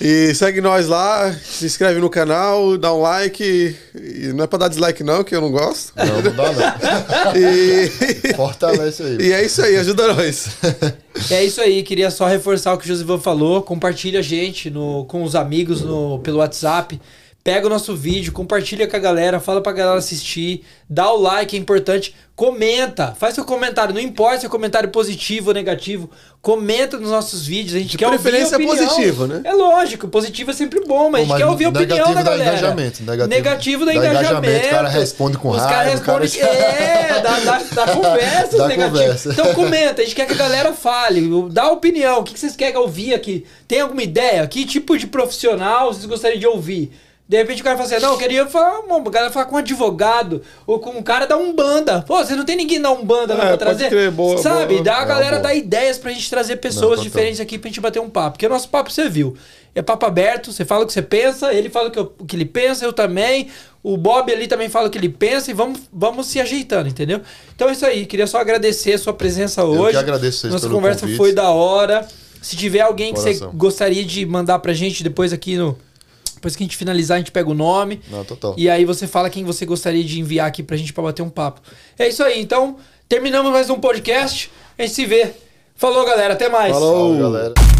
E segue nós lá, se inscreve no canal, dá um like. E não é pra dar dislike, não, que eu não gosto. Não, não dá não. *laughs* E, Fortalece aí. *laughs* e é isso aí, ajuda nós. É isso aí, queria só reforçar o que o Josivan falou. Compartilha a gente no, com os amigos no, pelo WhatsApp. Pega o nosso vídeo, compartilha com a galera, fala pra galera assistir, dá o like, é importante. Comenta, faz seu comentário, não importa se é comentário positivo ou negativo, comenta nos nossos vídeos, a gente De quer ouvir a preferência opinião. positivo, né? É lógico, positivo é sempre bom, mas a Pô, gente mas quer ouvir a opinião da dá galera. engajamento, negativo- negativo dá engajamento, engajamento. o cara responde com Os raiva, caras o cara- respondem. É, dá, dá, dá *laughs* conversa Dá negativas. conversa. Então comenta, a gente quer que a galera fale, dá opinião, o que vocês querem ouvir aqui? Tem alguma ideia? Que tipo de profissional vocês gostariam de ouvir? De repente o cara fala assim, não, eu queria falar, uma, falar com um advogado, ou com um cara da Umbanda. Pô, você não tem ninguém da Umbanda É, pra trazer? crer, boa, Sabe? boa. Dá a É, galera boa. dá ideias pra gente trazer pessoas Não, diferentes aqui pra gente bater um papo. Porque o nosso papo você viu. É papo aberto, você fala o que você pensa, ele fala o que, eu- o que ele pensa, eu também. O Bob ali também fala o que ele pensa e vamos, vamos se ajeitando, entendeu? Então é isso aí. Queria só agradecer a sua presença hoje. que agradeço vocês Nossa pelo conversa convite. foi da hora. Se tiver alguém que você Coração. gostaria de mandar pra gente depois aqui no. Depois que a gente finalizar, a gente pega o nome. Não, total. E aí você fala quem você gostaria de enviar aqui pra gente pra bater um papo. É isso aí. Então, terminamos mais um podcast. A gente se vê. Falou, galera. Até mais. Falou. Salve, galera.